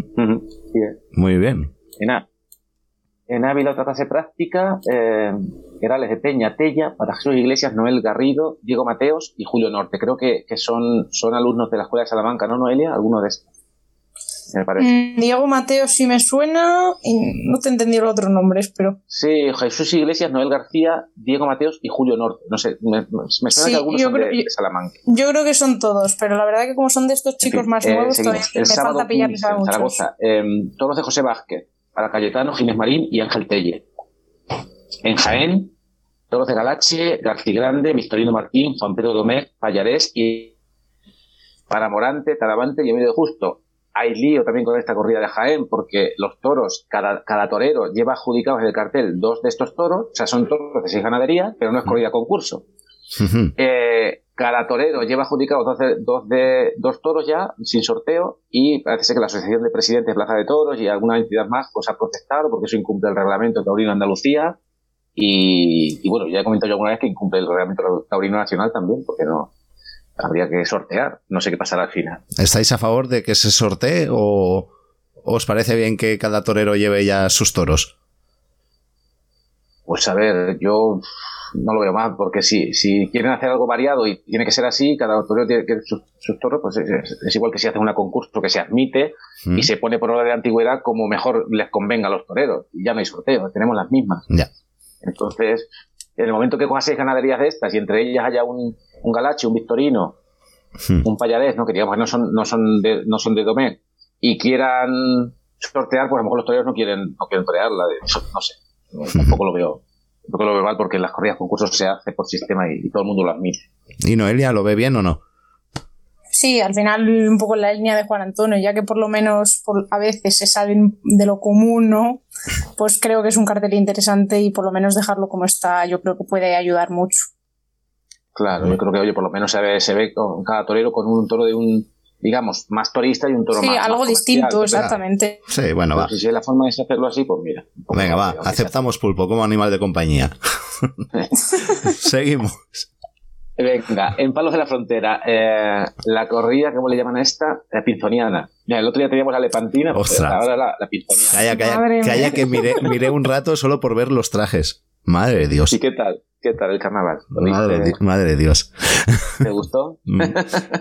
S9: Sí, eh.
S1: Muy bien.
S9: En, A- en Ávila otra clase práctica, eh, Herales de Peña Tella, para Jesús Iglesias, Noel Garrido, Diego Mateos y Julio Norte. Creo que, que son, son alumnos de la Escuela de Salamanca, ¿no, Noelia? Algunos de estos. Me parece.
S6: Mm, Diego Mateo sí me suena y no te entendí los otros nombres, pero
S9: Sí, Jesús Iglesias, Noel García, Diego Mateos y Julio Norte. No sé, me, me suena
S6: Sí,
S9: que algunos son
S6: creo-
S9: de, de Salamanca.
S6: yo creo que son todos, pero la verdad que como son de estos chicos más
S9: Eh,
S6: nuevos, todavía me falta pillarles
S9: 15,
S6: a muchos.
S9: Zaragoza, eh, toros de José Vázquez, para Cayetano, Ginés Marín y Ángel Telle. En Jaén, toros de Galache, García Grande, Victorino Martín, Juan Pedro Domecq, Payarés y para Morante, Talavante y Emilio de Justo. Hay lío también con esta corrida de Jaén, porque los toros, cada, cada torero lleva adjudicados en el cartel dos de estos toros, o sea, son toros de seis ganaderías, pero no es corrida concurso. Eh, cada torero lleva adjudicados dos de, dos de dos toros ya, sin sorteo, y parece ser que la Asociación de Presidentes de Plaza de Toros y alguna entidad más pues ha protestado porque eso incumple el reglamento taurino Andalucía. Y, y bueno, ya he comentado yo alguna vez que incumple el reglamento taurino nacional también, porque no, habría que sortear. No sé qué pasará al final.
S1: ¿Estáis a favor de que se sortee o os parece bien que cada torero lleve ya sus toros?
S9: Pues a ver, yo no lo veo mal, porque si, si quieren hacer algo variado y tiene que ser así, cada torero tiene que sus, sus toros, pues es, igual que si hacen un concurso que se admite
S1: Mm.
S9: y se pone por orden de antigüedad como mejor les convenga a los toreros. Y ya no hay sorteo, tenemos las mismas. Entonces, en el momento que cojas seis ganaderías de estas y entre ellas haya un, un galache, un victorino,
S1: Hmm.
S9: un payadés, ¿no? que digamos que no son, no son de, no son de Domé, y quieran sortear, pues a lo mejor los toreros no quieren, no quieren torearla, no sé, no, tampoco lo veo, tampoco lo veo mal porque en las corridas concursos se hace por sistema y, y todo el mundo lo admite.
S1: ¿Y Noelia lo ve bien o no?
S6: Sí, al final un poco en la línea de Juan Antonio, ya que por lo menos por, a veces se salen de lo común, ¿no? Pues creo que es un cartel interesante y por lo menos dejarlo como está, yo creo que puede ayudar mucho.
S9: Claro, yo creo que, oye, por lo menos se ve, se ve con cada torero con un toro de un, digamos, más torista y un toro
S6: Sí,
S9: más.
S6: algo
S9: más
S6: distinto,
S9: comercial.
S6: Exactamente.
S1: Sí, bueno, va.
S9: pues si es la forma de hacerlo así, pues mira.
S1: Venga, va, aceptamos pulpo como animal de compañía. Seguimos.
S9: Venga, en Palos de la Frontera, eh, la corrida, ¿cómo le llaman a esta? La pinzoniana. Mira, el otro día teníamos la lepantina, pues ahora la, la pinzoniana.
S1: Calla, calla,
S6: Madre
S1: calla que miré, miré un rato solo por ver los trajes. Madre de Dios.
S9: ¿Y qué tal? ¿Qué tal el carnaval? ¿Lo
S1: Madre, madre Dios.
S9: ¿Te gustó?
S1: Mm.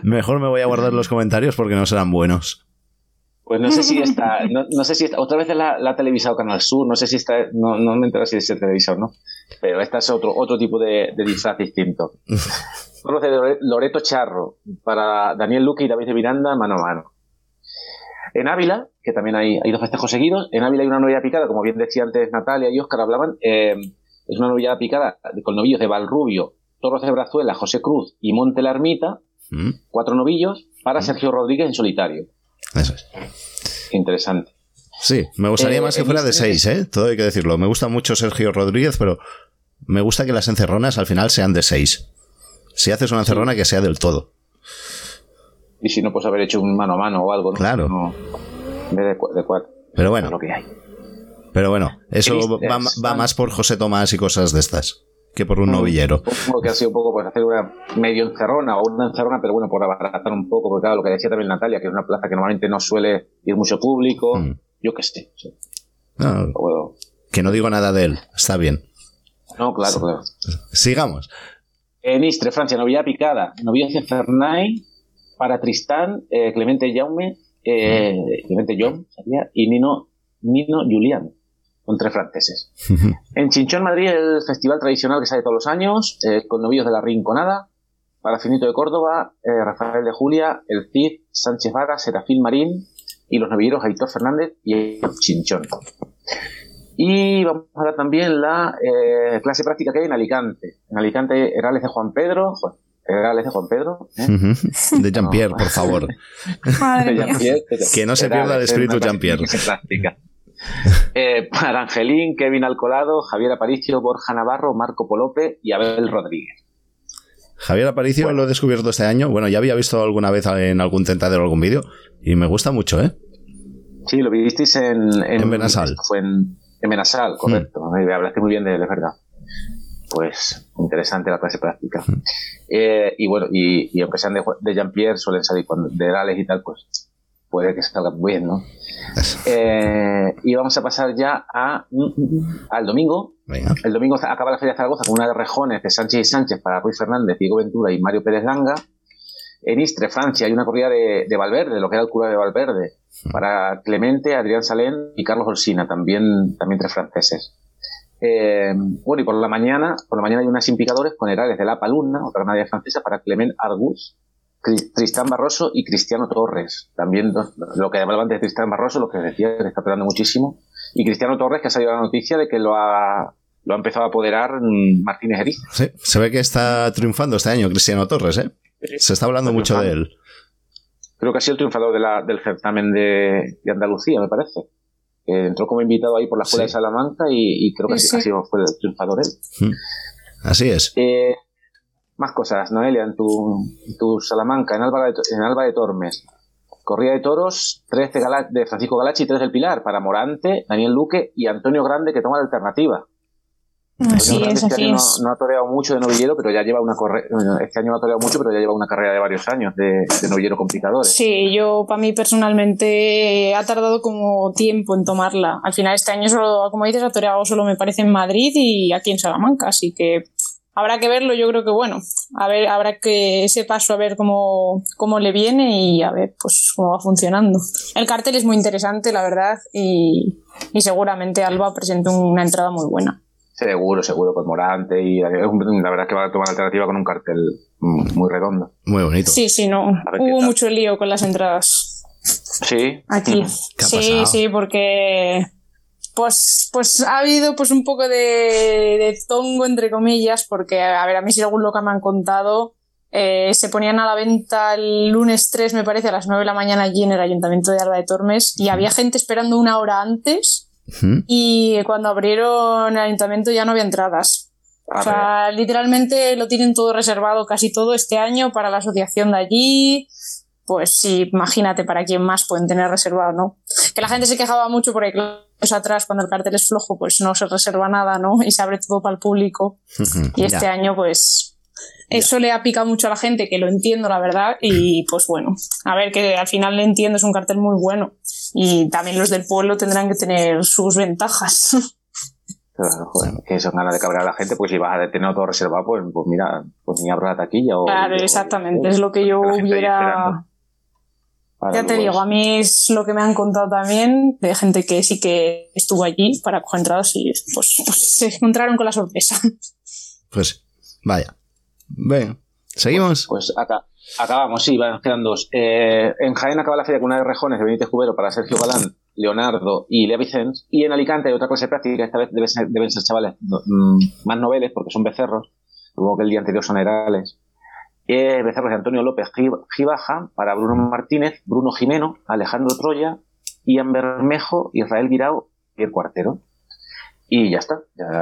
S1: Mejor me voy a guardar los comentarios porque no serán buenos.
S9: Pues no sé si está, no, no sé si está, otra vez la, la ha televisado Canal Sur, no sé si está, no, no me entero si se televisa o no, pero esta es otro, otro tipo de, de disfraz distinto. De Loreto Charro, para Daniel Luque y David de Miranda, mano a mano. En Ávila, que también hay, hay dos festejos seguidos, en Ávila hay una novia picada, como bien decía antes Natalia y Óscar hablaban, eh, es una novia picada con novillos de Valrubio, Toros de Brazuela, José Cruz y Monte la Ermita,
S1: Mm,
S9: cuatro novillos, para Sergio Rodríguez en solitario.
S1: Eso es.
S9: Interesante.
S1: Sí, me gustaría
S9: Eh,
S1: más que fuera de
S9: este-
S1: seis, ¿eh? Todo hay que decirlo. Me gusta mucho Sergio Rodríguez, pero me gusta que las encerronas al final sean de seis. Si haces una encerrona, que sea del todo.
S9: Y si no, pues haber hecho un mano a mano o algo, ¿no?
S1: Claro.
S9: No, en vez de, de cuatro.
S1: Pero bueno.
S9: Lo que hay.
S1: Pero bueno, eso va, va más por José Tomás y cosas de estas que por un
S9: Mm.
S1: novillero.
S9: Supongo que ha sido un poco pues hacer una medio encerrona o una encerrona, pero bueno, por abaratar un poco, porque claro, lo que decía también Natalia, que es una plaza que normalmente no suele ir mucho público,
S1: Mm.
S9: yo qué sé. sí.
S1: No,
S9: O-
S1: que no digo nada de él, está bien.
S9: No, claro, claro.
S1: Sigamos.
S9: En Istre, Francia, novilla picada, novilla de Fernay, para Tristán, eh, Clemente Jaume, eh, Clemente John, sería, y Nino, Nino Julián, con tres franceses. En Chinchón, Madrid, el festival tradicional que sale todos los años, eh, con novillos de la Rinconada, para Finito de Córdoba, eh, Rafael de Julia, el Cid, Sánchez Vara, Serafín Marín y los novilleros Aitor Fernández y Chinchón. Y vamos a ver también la eh, clase práctica que hay en Alicante. En Alicante, Herales de Juan Pedro. Herales de Juan Pedro. ¿eh?
S1: De Jean-Pierre, por favor.
S6: Madre
S9: De
S6: mía.
S9: Jean-Pierre,
S1: Que no se pierda el espíritu Jean-Pierre.
S9: Práctica. Eh, para Angelín, Kevin Alcolado, Javier Aparicio, Borja Navarro, Marco Polope y Abel Rodríguez.
S1: Javier Aparicio lo he descubierto este año. Bueno, ya había visto alguna vez en algún tentadero algún vídeo y me gusta mucho, ¿eh?
S9: Sí, lo visteis en,
S1: En Benasal.
S9: Fue en, en Benasal, correcto. Me hablaste muy bien de él, es verdad. Pues interesante la clase práctica. Eh, y bueno, y, y aunque sean de, de Jean-Pierre, suelen salir cuando, de Herales y tal, pues puede que salgan bien, ¿no? Eh, y vamos a pasar ya a, al domingo.
S1: Venga.
S9: El domingo acaba la Feria de Zaragoza con una de rejones de Sánchez y Sánchez para Ruiz Fernández, Diego Ventura y Mario Pérez Langa. En Istre, Francia, hay una corrida de, de Valverde, lo que era el cura de Valverde, para Clemente, Adrián Salén y Carlos Olsina, también, también tres franceses. Eh, bueno, y por la mañana, por la mañana hay unas impicadores con herales de la Paluna, otra ganadería francesa, para Clement Argus, Tristán Barroso y Cristiano Torres. También dos- lo que hablaban de Tristán Barroso, lo que decía que está pegando muchísimo. Y Cristiano Torres, que ha salido la noticia de que lo ha, lo ha empezado a apoderar mm, Martínez Eriz.
S1: Sí, se ve que está triunfando este año Cristiano Torres, ¿eh? Se está hablando mucho de él.
S9: Creo que ha sido el triunfador de la- del certamen de, de Andalucía, me parece. Eh, entró como invitado ahí por la Escuela
S1: Sí.
S9: de Salamanca y, y creo que
S6: Sí,
S9: ha sido- ha
S6: sí.
S9: sido fue el triunfador él.
S1: Mm. Así es.
S9: Eh, más cosas, Noelia, en tu, en tu Salamanca, en Alba, de, en Alba de Tormes. Corrida de toros, tres de, Gala- de Francisco Galachi y tres del Pilar, para Morante, Daniel Luque y Antonio Grande, que toma la alternativa.
S6: Así
S9: Porque
S6: es,
S9: este
S6: así es.
S9: No, no ha toreado mucho de novillero, pero ya lleva una corre- bueno, Este año no ha toreado mucho, pero ya lleva una carrera de varios años de, de novillero complicadores.
S6: Sí, yo para mí personalmente ha tardado como tiempo en tomarla. Al final este año solo, como dices, ha toreado solo me parece en Madrid y aquí en Salamanca, así que habrá que verlo, yo creo que bueno, a ver, habrá que ese paso a ver cómo, cómo le viene y a ver pues cómo va funcionando. El cartel es muy interesante, la verdad, y, y seguramente Alba presenta una entrada muy buena.
S9: Seguro, seguro, con Morante y la verdad es que va a tomar alternativa con un cartel muy redondo.
S1: Muy bonito.
S6: Sí, sí, no. Hubo mucho lío con las entradas.
S9: Sí.
S6: Aquí.
S1: ¿Qué ha
S6: sí,
S1: pasado?
S6: sí, porque pues, pues ha habido pues un poco de, de tongo, entre comillas, porque, a ver, a mí según lo que me han contado, eh, se ponían a la venta el lunes 3, me parece, a las 9 de la mañana allí en el Ayuntamiento de Alba de Tormes, y había gente esperando una hora antes, y cuando abrieron el Ayuntamiento ya no había entradas. O sea, literalmente lo tienen todo reservado, casi todo este año para la asociación de allí. Pues sí, imagínate para quién más pueden tener reservado, ¿no? Que la gente se quejaba mucho porque claro, atrás cuando el cartel es flojo pues no se reserva nada, ¿no? Y se abre todo para el público. Y este
S1: Ya.
S6: año pues eso le ha picado mucho a la gente, que lo entiendo la verdad, y pues bueno, a ver que al final le entiendo, es un cartel muy bueno. Y también los del pueblo tendrán que tener sus ventajas.
S9: Claro, joder, que son ganas de cabrear a la gente, pues si vas a tener todo reservado, pues, pues mira, pues ni abro la taquilla o...
S6: Claro, exactamente, es lo que yo hubiera... Ya te digo, a mí es lo que me han contado también de gente que sí que estuvo allí para coger entradas y pues, pues se encontraron con la sorpresa.
S1: Pues, vaya. Venga, ¿seguimos?
S9: Pues acá, acabamos, sí, nos quedan dos. Eh, en Jaén acaba la feria con una de rejones de Benítez Cubero para Sergio Galán, Leonardo y Lea Vicens. Y en Alicante hay otra clase práctica, esta vez deben ser, deben ser chavales no, mm, más noveles porque son becerros. Luego que el día anterior son herales. Eh, becerros de Antonio López Gi- Gibaja para Bruno Martínez, Bruno Jimeno, Alejandro Troya, Ian Bermejo, Israel Guirao y el cuartero. Y ya está.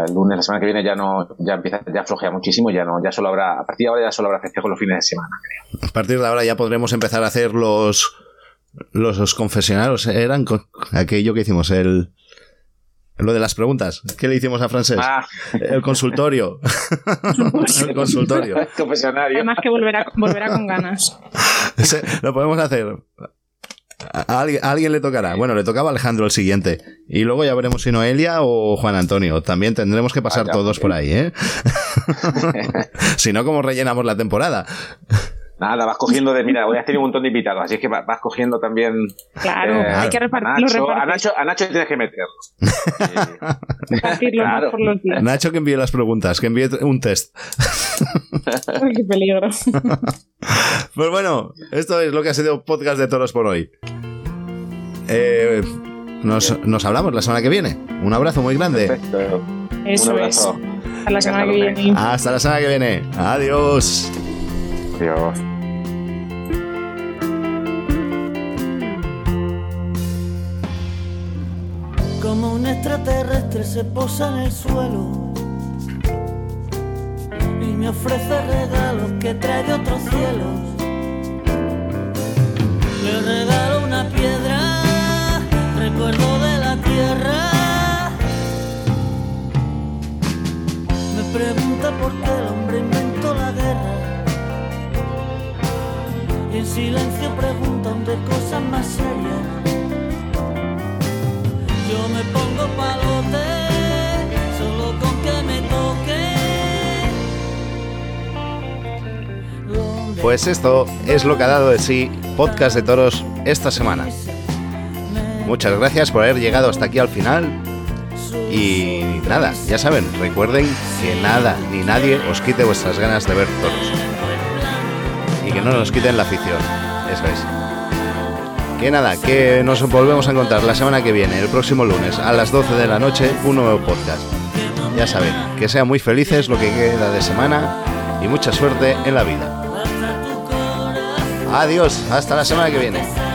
S9: El lunes, la semana que viene, ya no, ya empieza, ya flojea muchísimo, ya no, ya solo habrá, a partir de ahora ya solo habrá festejo los fines de semana.
S1: A partir de ahora ya podremos empezar a hacer los los, los confesionarios. Eran con- aquello que hicimos, el lo de las preguntas. ¿Qué le hicimos a Francés?
S9: Ah.
S1: El consultorio. el consultorio.
S6: Además que volverá, volverá con ganas.
S1: Ese- lo podemos hacer. A, alguien, a alguien le tocará. Bueno, le tocaba a Alejandro el siguiente. Y luego ya veremos si Noelia o Juan Antonio. También tendremos que pasar
S9: Ah,
S1: todos por ahí, ¿eh? si no, ¿cómo rellenamos la temporada?
S9: Nada, vas cogiendo de. Mira, hoy has tenido un montón de invitados, así es que va- vas cogiendo también.
S6: Claro, hay que
S9: a
S6: repartirlo,
S9: Nacho, a,
S6: repartir.
S9: Nacho, a Nacho tienes que meterlo.
S6: Repartirlo más por los días.
S1: Nacho que envíe las preguntas, que envíe un test.
S6: Ay, qué peligro.
S1: Pues bueno, esto es lo que ha sido podcast de toros por hoy. Eh, nos, nos hablamos la semana que viene. Un abrazo muy grande.
S9: Perfecto.
S6: Eso
S9: Un
S6: es.
S9: abrazo.
S6: Hasta la semana que viene.
S1: Hasta la semana que viene. Adiós.
S9: Adiós.
S17: Extraterrestre se posa en el suelo y me ofrece regalos que trae de otros cielos. Le regalo una piedra, recuerdo de la tierra. Me pregunta por qué el hombre inventó la guerra. Y en silencio preguntan de cosas más serias. Yo me pongo solo con que me.
S1: Pues esto es lo que ha dado de sí Podcast de Toros esta semana. Muchas gracias por haber llegado hasta aquí al final. Y nada, ya saben, recuerden que nada ni nadie os quite vuestras ganas de ver toros. Y que no nos quiten la afición. Eso es. Que nada, que nos volvemos a encontrar la semana que viene, el próximo lunes, a las 12 de la noche, un nuevo podcast. Ya saben, que sean muy felices lo que queda de semana y mucha suerte en la vida. Adiós, hasta la semana que viene.